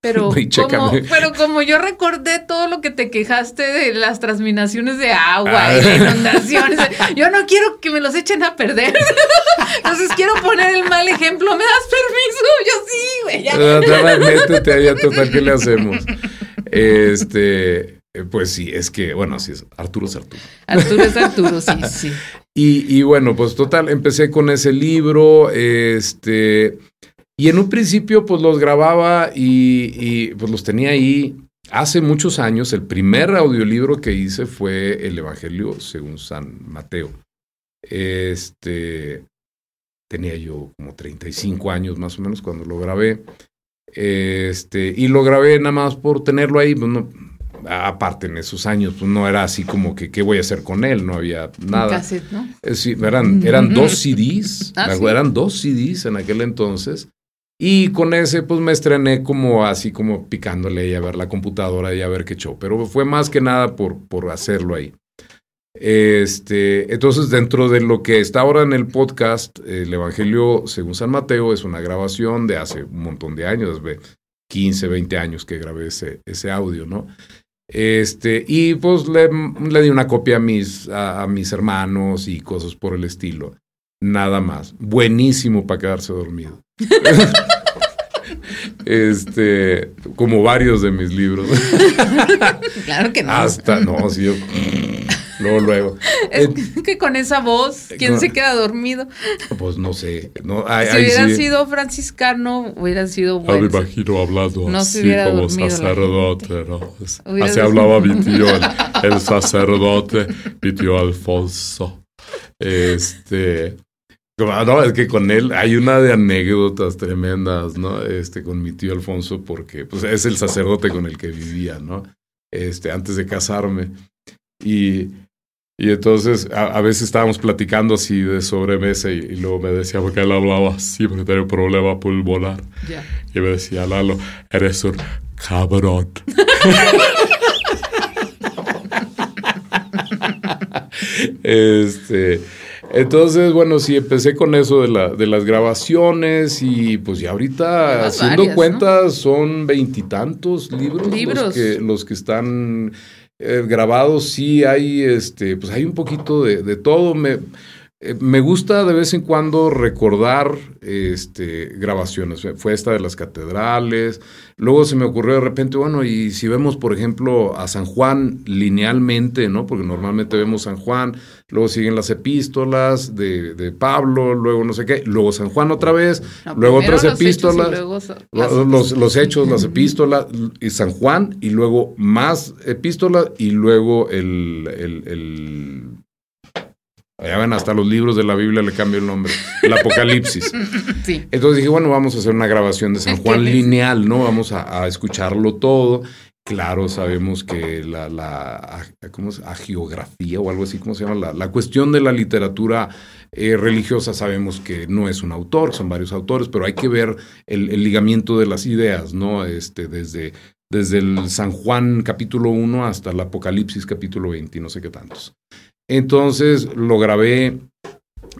Pero (laughs) como, pero como yo recordé todo lo que te quejaste de las transminaciones de agua y ah. inundaciones, (laughs) yo no quiero que me los echen a perder. (laughs) Entonces quiero poner el mal ejemplo. ¿Me das permiso? Yo sí, güey. Ya. Métete allá, total, ¿qué le hacemos? Este, pues sí, es que, bueno, sí, es Arturo es Arturo. Arturo es Arturo, sí, (laughs) sí. Y, y bueno, pues total, empecé con ese libro, este, y en un principio, pues los grababa y, pues los tenía ahí. Hace muchos años, el primer audiolibro que hice fue El Evangelio según San Mateo. Este, tenía yo como 35 años más o menos cuando lo grabé. Este, y lo grabé nada más por tenerlo ahí. Pues aparte, en esos años, pues no era así como que qué voy a hacer con él, no había nada. Cassette, ¿no? Eh, sí, eran, eran dos (laughs) CDs, ah, eran dos CDs en aquel entonces. Y con ese, pues me estrené como así, como picándole y a ver la computadora y a ver qué show. Pero fue más que nada por, por hacerlo ahí. Este, entonces, dentro de lo que está ahora en el podcast, el Evangelio según San Mateo es una grabación de hace un montón de años, de 15, 20 años que grabé ese, ese audio, ¿no? Este, y pues le, le di una copia a mis, a mis hermanos y cosas por el estilo. Nada más. Buenísimo para quedarse dormido. (laughs) este, como varios de mis libros. (laughs) claro que no. Hasta, no, sí, yo, luego, luego. (laughs) Es que con esa voz, ¿quién se queda dormido? Pues no sé. No, si hubiera sido franciscano, hubiera sido bueno. me imagino hablando no así como sacerdote, ¿no? Así hablaba mi tío, (laughs) el sacerdote, mi tío Alfonso. Este, no, es que con él hay una de anécdotas tremendas, ¿no? Este, con mi tío Alfonso, porque pues, es el sacerdote con el que vivía, ¿no? Este, antes de casarme. Y, y entonces a, veces estábamos platicando así de sobremesa y, y, luego me decía, porque él hablaba así, porque tenía un problema pulmonar. Y me decía, Lalo, eres un cabrón. este. Entonces, bueno, sí, empecé con eso de, la, de las grabaciones y pues ya ahorita, haciendo cuentas, son veintitantos libros, Los, que, los que están eh, grabados. Sí, hay, este, pues hay un poquito de, de todo. Me, eh, me gusta de vez en cuando recordar este, grabaciones. Fue esta de las catedrales. Luego se me ocurrió de repente, bueno, y si vemos, por ejemplo, a San Juan linealmente, ¿no? Porque normalmente vemos San Juan, luego siguen las epístolas de, de Pablo, luego no sé qué, luego San Juan otra vez, luego otras epístolas, los, los, hechos, las epístolas, y San Juan, y luego más epístolas, y luego el, el ya ven, hasta los libros de la Biblia le cambio el nombre. El Apocalipsis. (laughs) Sí. Entonces dije, bueno, vamos a hacer una grabación de San Juan (laughs) lineal, ¿no? Vamos a, escucharlo todo. Claro, sabemos que la, la ¿cómo es? geografía o algo así, ¿cómo se llama? La, cuestión de la literatura eh, religiosa sabemos que no es un autor, son varios autores, pero hay que ver el, el ligamiento de las ideas, ¿no? Este, desde, desde el San Juan capítulo 1 hasta el Apocalipsis capítulo 20 y no sé qué tantos. Entonces lo grabé,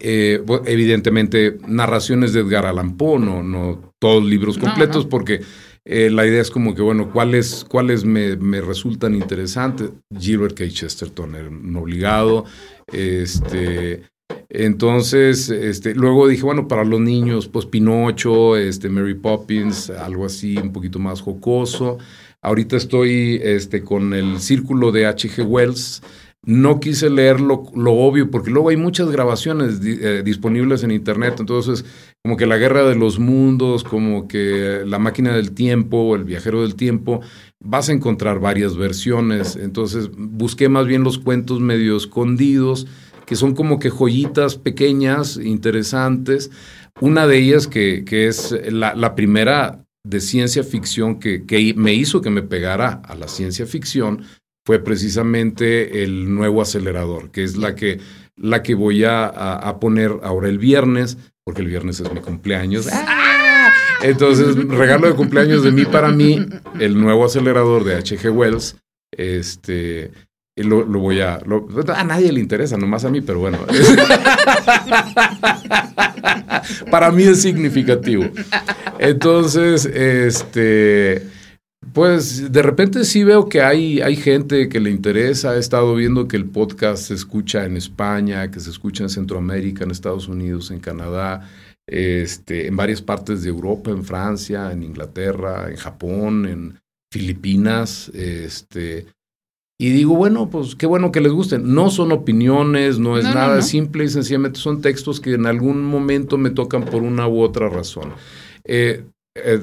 eh, evidentemente, narraciones de Edgar Allan Poe, no, no todos libros completos, porque eh, la idea es como que, bueno, ¿cuáles, cuáles me, me resultan interesantes? Gilbert K. Chesterton era un obligado. Este, entonces, este, luego dije, bueno, para los niños, pues Pinocho, este, Mary Poppins, algo así, un poquito más jocoso. Ahorita estoy este, con el círculo de H.G. Wells, no quise leer lo, obvio, porque luego hay muchas grabaciones eh, disponibles en Internet, entonces como que la guerra de los mundos, como que la máquina del tiempo, el viajero del tiempo, vas a encontrar varias versiones, entonces busqué más bien los cuentos medio escondidos, que son como que joyitas pequeñas, interesantes. Una de ellas que, que es la, la, primera de ciencia ficción que, que me hizo que me pegara a la ciencia ficción, fue precisamente el nuevo acelerador, que es la que, la que voy a, poner ahora el viernes, porque el viernes es mi cumpleaños. ¡Ah! Entonces, regalo de cumpleaños de mí para mí, el nuevo acelerador de H.G. Wells. Este, lo, lo, voy a. a nadie le interesa, nomás a mí, pero bueno. (laughs) para mí es significativo. Entonces, este. Pues de repente sí veo que hay, hay gente que le interesa. He estado viendo que el podcast se escucha en España, que se escucha en Centroamérica, en Estados Unidos, en Canadá, este, en varias partes de Europa, en Francia, en Inglaterra, en Japón, en Filipinas. Este, y digo, bueno, pues qué bueno que les gusten. No son opiniones, no es nada, simple y sencillamente son textos que en algún momento me tocan por una u otra razón. Eh, eh,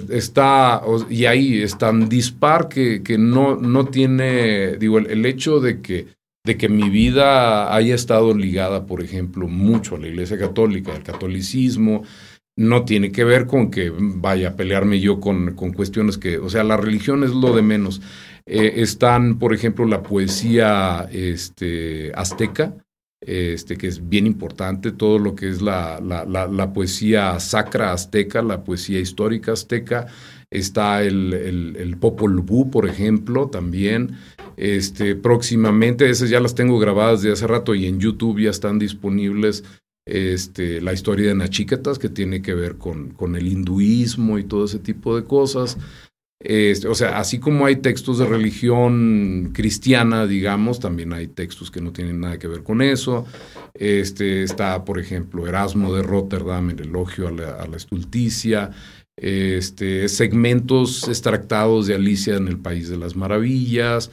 está, y ahí está tan dispar que, que no, no tiene, digo, el, hecho de que, de que mi vida haya estado ligada, por ejemplo, mucho a la Iglesia Católica, al catolicismo, no tiene que ver con que vaya a pelearme yo con, con cuestiones que, o sea, la religión es lo de menos. Eh, están, por ejemplo, la poesía este, azteca, este, que es bien importante, todo lo que es la, la, poesía sacra azteca, la poesía histórica azteca, está el, el, Popol Vuh, por ejemplo, también. Este, próximamente, esas ya las tengo grabadas de hace rato y en YouTube ya están disponibles este, la historia de Nachicatas, que tiene que ver con, con el hinduismo y todo ese tipo de cosas. O sea, así como hay textos de religión cristiana, digamos, también hay textos que no tienen nada que ver con eso. Este, está, por ejemplo, Erasmo de Rotterdam, el elogio a la, estulticia. Este, segmentos extractados de Alicia en el País de las Maravillas.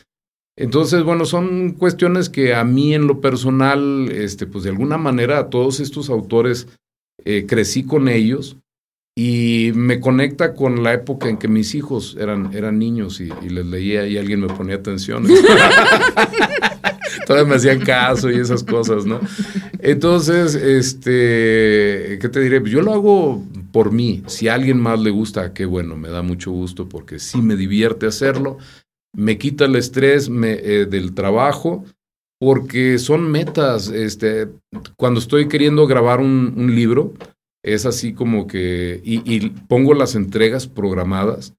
Entonces, bueno, son cuestiones que a mí en lo personal, este, pues de alguna manera a todos estos autores eh, crecí con ellos y me conecta con la época en que mis hijos eran, eran niños y, les leía y alguien me ponía atención. (laughs) Todavía me hacían caso y esas cosas, ¿no? Entonces, este, ¿qué te diré? Yo lo hago por mí. Si a alguien más le gusta, qué bueno, me da mucho gusto porque sí me divierte hacerlo. Me quita el estrés eh, del trabajo porque son metas. Este, cuando estoy queriendo grabar un libro, es así como que, y, pongo las entregas programadas.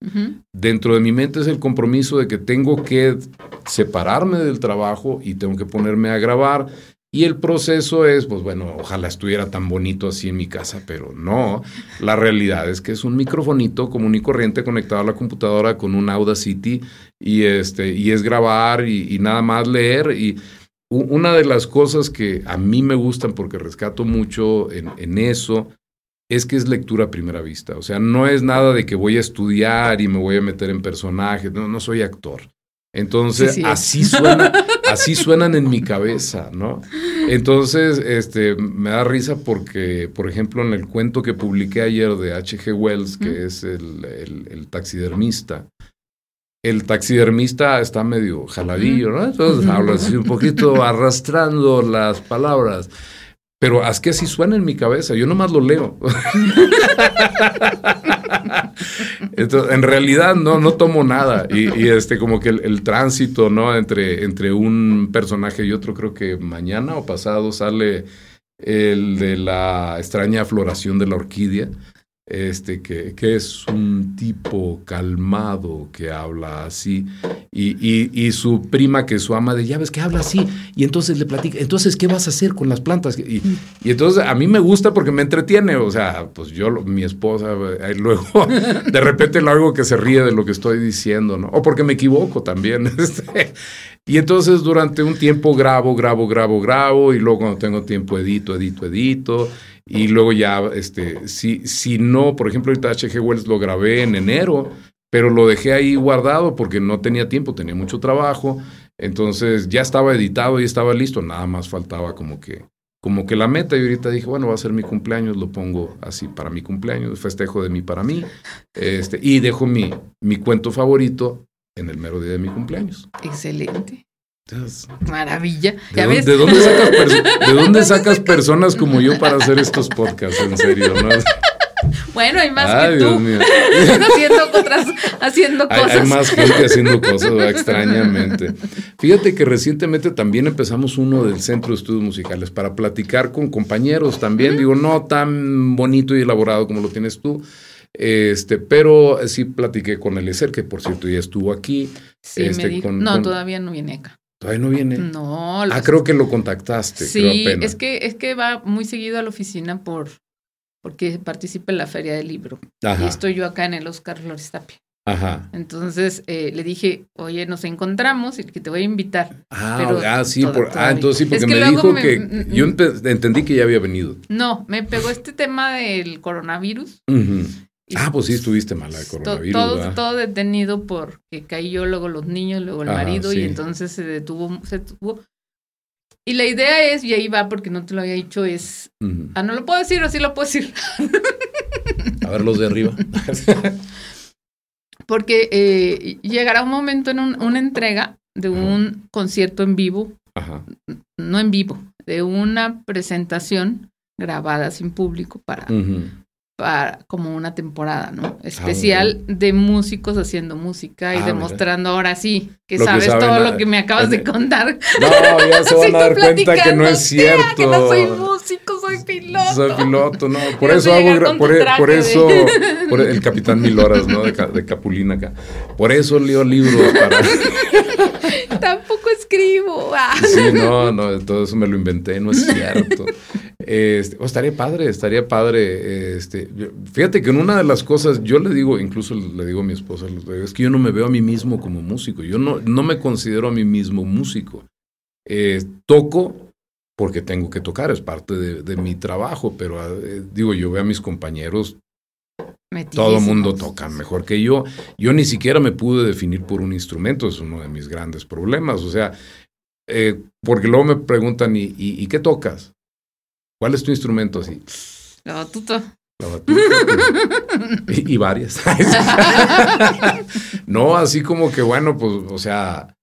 Dentro de mi mente es el compromiso de que tengo que separarme del trabajo y tengo que ponerme a grabar. Y el proceso es, pues bueno, ojalá estuviera tan bonito así en mi casa, pero no. La realidad es que es un microfonito común y corriente conectado a la computadora con un Audacity y, este, y es grabar y, nada más leer. Y una de las cosas que a mí me gustan porque rescato mucho en, en eso es que es lectura a primera vista. O sea, no es nada de que voy a estudiar y me voy a meter en personajes. No, no soy actor. Entonces, así suena, así suenan en mi cabeza, ¿no? Entonces, este, me da risa porque, por ejemplo, en el cuento que publiqué ayer de H.G. Wells, que es el, el, taxidermista, el taxidermista está medio jaladillo, ¿no? Entonces habla así un poquito arrastrando las palabras. Pero haz que así suena en mi cabeza, yo nomás lo leo. Entonces, en realidad no, no tomo nada. Y, este, como que el, tránsito, ¿no? Entre, entre un personaje y otro, creo que mañana o pasado sale el de la extraña floración de la orquídea este, que, que, es un tipo calmado que habla así, y, y, su prima que es su ama de, ya ves que habla así, y entonces le platica, entonces, ¿qué vas a hacer con las plantas? Y, y entonces a mí me gusta porque me entretiene, o sea, pues yo, mi esposa, luego (laughs) de repente lo hago que se ríe de lo que estoy diciendo, ¿no? O porque me equivoco también. (laughs) Este, y entonces durante un tiempo grabo, grabo, grabo, grabo, y luego cuando tengo tiempo edito, edito, edito. Y luego ya, este, si, si no, por ejemplo, ahorita H.G. Wells lo grabé en enero, pero lo dejé ahí guardado porque no tenía tiempo, tenía mucho trabajo. Entonces ya estaba editado y estaba listo, nada más faltaba como que, como que la meta y ahorita dije, bueno, va a ser mi cumpleaños, lo pongo así para mi cumpleaños, festejo de mí para mí, este, y dejo mi, mi cuento favorito en el mero día de mi cumpleaños. Excelente. Maravilla. ¿De, dónde, ¿de, dónde sacas (laughs) ¿De dónde sacas personas como yo para hacer estos podcasts? En serio, ¿no? Bueno, hay más que tú. haciendo, otras, haciendo cosas. Hay, más gente haciendo cosas, extrañamente. Fíjate que recientemente también empezamos uno del Centro de Estudios Musicales para platicar con compañeros también. Digo, no tan bonito y elaborado como lo tienes tú. Este, pero sí platiqué con Eliezer, que por cierto ya estuvo aquí. Sí, este, me dijo. no, todavía no viene acá. ¿Todavía no viene? No. Ah, creo que lo contactaste. Sí, es que, es que va muy seguido a la oficina por porque participa en la feria del libro. Y estoy yo acá en el Oscar Flores Tapia. Ajá. Entonces eh, le dije, oye, nos encontramos y que te voy a invitar. Ah, ah sí, ah, entonces sí, porque me dijo que yo entendí que ya había venido. No, me pegó este tema del coronavirus. Ah, pues sí, estuviste mala de coronavirus. Todo, todo detenido porque caí yo, luego los niños, luego el marido, y entonces se detuvo, se detuvo. Y la idea es, y ahí va porque no te lo había dicho, es. Ah, no lo puedo decir o sí lo puedo decir. A ver los de arriba. (laughs) porque eh, llegará un momento en una entrega de un concierto en vivo. Ajá. No en vivo, de una presentación grabada sin público para, como una temporada, ¿no? Ah, Especial de músicos haciendo música y ah, demostrando ahora sí que sabes todo lo que me acabas de contar. No, ya se (laughs) van a dar cuenta que no es cierto. Que no soy músico, soy piloto. Soy piloto, no. Por eso hago, por, e, por eso, (laughs) por el Capitán Mil Horas, ¿no? De, de Capulina acá. Por eso leo libros para... (laughs) Tampoco escribo. Ah. Sí, no, no, todo eso me lo inventé, no es cierto. Este, oh, estaría padre, estaría padre. Este, fíjate que en una de las cosas, yo le digo, incluso le digo a mi esposa, es que yo no me veo a mí mismo como músico. Yo no, no me considero a mí mismo músico. Eh, toco porque tengo que tocar, es parte de, mi trabajo, pero eh, digo, yo veo a mis compañeros, todo el mundo toca mejor que yo. Yo ni siquiera me pude definir por un instrumento, es uno de mis grandes problemas. O sea, eh, porque luego me preguntan, ¿y qué tocas? ¿Cuál es tu instrumento así? La batuta. La batuta. y, varias. (laughs) no, así como que bueno, pues, o sea,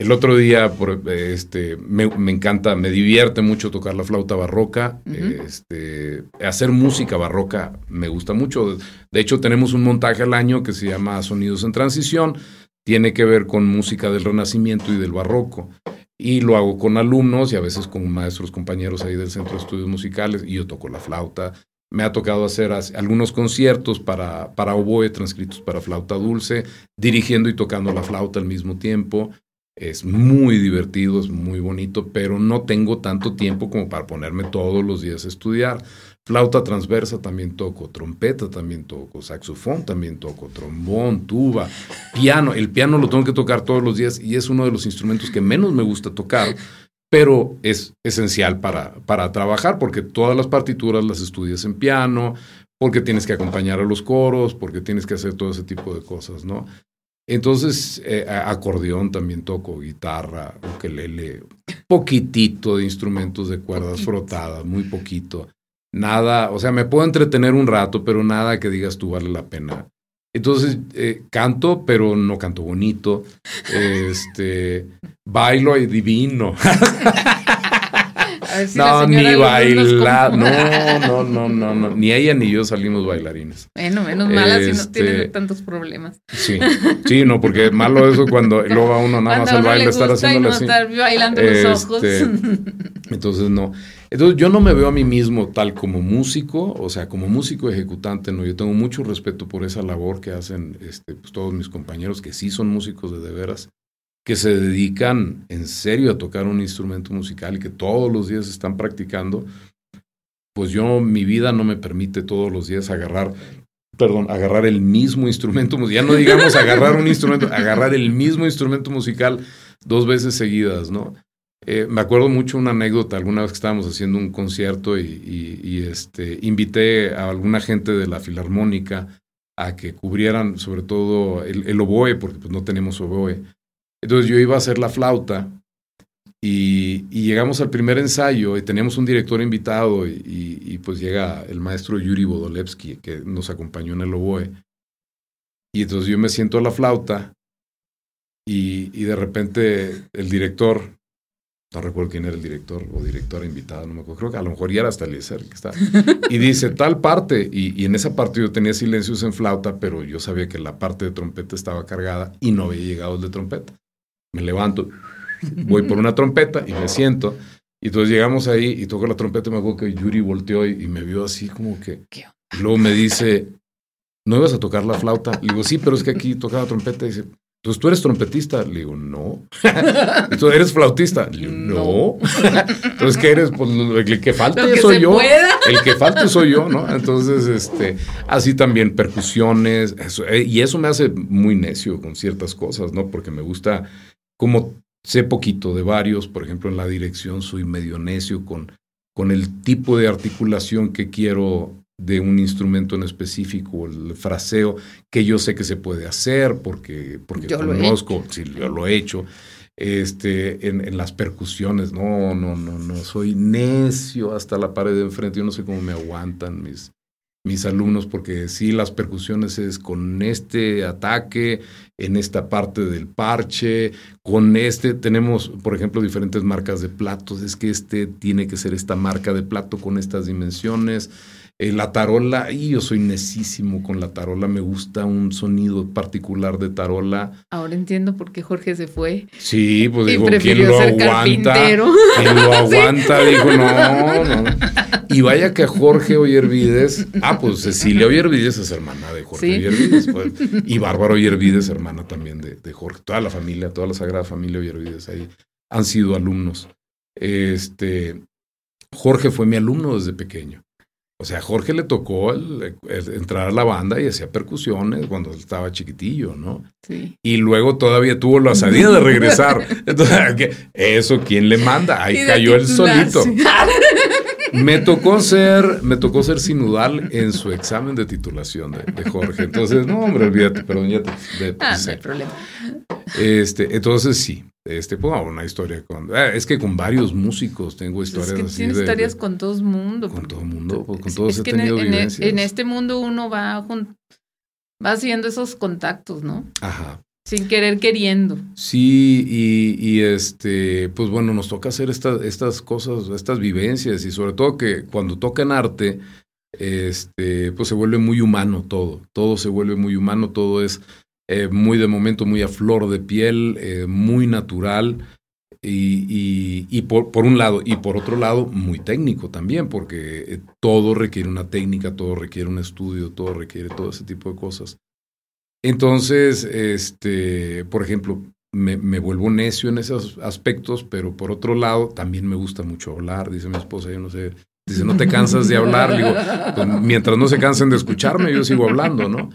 el otro día, por, este, me, encanta, me divierte mucho tocar la flauta barroca. este, hacer música barroca me gusta mucho. De hecho, tenemos un montaje al año que se llama Sonidos en Transición. Tiene que ver con música del Renacimiento y del Barroco y lo hago con alumnos y a veces con maestros, compañeros ahí del Centro de Estudios Musicales y yo toco la flauta. Me ha tocado hacer algunos conciertos para, para oboe transcritos para flauta dulce, dirigiendo y tocando la flauta al mismo tiempo. Es muy divertido, es muy bonito, pero no tengo tanto tiempo como para ponerme todos los días a estudiar. Flauta transversa también toco, trompeta también toco, saxofón también toco, trombón, tuba, piano. El piano lo tengo que tocar todos los días y es uno de los instrumentos que menos me gusta tocar, pero es esencial para, para trabajar porque todas las partituras las estudias en piano, porque tienes que acompañar a los coros, porque tienes que hacer todo ese tipo de cosas, ¿no? Entonces, eh, acordeón también toco, guitarra, ukelele, poquitito de instrumentos de cuerdas frotadas, muy poquito nada, o sea, me puedo entretener un rato, pero nada que digas tú vale la pena. Entonces, eh, canto, pero no canto bonito. Este, bailo y divino. (laughs) no, ni bailar. No, no, no, no, Ni ella ni yo salimos bailarines. Bueno, menos mal así no tiene este, tantos problemas. Sí, sí, no, porque malo eso cuando (laughs) luego a uno nada más al baile estar haciéndole no Estar bailando los ojos. Este, entonces, no. Entonces yo no me veo a mí mismo tal como músico, o sea, como músico ejecutante, no. Yo tengo mucho respeto por esa labor que hacen este, pues, todos mis compañeros que sí son músicos de de veras, que se dedican en serio a tocar un instrumento musical y que todos los días están practicando. Pues yo, mi vida no me permite todos los días agarrar, perdón, agarrar el mismo instrumento musical. Ya no digamos agarrar un instrumento, agarrar el mismo instrumento musical dos veces seguidas, ¿no? Eh, me acuerdo mucho una anécdota, alguna vez que estábamos haciendo un concierto y, este, invité a alguna gente de la Filarmónica a que cubrieran sobre todo el, oboe, porque pues, no tenemos oboe. Entonces yo iba a hacer la flauta y, llegamos al primer ensayo y teníamos un director invitado y, pues llega el maestro Yuri Bodolevsky que nos acompañó en el oboe. Y entonces yo me siento a la flauta y, y de repente el director, no recuerdo quién era el director o directora invitada, no me acuerdo, creo que a lo mejor ya era hasta Eliezer que está, y dice (laughs) tal parte, y, y, en esa parte yo tenía silencios en flauta, pero yo sabía que la parte de trompeta estaba cargada y no había llegado el de trompeta. Me levanto, voy por una trompeta y me siento, y entonces llegamos ahí y toco la trompeta y me acuerdo que Yuri volteó y, y me vio así como que... Luego me dice, ¿no ibas a tocar la flauta? Le digo, sí, pero es que aquí tocaba trompeta. Y dice, pues tú eres trompetista. Le digo, no. (laughs) ¿Y tú eres flautista? Le digo, no. Entonces, ¿qué eres? Pues el que falte soy yo. El que falte soy yo, ¿no? Entonces, este, así también percusiones. Eh, y eso me hace muy necio con ciertas cosas, ¿no? Porque me gusta, como sé poquito de varios, por ejemplo, en la dirección soy medio necio con, con el tipo de articulación que quiero de un instrumento en específico, el fraseo, que yo sé que se puede hacer porque, porque conozco, si yo lo he hecho. Este, en, en, las percusiones, no, no, no, no, soy necio hasta la pared de enfrente, yo no sé cómo me aguantan mis, mis alumnos, porque sí, las percusiones es con este ataque, en esta parte del parche, con este, tenemos, por ejemplo, diferentes marcas de platos, es que este tiene que ser esta marca de plato con estas dimensiones, eh, la tarola, y yo soy necísimo con la tarola, me gusta un sonido particular de tarola. Ahora entiendo por qué Jorge se fue. Sí, pues digo, ¿quién lo aguanta? ¿Quién lo (laughs) aguanta? Dijo, no, no. Y vaya que Jorge Oyervides, ah, pues Cecilia Oyervides es hermana de Jorge Oyervides, pues, y Bárbara Oyervides, hermana también de, de, Jorge, toda la familia, toda la sagrada familia Oyervides ahí han sido alumnos. Este, Jorge fue mi alumno desde pequeño. O sea, a Jorge le tocó entrar a la banda y hacía percusiones cuando estaba chiquitillo, ¿no? Sí. Y luego todavía tuvo la salida de regresar. (laughs) Entonces, eso, ¿quién le manda? Ahí cayó el solito. (laughs) Me tocó ser, me tocó ser sinudal en su examen de titulación de, Jorge. Entonces, no, hombre, olvídate, perdón, ya te. ah, no hay problema. Este, entonces sí, este, pues una historia con. Eh, es que con varios músicos tengo historias es que Tienes historias con todo el mundo. Con todo el mundo, pues, con todos he tenido en, vivencias. En este mundo uno va, va haciendo esos contactos, ¿no? Ajá. Sin querer queriendo. Sí, y, y, este, pues bueno, nos toca hacer estas, estas cosas, estas vivencias, y sobre todo que cuando tocan arte, este, pues se vuelve muy humano todo. Todo se vuelve muy humano, todo es eh, muy de momento, muy a flor de piel, eh, muy natural. Y, y, por, por, un lado, y por otro lado, muy técnico también, porque eh, todo requiere una técnica, todo requiere un estudio, todo requiere todo ese tipo de cosas. Entonces, este, por ejemplo, me, me, vuelvo necio en esos aspectos, pero por otro lado, también me gusta mucho hablar, dice mi esposa, yo no sé, dice, no te cansas de hablar, digo, pues, mientras no se cansen de escucharme, yo sigo hablando, ¿no?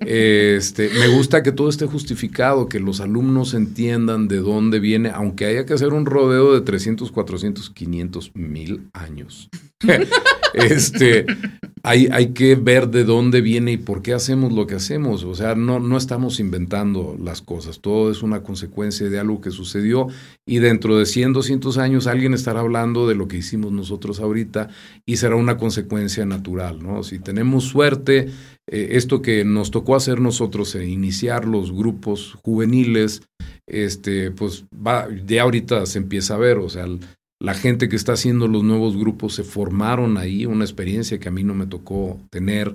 Este, me gusta que todo esté justificado, que los alumnos entiendan de dónde viene, aunque haya que hacer un rodeo de 300, 400, 500, mil años. (laughs) este, hay, hay, que ver de dónde viene y por qué hacemos lo que hacemos. O sea, no, no estamos inventando las cosas. Todo es una consecuencia de algo que sucedió y dentro de 100, 200 años alguien estará hablando de lo que hicimos nosotros ahorita y será una consecuencia natural. ¿no? Si tenemos suerte, eh, esto que nos tocó hacer nosotros, e iniciar los grupos juveniles, este, pues va, ya ahorita se empieza a ver, o sea, la gente que está haciendo los nuevos grupos se formaron ahí, una experiencia que a mí no me tocó tener,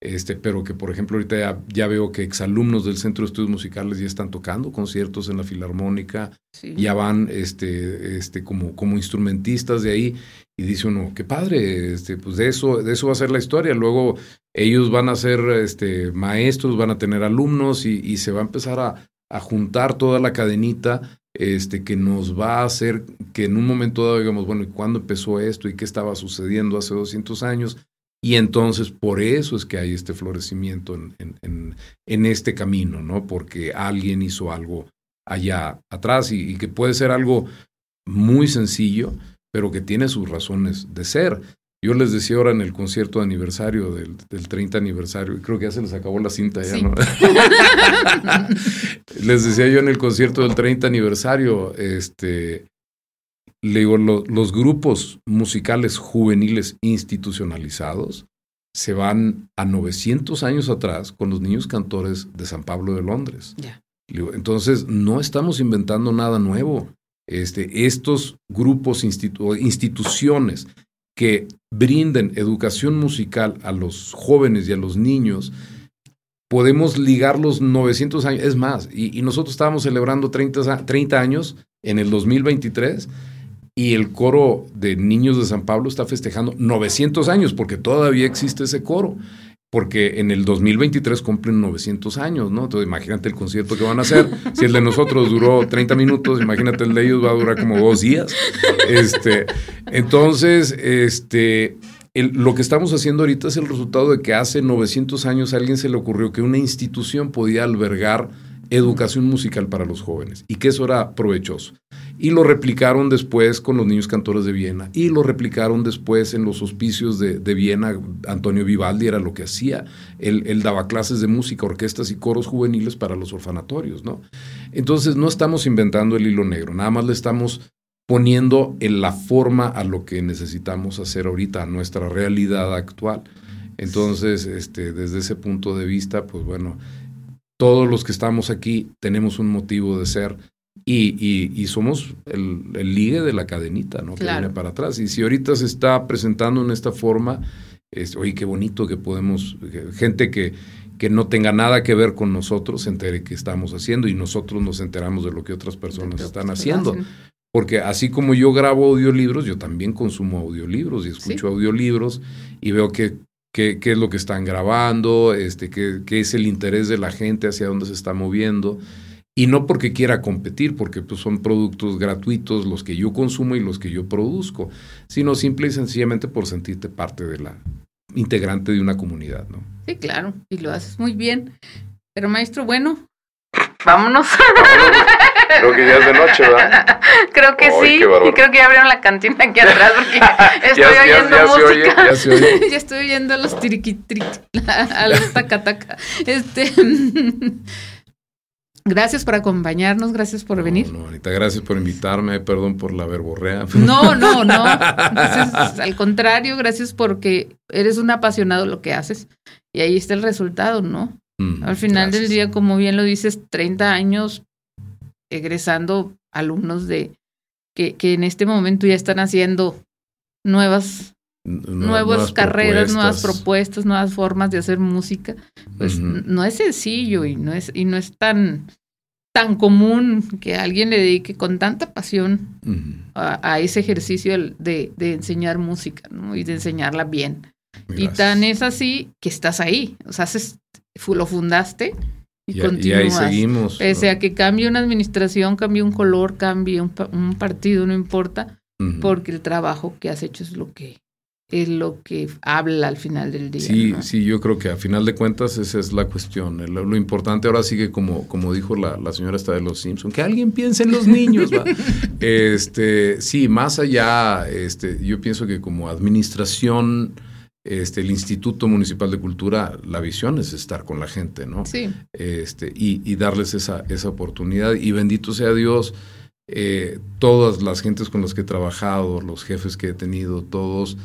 este, pero que por ejemplo ahorita ya, veo que exalumnos del Centro de Estudios Musicales ya están tocando conciertos en la Filarmónica, ya van este, este, como, como instrumentistas de ahí, y dice uno, qué padre, este, pues de eso, de eso va a ser la historia. Luego ellos van a ser este, maestros, van a tener alumnos y, y se va a empezar a, a juntar toda la cadenita este, que nos va a hacer que en un momento dado digamos, bueno, ¿y cuándo empezó esto y qué estaba sucediendo hace 200 años? Y entonces por eso es que hay este florecimiento en, en, en, este camino, ¿no? Porque alguien hizo algo allá atrás y, que puede ser algo muy sencillo, pero que tiene sus razones de ser. Yo les decía ahora en el concierto de aniversario, del, 30 aniversario, y creo que ya se les acabó la cinta ya, ¿no? (laughs) les decía yo en el concierto del 30 aniversario, este, le digo, los grupos musicales juveniles institucionalizados se van a 900 años atrás con los niños cantores de San Pablo de Londres. entonces, no estamos inventando nada nuevo. Este, estos grupos, instituciones que brinden educación musical a los jóvenes y a los niños, podemos ligar los 900 años, es más, y, nosotros estábamos celebrando 30, 30 años en el 2023 y el coro de niños de San Pablo está festejando 900 años porque todavía existe ese coro porque en el 2023 cumplen 900 años, ¿no? Entonces imagínate el concierto que van a hacer. Si el de nosotros duró 30 minutos, imagínate el de ellos va a durar como dos días. Este, entonces, este, lo que estamos haciendo ahorita es el resultado de que hace 900 años a alguien se le ocurrió que una institución podía albergar educación musical para los jóvenes y que eso era provechoso. Y lo replicaron después con los niños cantores de Viena y lo replicaron después en los hospicios de, Viena. Antonio Vivaldi era lo que hacía. Él, daba clases de música, orquestas y coros juveniles para los orfanatorios, ¿no? Entonces no estamos inventando el hilo negro, nada más le estamos poniendo en la forma a lo que necesitamos hacer ahorita, a nuestra realidad actual. Entonces, este, desde ese punto de vista, pues bueno, todos los que estamos aquí tenemos un motivo de ser y, y, somos el, el, ligue de la cadenita, ¿no? Que viene para atrás. Y si ahorita se está presentando en esta forma, es, oye, qué bonito que podemos, gente que, que no tenga nada que ver con nosotros se entere qué estamos haciendo y nosotros nos enteramos de lo que otras personas están haciendo. Porque así como yo grabo audiolibros, yo también consumo audiolibros y escucho audiolibros y veo que qué, es lo que están grabando, este, qué, qué, es el interés de la gente, hacia dónde se está moviendo. Y no porque quiera competir, porque pues, son productos gratuitos los que yo consumo y los que yo produzco, sino simple y sencillamente por sentirte parte de la integrante de una comunidad, ¿no? Sí, claro, y lo haces muy bien. Pero maestro, bueno, vámonos. (laughs) Creo que ya es de noche, ¿verdad? (laughs) Creo que sí. Y creo que ya abrieron la cantina aquí atrás porque estoy oyendo música. ya, estoy oyendo a los tiriqui (laughs) a los tacataca. Este. Gracias por acompañarnos, gracias por venir. No, Anita, gracias por invitarme, perdón por la verborrea. No, (laughs) no, no. al contrario, gracias porque eres un apasionado de lo que haces y ahí está el resultado, ¿no? Mm, al final del día, como bien lo dices, 30 años egresando alumnos de que, que en este momento ya están haciendo nuevas nuevas, carreras, nuevas propuestas, nuevas formas de hacer música, pues no es sencillo y no es, y no es tan, tan común que alguien le dedique con tanta pasión a, ese ejercicio de, de enseñar música ¿no? y de enseñarla bien. Y tan es así que estás ahí, o sea, haces, lo fundaste y, continúas. ahí seguimos. Pese a que cambie una administración, cambie un color, cambie un, partido, no importa, porque el trabajo que has hecho es lo que es lo que habla al final del día. Sí, sí, yo creo que a final de cuentas esa es la cuestión. Lo, importante ahora sigue como, como dijo la, la, señora esta de los Simpson, que alguien piense en los niños. (laughs) este, sí, más allá, este, yo pienso que como administración este, el Instituto Municipal de Cultura, la visión es estar con la gente, ¿no? Sí. Este, y, darles esa, esa oportunidad. Y bendito sea Dios, eh, todas las gentes con las que he trabajado, los jefes que he tenido, todos,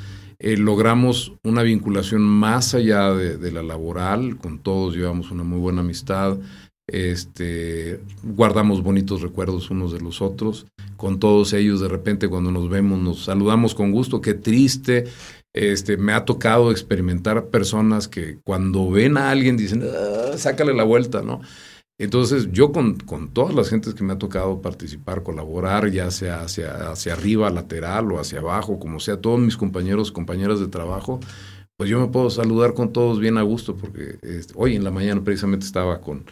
eh, logramos una vinculación más allá de, la laboral, con todos llevamos una muy buena amistad, este, guardamos bonitos recuerdos unos de los otros, con todos ellos de repente cuando nos vemos nos saludamos con gusto, qué triste, este, me ha tocado experimentar personas que cuando ven a alguien dicen, ah, sácale la vuelta, ¿no? Entonces yo con, con, todas las gentes que me ha tocado participar, colaborar, ya sea hacia, hacia arriba, lateral o hacia abajo, como sea, todos mis compañeros, compañeras de trabajo, pues yo me puedo saludar con todos bien a gusto, porque este, hoy en la mañana precisamente estaba con,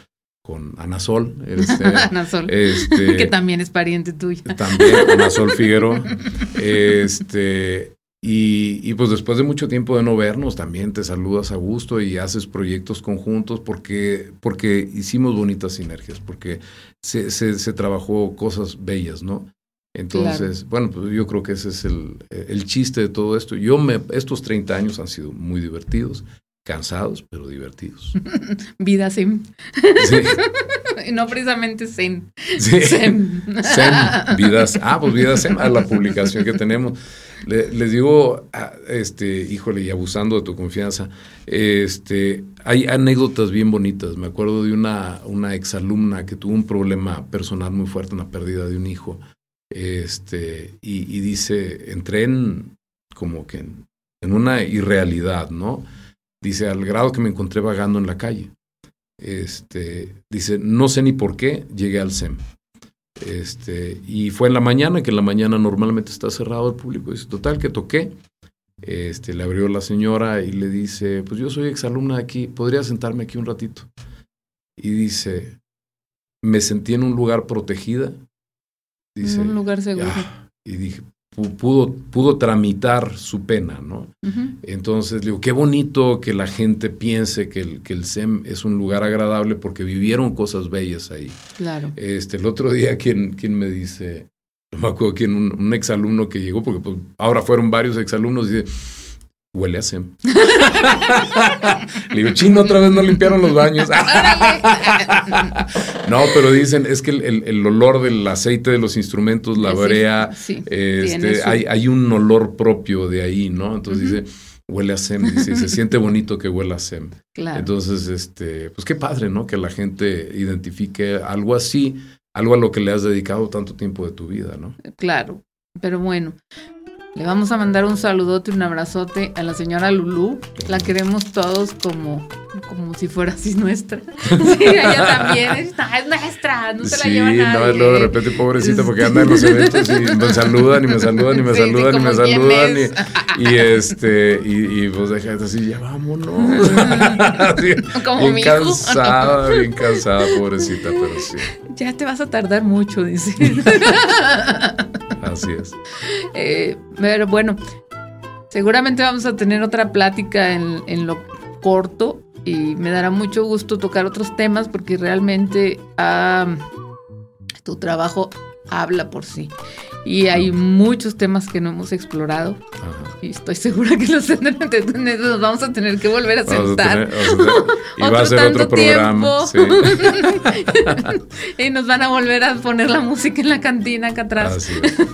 con Ana Sol. Este, (laughs) Ana Sol. Este, que también es pariente tuya. También, Ana Sol Figueroa. (laughs) Este, y, pues después de mucho tiempo de no vernos, también te saludas a gusto y haces proyectos conjuntos porque, porque hicimos bonitas sinergias, porque se, se, trabajó cosas bellas, ¿no? Entonces, bueno, pues yo creo que ese es el, el, chiste de todo esto. Yo me, estos 30 años han sido muy divertidos, cansados, pero divertidos. (laughs) Vida zen. Sí. (laughs) no precisamente zen. Sí. Zen. vidas. Ah, pues vidas zen, a la publicación que tenemos. Les digo, ah, este, híjole, y abusando de tu confianza, este, hay anécdotas bien bonitas. Me acuerdo de una, una exalumna que tuvo un problema personal muy fuerte, una pérdida de un hijo este, y, dice, entré en como que en, una irrealidad, ¿no? Dice, al grado que me encontré vagando en la calle. Este, dice, no sé ni por qué llegué al SEM. Este, y fue en la mañana, que en la mañana normalmente está cerrado el público. Dice, total, que toqué. Este, le abrió la señora y le dice, pues yo soy exalumna de aquí, ¿podría sentarme aquí un ratito? Y dice, me sentí en un lugar protegida Dice, un lugar seguro. y dije, pudo, pudo tramitar su pena, ¿no? Entonces, digo, qué bonito que la gente piense que el, que el SEM es un lugar agradable porque vivieron cosas bellas ahí. Claro. Este, el otro día, quien, quien me dice, no me acuerdo quién, un, un exalumno que llegó, porque pues, ahora fueron varios exalumnos, y dice, Huele a SEM. Le digo, chino, otra vez no limpiaron los baños. no, pero dicen, es que el, olor del aceite de los instrumentos, la brea, este, hay, hay, un olor propio de ahí, ¿no? Entonces dice, huele a SEM, dice, se (laughs) siente bonito que huela a SEM. Claro. Entonces, este, pues qué padre, ¿no? Que la gente identifique algo así, algo a lo que le has dedicado tanto tiempo de tu vida, ¿no? Claro, pero bueno, le vamos a mandar un saludote, un abrazote a la señora Lulú. La queremos todos como, como si fuera así nuestra. (laughs) Sí, ella también es, nuestra, no se la lleva nadie. Sí, no, de repente pobrecita porque anda en los (laughs) eventos y me saludan y me saludan y me saludan y me saludan y, y, este y, y pues deja así, ya vámonos. (laughs) como bien cansada, bien cansada, pobrecita, pero sí. Ya te vas a tardar mucho, dice. Así es. Eh, pero bueno, seguramente vamos a tener otra plática en, lo corto y me dará mucho gusto tocar otros temas porque realmente ah, tu trabajo habla por sí y hay muchos temas que no hemos explorado. Y estoy segura que los, (laughs) nos vamos a tener que volver a sentar. (laughs) y va a ser otro programa. (laughs) y nos van a volver a poner la música en la cantina acá atrás.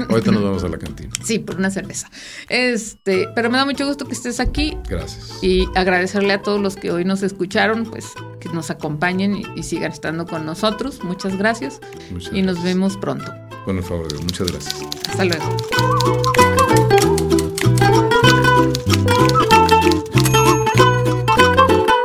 Ahorita nos vamos a la cantina. Sí, por una cerveza. Este, pero me da mucho gusto que estés aquí. Gracias. Y agradecerle a todos los que hoy nos escucharon, pues que nos acompañen y sigan estando con nosotros. Muchas gracias y nos vemos pronto. Con el favor muchas gracias. Hasta luego.